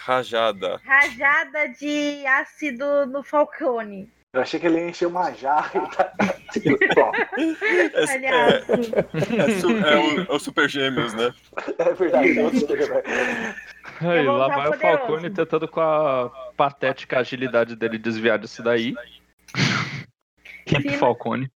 Rajada. rajada de ácido no Falcone. Eu achei que ele ia encher uma jarra e tá. Bom, É, Aliás, é- é su- é o, é o Super Gêmeos, né? é verdade. eu sou super- Aí, vou lá vai o. Falcone tentando com a patética agilidade dele desviar disso daí. Sim. Falcone.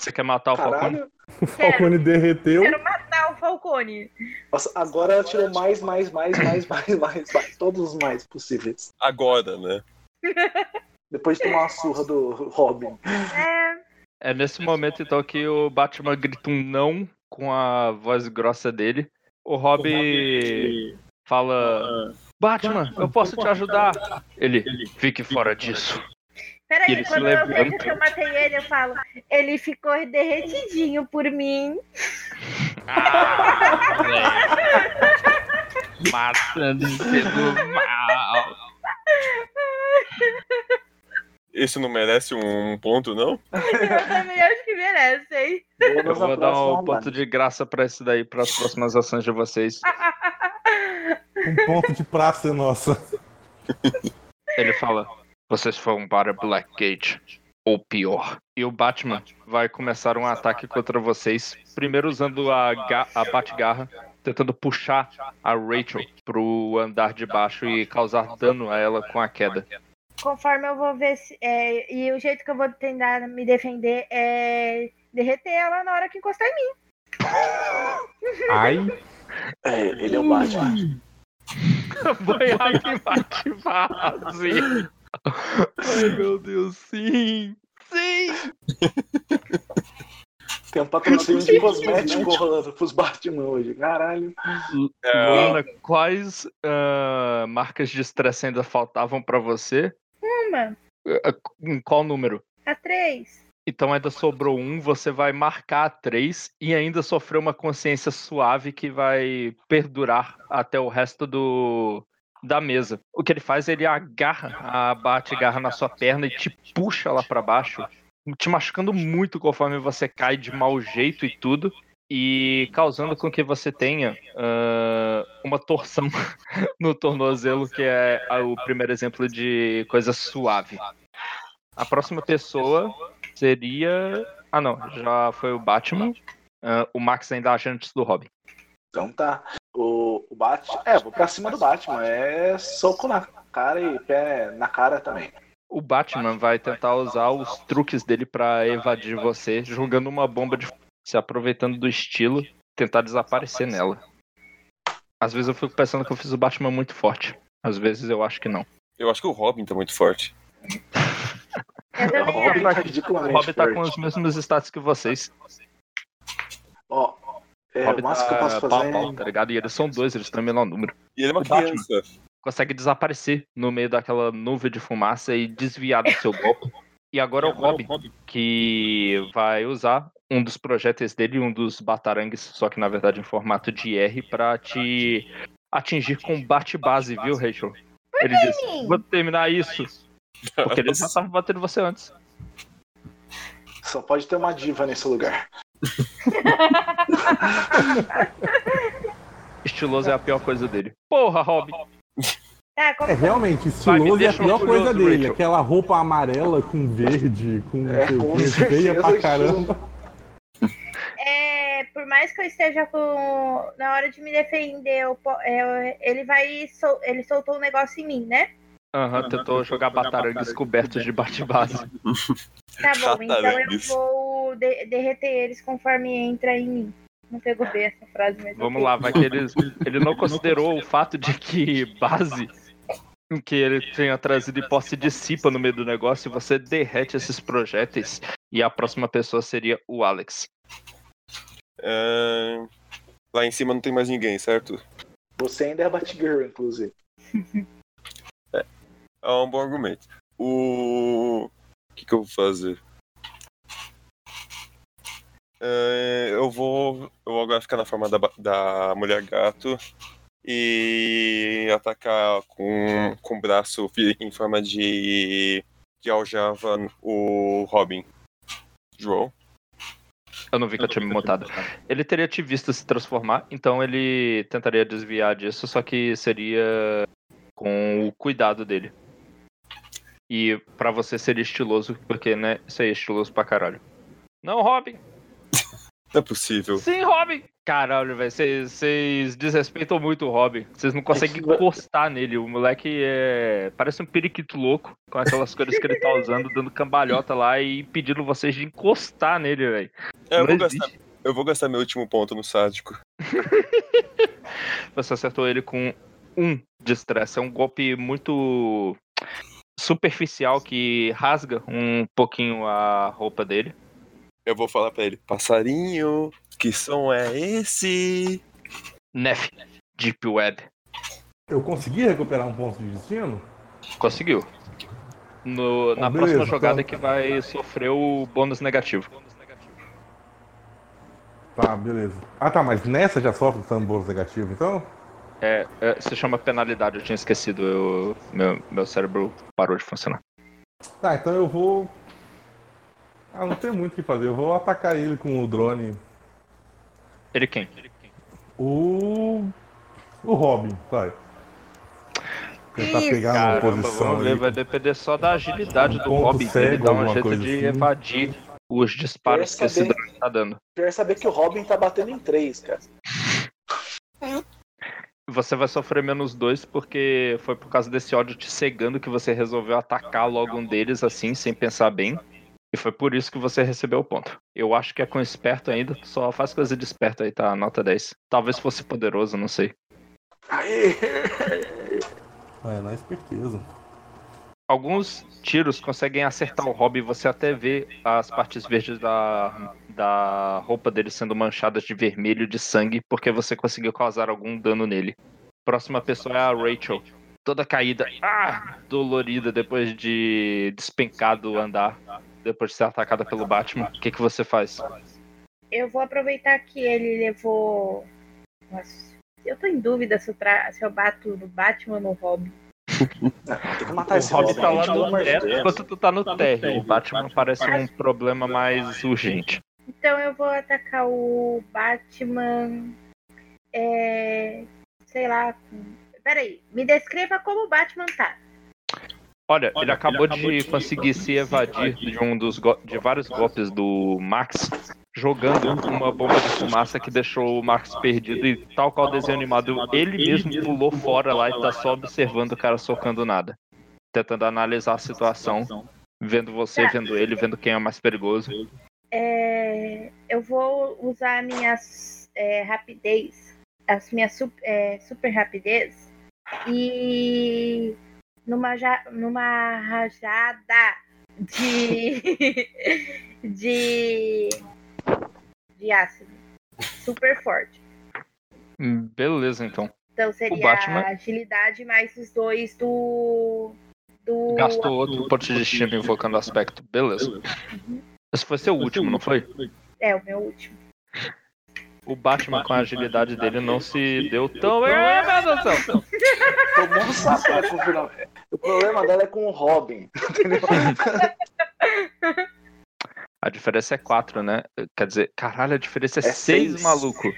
Você quer matar o Falcone? O Falcone derreteu. quero matar o Falcone. Nossa, agora ela tirou mais, mais, mais, mais, mais, mais, mais. Todos os mais possíveis. Agora, né? Depois de tomar uma surra do Robin. É, É nesse momento então que o Batman grita um não com a voz grossa dele. O Robin fala: Batman, eu posso te ajudar. Ele, fique fora disso. Peraí, Ele quando eu vejo que eu matei ele, eu falo, ele ficou derretidinho por mim. Ah. Matando sendo mal. Esse não merece um ponto, não? Eu também acho que merece, hein? Eu vou dar um ponto de graça pra esse daí, para as próximas ações de vocês. Um ponto de praça é nossa. Ele fala: Vocês foram para Blackgate, ou pior. E o Batman vai começar um ataque contra vocês. Primeiro usando a, a Batgarra, tentando puxar a Rachel pro andar de baixo e causar dano a ela com a queda. Conforme eu vou ver se. é, e o jeito que eu vou tentar me defender é derreter ela na hora que encostar em mim. Ai, É, ele é o Batman. Boiar que bate. Ai, meu Deus, sim. Sim. Tem um patrocínio de cosmético rolando pros Batman hoje. Caralho. É, Luana, quais ah, marcas de estresse ainda faltavam pra você? Uma, Ah, Em qual número? a três. Então ainda sobrou um, você vai marcar a três e ainda sofreu uma consciência suave que vai perdurar até o resto do da mesa. O que ele faz, ele agarra a bate agarra na sua perna e te puxa lá pra baixo, te machucando muito conforme você cai de mau jeito e tudo. E causando com que você tenha ah, uma torção no tornozelo, que é o primeiro exemplo de coisa suave. A próxima pessoa seria. Ah, não, já foi o Batman. Ah, o Max ainda age antes do Robin. Então tá. O, o Batman. É, vou pra cima do Batman. É soco na cara e pé na cara também. O Batman vai tentar usar os truques dele pra evadir você, jogando uma bomba de se aproveitando do estilo, tentar desaparecer nela. Às vezes eu fico pensando que eu fiz o Batman muito forte. Às vezes eu acho que não. eu acho que o Robin tá muito forte. Eu O também Robin, tá, o Robin tá com forte. os mesmos status que vocês. Ó. O É, Robin o máximo que eu tá posso pau a fazer. pau, tá ligado? E eles são dois, eles têm o menor número. E ele é uma O Batman. criança. consegue desaparecer no meio daquela nuvem de fumaça e desviar do seu golpe. E agora é o Robin, que vai usar um dos projéteis dele, um dos batarangues, só que na verdade em formato de R, pra te atingir com bate-base, viu, Rachel? Ele mim. vou terminar isso. Porque ele já tava batendo você antes. Só pode ter uma diva nesse lugar. Estiloso é a pior coisa dele. Porra, Robin. Tá, como é realmente, Vai, estiloso é a pior coisa dele. Rachel. Aquela roupa amarela com verde, com É, feia pra estilo. caramba. é, por mais que eu esteja com. Na hora de me defender, eu po- é, ele vai. sol- ele soltou um negócio em mim, né? Aham, tentou jogar batarangues cobertos de bate-base. Tá bom, então eu Ratarangues. Vou de- derreter eles conforme entra em mim. Não pegou bem essa frase, mas. Vamos lá, vai que eles, ele não considerou o fato de que base que ele tenha trazido e posse dissipa no meio do negócio e você derrete esses projéteis. E a próxima pessoa seria o Alex. É, Lá em cima não tem mais ninguém, certo? Você ainda é Batgirl, inclusive. É um bom argumento. O. O que, que eu vou fazer? É, eu vou. Eu vou agora ficar na forma da, da mulher gato e atacar com, com o braço em forma de. de aljava o Robin. João. Eu não vi que eu tinha me mutado. Ele teria te visto se transformar, então ele tentaria desviar disso, só que seria com o cuidado dele. E pra você seria estiloso, porque, né, isso aí é estiloso pra caralho. Não, Robin! Não é possível. Sim, Robin! Caralho, velho, vocês desrespeitam muito o Robin. Vocês não conseguem encostar nele. O moleque é. Parece um periquito louco, com aquelas cores que ele tá usando, dando cambalhota lá e pedindo vocês de encostar nele, velho. É, eu, vou gastar, eu vou gastar meu último ponto no sádico. Você acertou ele com um de estresse. É um golpe muito superficial que rasga um pouquinho a roupa dele. Eu vou falar pra ele: Passarinho, que som é esse? Nef, Deep Web. Eu consegui recuperar um ponto de destino? Conseguiu. No- na Bom, próxima beleza, jogada então- que vai sofrer o bônus negativo. Tá, beleza. Ah tá, mas nessa já sofre tambor negativo, então? É, é, se chama penalidade, eu tinha esquecido. Eu, meu, meu cérebro parou de funcionar. Tá, então eu vou. Ah, não tem muito o que fazer. Eu vou atacar ele com o drone. Ele quem? O. O Robin, vai. Tentar Isso. pegar uma Caramba, posição vamos ver, vai depender só da agilidade do ponto Robin. Ele cego, dá um jeito de assim. evadir os disparos que esse drone tá dando. Quer saber que o Robin tá batendo em três, cara. Você vai sofrer menos dois porque foi por causa desse ódio te cegando que você resolveu atacar logo um deles assim, sem pensar bem. E foi por isso que você recebeu o ponto. Eu acho que é com esperto ainda, só faz coisa de esperto aí, tá? Nota 10. Talvez fosse poderoso, não sei. Aê! É, na esperteza. Alguns tiros conseguem acertar o Rob e você até vê as partes verdes da, da roupa dele sendo manchadas de vermelho de sangue, porque você conseguiu causar algum dano nele. Próxima pessoa é a Rachel. Toda caída, ah, dolorida depois de despencado andar, depois de ser atacada pelo Batman. O que, que você faz? Eu vou aproveitar que ele levou. Nossa, eu tô em dúvida se eu, tra... se eu bato no Batman ou no Robin. Tem que matar O esse Rob Robin, tá lá no teto enquanto tu tá no térreo. O Batman parece um problema mais urgente. Então eu vou atacar o Batman. É. Sei lá. Peraí, me descreva como o Batman tá. Olha, ele acabou de conseguir se evadir de um dos go- de vários golpes do Max, jogando uma bomba de fumaça que deixou o Max perdido e tal qual o desenho animado, ele mesmo pulou fora lá e tá só observando o cara socando nada, tentando analisar a situação, vendo você, vendo ele, vendo quem é mais perigoso. É, eu vou usar a minha é, rapidez, as minhas sup- é, super rapidez e numa, ja- numa rajada de de de ácido super forte. Hum, Beleza, então. Então seria Batman- a agilidade mais os dois do do Gastou outro ponto de destino invocando aspecto. Beleza. Esse foi seu último, não foi? é o meu último. O Batman com a agilidade dele não se deu tão. Ai, meu Deus! Tomou um sapato no final. O problema dela é com o Robin. Entendeu? A diferença é 4, né? Quer dizer, caralho, a diferença é É 6, seis. maluco.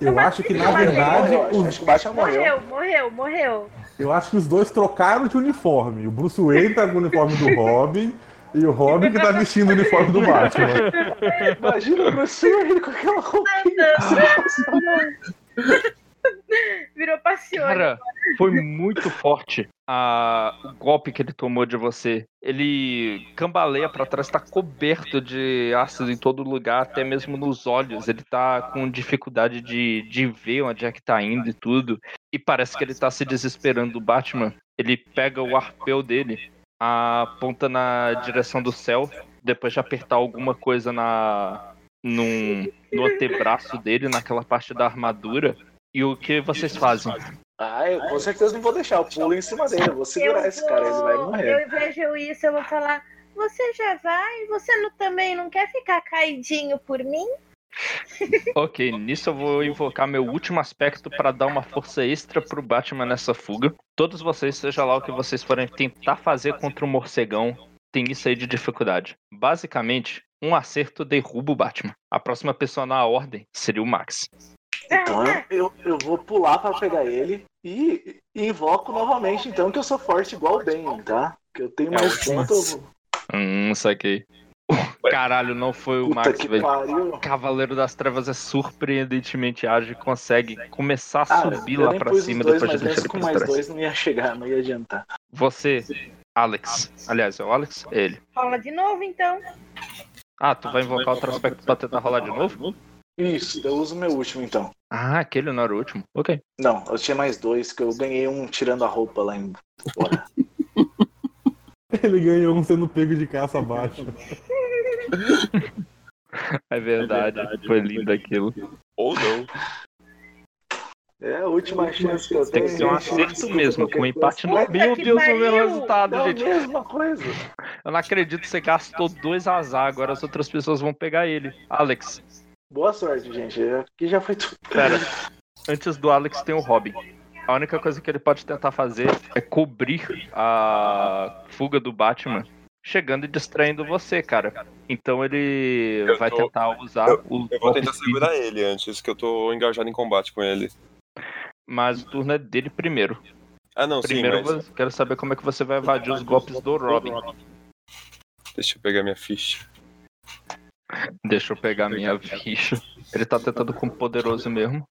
Eu acho que, na verdade, Morreu, os, que o Batman morreu. Morreu, morreu, morreu. eu acho que os dois trocaram de uniforme. O Bruce Wayne tá com o uniforme do Robin e o Robin que tá vestindo o uniforme do Batman. Imagina o Bruce Wayne com aquela roupinha. Virou passione. Cara, foi muito forte a... o golpe que ele tomou de você. Ele cambaleia pra trás, tá coberto de ácido em todo lugar, até mesmo nos olhos. Ele tá com dificuldade de, de ver onde é que tá indo e tudo. E parece que ele tá se desesperando do Batman. Ele pega o arpeu dele, aponta na direção do céu, depois de apertar alguma coisa na num, no antebraço dele, naquela parte da armadura. E o que vocês fazem? Ah, eu com certeza não vou deixar. Eu pulo em cima dele. Eu vou segurar Eu esse cara. Ele vai vou- morrer. Eu vejo isso, eu vou falar. Você já vai? Você não- também não quer ficar caidinho por mim? Ok, nisso eu vou invocar meu último aspecto para dar uma força extra pro Batman nessa fuga. Todos vocês, seja lá o que vocês forem tentar fazer contra o morcegão, tem isso aí de dificuldade. Basicamente, um acerto derruba o Batman. A próxima pessoa na ordem seria o Max. Então eu, eu, vou pular pra pegar ele e, e invoco novamente, então, que eu sou forte igual o Ben, tá? Que eu tenho É mais ótimo. ponto. eu vou- Hum, saquei. Caralho, não foi o Puta Max, que velho. pariu. Cavaleiro das Trevas é surpreendentemente ágil e consegue começar a Ah, subir lá pra cima dois, depois de deixar ele com mais trás. dois não ia chegar, não ia adiantar. Você, Alex. Aliás, é o Alex? É ele. Rola de novo, então. Ah, tu vai invocar outro aspecto pra tentar rolar de novo? Isso, eu uso o meu último então. Ah, aquele não era o último. Ok. Não, eu tinha mais dois, que eu ganhei um tirando a roupa lá em fora. Ele ganhou um sendo pego de caça abaixo. É verdade. Foi lindo aquilo. Ou não. É a última chance que eu Tem tenho. que ser um acerto mesmo, com um empate no. Mas Meu Deus, o meu resultado, É a gente. mesma coisa. Eu não acredito que você gastou dois azar, agora as outras pessoas vão pegar ele. Alex, Boa sorte, gente. Aqui já foi tudo. pera. Antes do Alex tem o Robin. A única coisa que ele pode tentar fazer é cobrir a fuga do Batman, chegando e distraindo você, cara. Então ele Eu vai tô- tentar usar eu- o Eu vou tentar segurar ele antes, que eu tô engajado em combate com ele. Mas o turno é dele primeiro. Ah, não, sim, Primeiro mas quero saber como é que você vai evadir os golpes do Robin. deixa eu pegar minha ficha. Deixa eu pegar minha ficha. Ele tá tentando com o poderoso mesmo.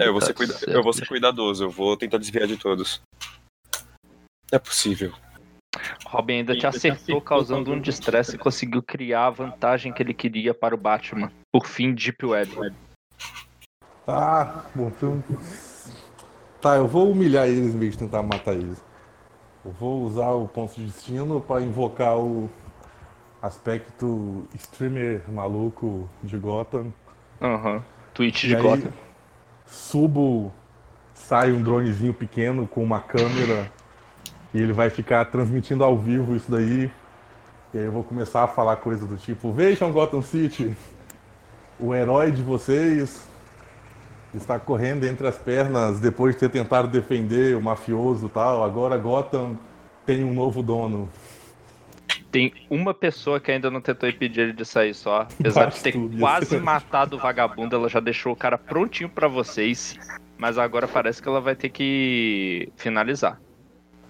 É, eu vou, ser cuida- eu vou ser cuidadoso, eu vou tentar desviar de todos. É possível. Robin ainda te acertou, causando um distresse e conseguiu criar a vantagem que ele queria para o Batman. Por fim, Deep Web. Ah, bom, então... Tá, eu vou humilhar eles em vez de tentar matar eles. Eu vou usar o ponto de destino para invocar o aspecto streamer maluco de Gotham. Aham. Twitch E de aí, Gotham. Subo, sai um dronezinho pequeno com uma câmera e ele vai ficar transmitindo ao vivo isso daí. E aí eu vou começar a falar coisas do tipo: Vejam Gotham City, o herói de vocês está correndo entre as pernas depois de ter tentado defender o mafioso e tal. Agora Gotham tem um novo dono. Tem uma pessoa que ainda não tentou impedir ele de sair só. Apesar de ter quase matado o vagabundo, ela já deixou o cara prontinho pra vocês. Mas agora parece que ela vai ter que finalizar.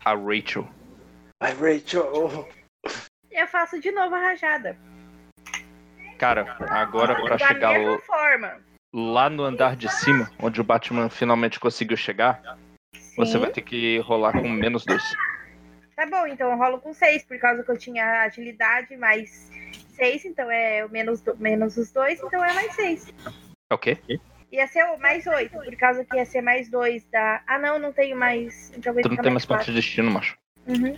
A Rachel. Vai, Rachel. Eu faço de novo a rajada. Cara, agora pra da chegar mesma lá- forma. lá no andar de cima, onde o Batman finalmente conseguiu chegar, você Sim. vai ter que rolar com menos dois. Tá bom, então eu rolo com 6, por causa que eu tinha agilidade mais 6, então é menos, do- menos os dois, então é mais 6. É o quê? Ia ser o mais 8, por causa que ia ser mais 2 da. Ah, não, não tenho mais. Então Tu não tem mais mais ponto de destino, macho. 4. Uhum.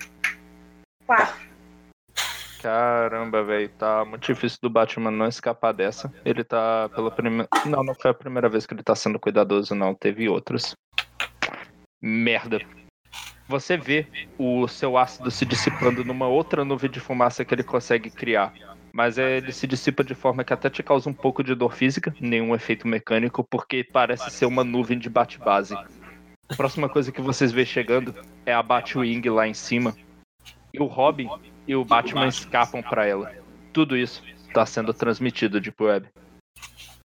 4. Caramba, velho, tá muito difícil do Batman não escapar dessa. Ele tá pela primeira. Não, não foi a primeira vez que ele tá sendo cuidadoso, não. Teve outras. Merda. Você vê o seu ácido se dissipando numa outra nuvem de fumaça que ele consegue criar. Mas é, ele se dissipa de forma que até te causa um pouco de dor física, nenhum efeito mecânico, porque parece ser uma nuvem de bate-base. A próxima coisa que vocês vê chegando é a Batwing lá em cima. E o Robin e o Batman escapam pra ela. Tudo isso está sendo transmitido de web.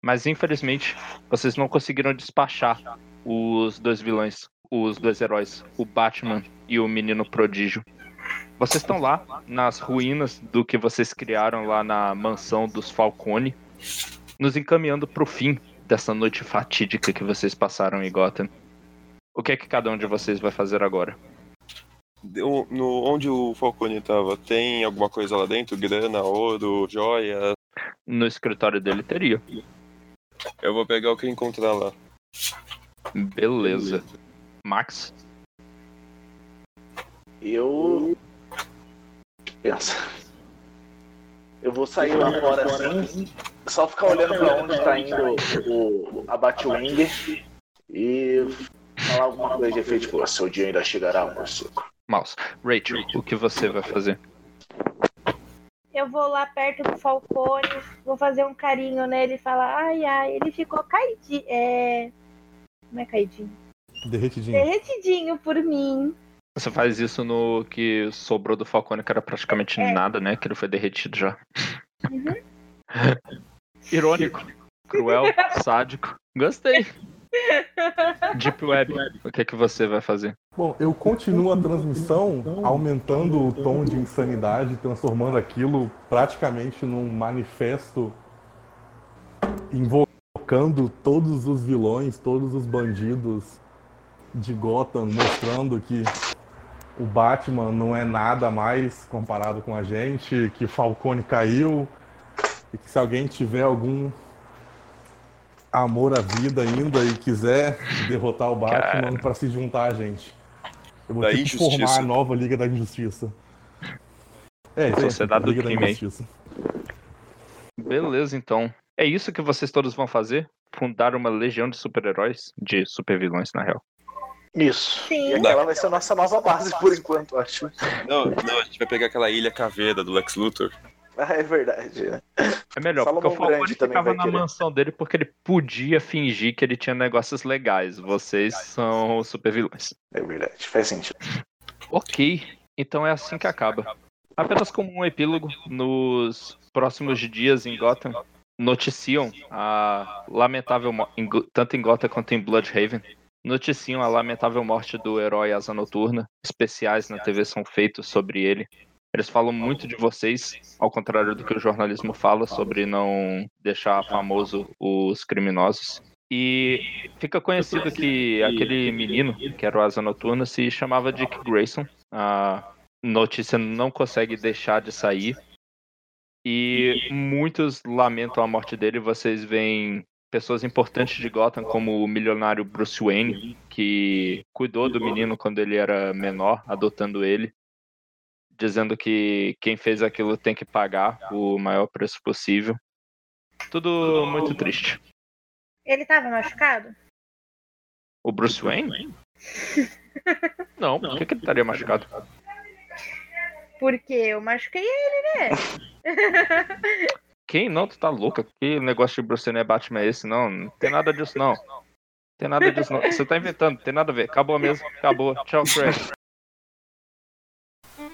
Mas infelizmente, vocês não conseguiram despachar os dois vilões, os dois heróis, o Batman e o Menino Prodígio. Vocês estão lá nas ruínas do que vocês criaram lá na mansão dos Falcone, nos encaminhando pro fim dessa noite fatídica que vocês passaram em Gotham. O que é que cada um de vocês vai fazer agora? Deu- no, onde o Falcone tava, tem alguma coisa lá dentro? Grana, ouro, joia? No escritório dele teria. Eu vou pegar o que encontrar lá. Beleza. Max? Eu. Pensa. Eu vou sair lá fora assim, só ficar olhando pra onde tá indo o, a Batwing e falar alguma coisa de efeito, tipo, seu dia ainda chegará, moço. Mouse. Rachel, o que você vai fazer? Eu vou lá perto do Falcone, vou fazer um carinho nele e falar: ai, ai, ele ficou caidinho. É. Como é caidinho? Derretidinho. Derretidinho por mim. Você faz isso no que sobrou do Falcone, que era praticamente É. nada, né? Que ele foi derretido já. Uhum. Irônico, cruel, sádico. Gostei. Deep Web, o que é que você vai fazer? Bom, eu continuo a transmissão aumentando o tom de insanidade, transformando aquilo praticamente num manifesto invocando todos os vilões, todos os bandidos de Gotham, mostrando que o Batman não é nada mais comparado com a gente, que Falcone caiu e que se alguém tiver algum amor à vida ainda e quiser derrotar o Batman para se juntar a gente. Eu vou Da ter que injustiça. formar a nova Liga da Injustiça. É, isso Sociedade do Liga da crime aí. Injustiça. Beleza, então. É isso que vocês todos vão fazer? Fundar uma legião de super-heróis? De super-vilões, na real. Isso. Sim. E aquela vai ser a nossa nova base por enquanto, acho. Não, não, a gente vai pegar aquela ilha caveira do Lex Luthor. Ah, é verdade, né? É melhor, Salomão porque o Falcone ficava na querer. mansão dele porque ele podia fingir que ele tinha negócios legais. Vocês são super-vilões. É verdade, faz sentido. Ok, então é assim que acaba. Apenas como um epílogo, nos próximos dias em Gotham, noticiam a lamentável tanto em Gotham quanto em Bloodhaven, noticiam a lamentável morte do herói Asa Noturna. Especiais na TV são feitos sobre ele. Eles falam muito de vocês, ao contrário do que o jornalismo fala sobre não deixar famoso os criminosos. E fica conhecido que aquele menino, que era o Asa Noturna, se chamava Dick Grayson. Ah, notícia não consegue deixar de sair. E muitos lamentam a morte dele. Vocês veem pessoas importantes de Gotham, como o milionário Bruce Wayne, que cuidou do menino quando ele era menor, adotando ele, dizendo que quem fez aquilo tem que pagar o maior preço possível. Tudo muito triste. Ele tava machucado? O Bruce Wayne? Não, por que, que ele estaria machucado? Porque eu machuquei ele, né? Quem? Não, tu tá louca? Que negócio de Bruce Wayne é Batman é esse? Não, não tem nada disso, não. Tem nada disso, não. Você tá inventando, não tem nada a ver. Acabou mesmo, acabou. Tchau, Craig.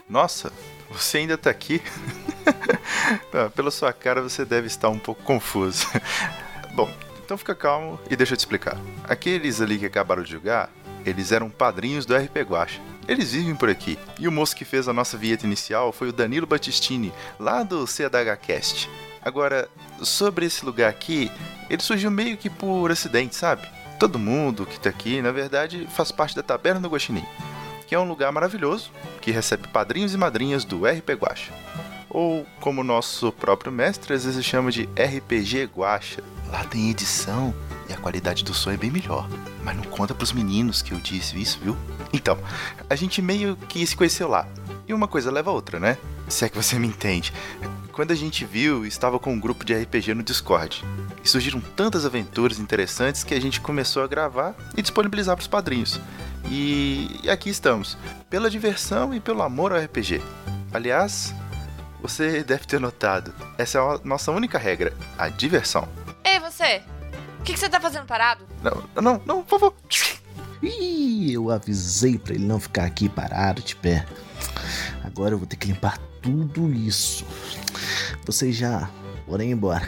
Nossa, você ainda tá aqui? Ah, Pela sua cara, você deve estar um pouco confuso. Bom, então fica calmo e deixa eu te explicar. Aqueles ali que acabaram de jogar, eles eram padrinhos do RP Guacha. Eles vivem por aqui. E o moço que fez a nossa vinheta inicial foi o Danilo Battistini, lá do CDHcast. Agora, sobre esse lugar aqui, ele surgiu meio que por acidente, sabe? Todo mundo que tá aqui, na verdade, faz parte da Taberna do Guaxinim, que é um lugar maravilhoso que recebe padrinhos e madrinhas do RP Guacha. Ou, como nosso próprio mestre às vezes chama de RPG Guacha. Lá tem edição e a qualidade do som é bem melhor. Mas não conta pros meninos que eu disse isso, viu? Então, a gente meio que se conheceu lá. E uma coisa leva a outra, né? Se é que você me entende. Quando a gente viu, estava com um grupo de RPG no Discord. E surgiram tantas aventuras interessantes que a gente começou a gravar e disponibilizar para os padrinhos. E e aqui estamos, pela diversão e pelo amor ao RPG. Aliás, você deve ter notado, essa é a nossa única regra, a diversão. Ei, você! O que, que você tá fazendo parado? Não, não, não, por favor. Ih, eu avisei pra ele não ficar aqui parado de pé. Agora eu vou ter que limpar tudo isso. Vocês já ir embora.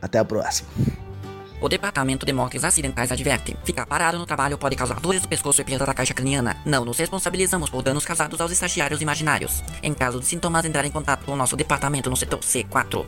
Até a próxima. O Departamento de Mortes Acidentais adverte: ficar parado no trabalho pode causar dores do pescoço e perda da caixa craniana. Não nos responsabilizamos por danos causados aos estagiários imaginários. Em caso de sintomas, entrar em contato com o nosso departamento no setor C4.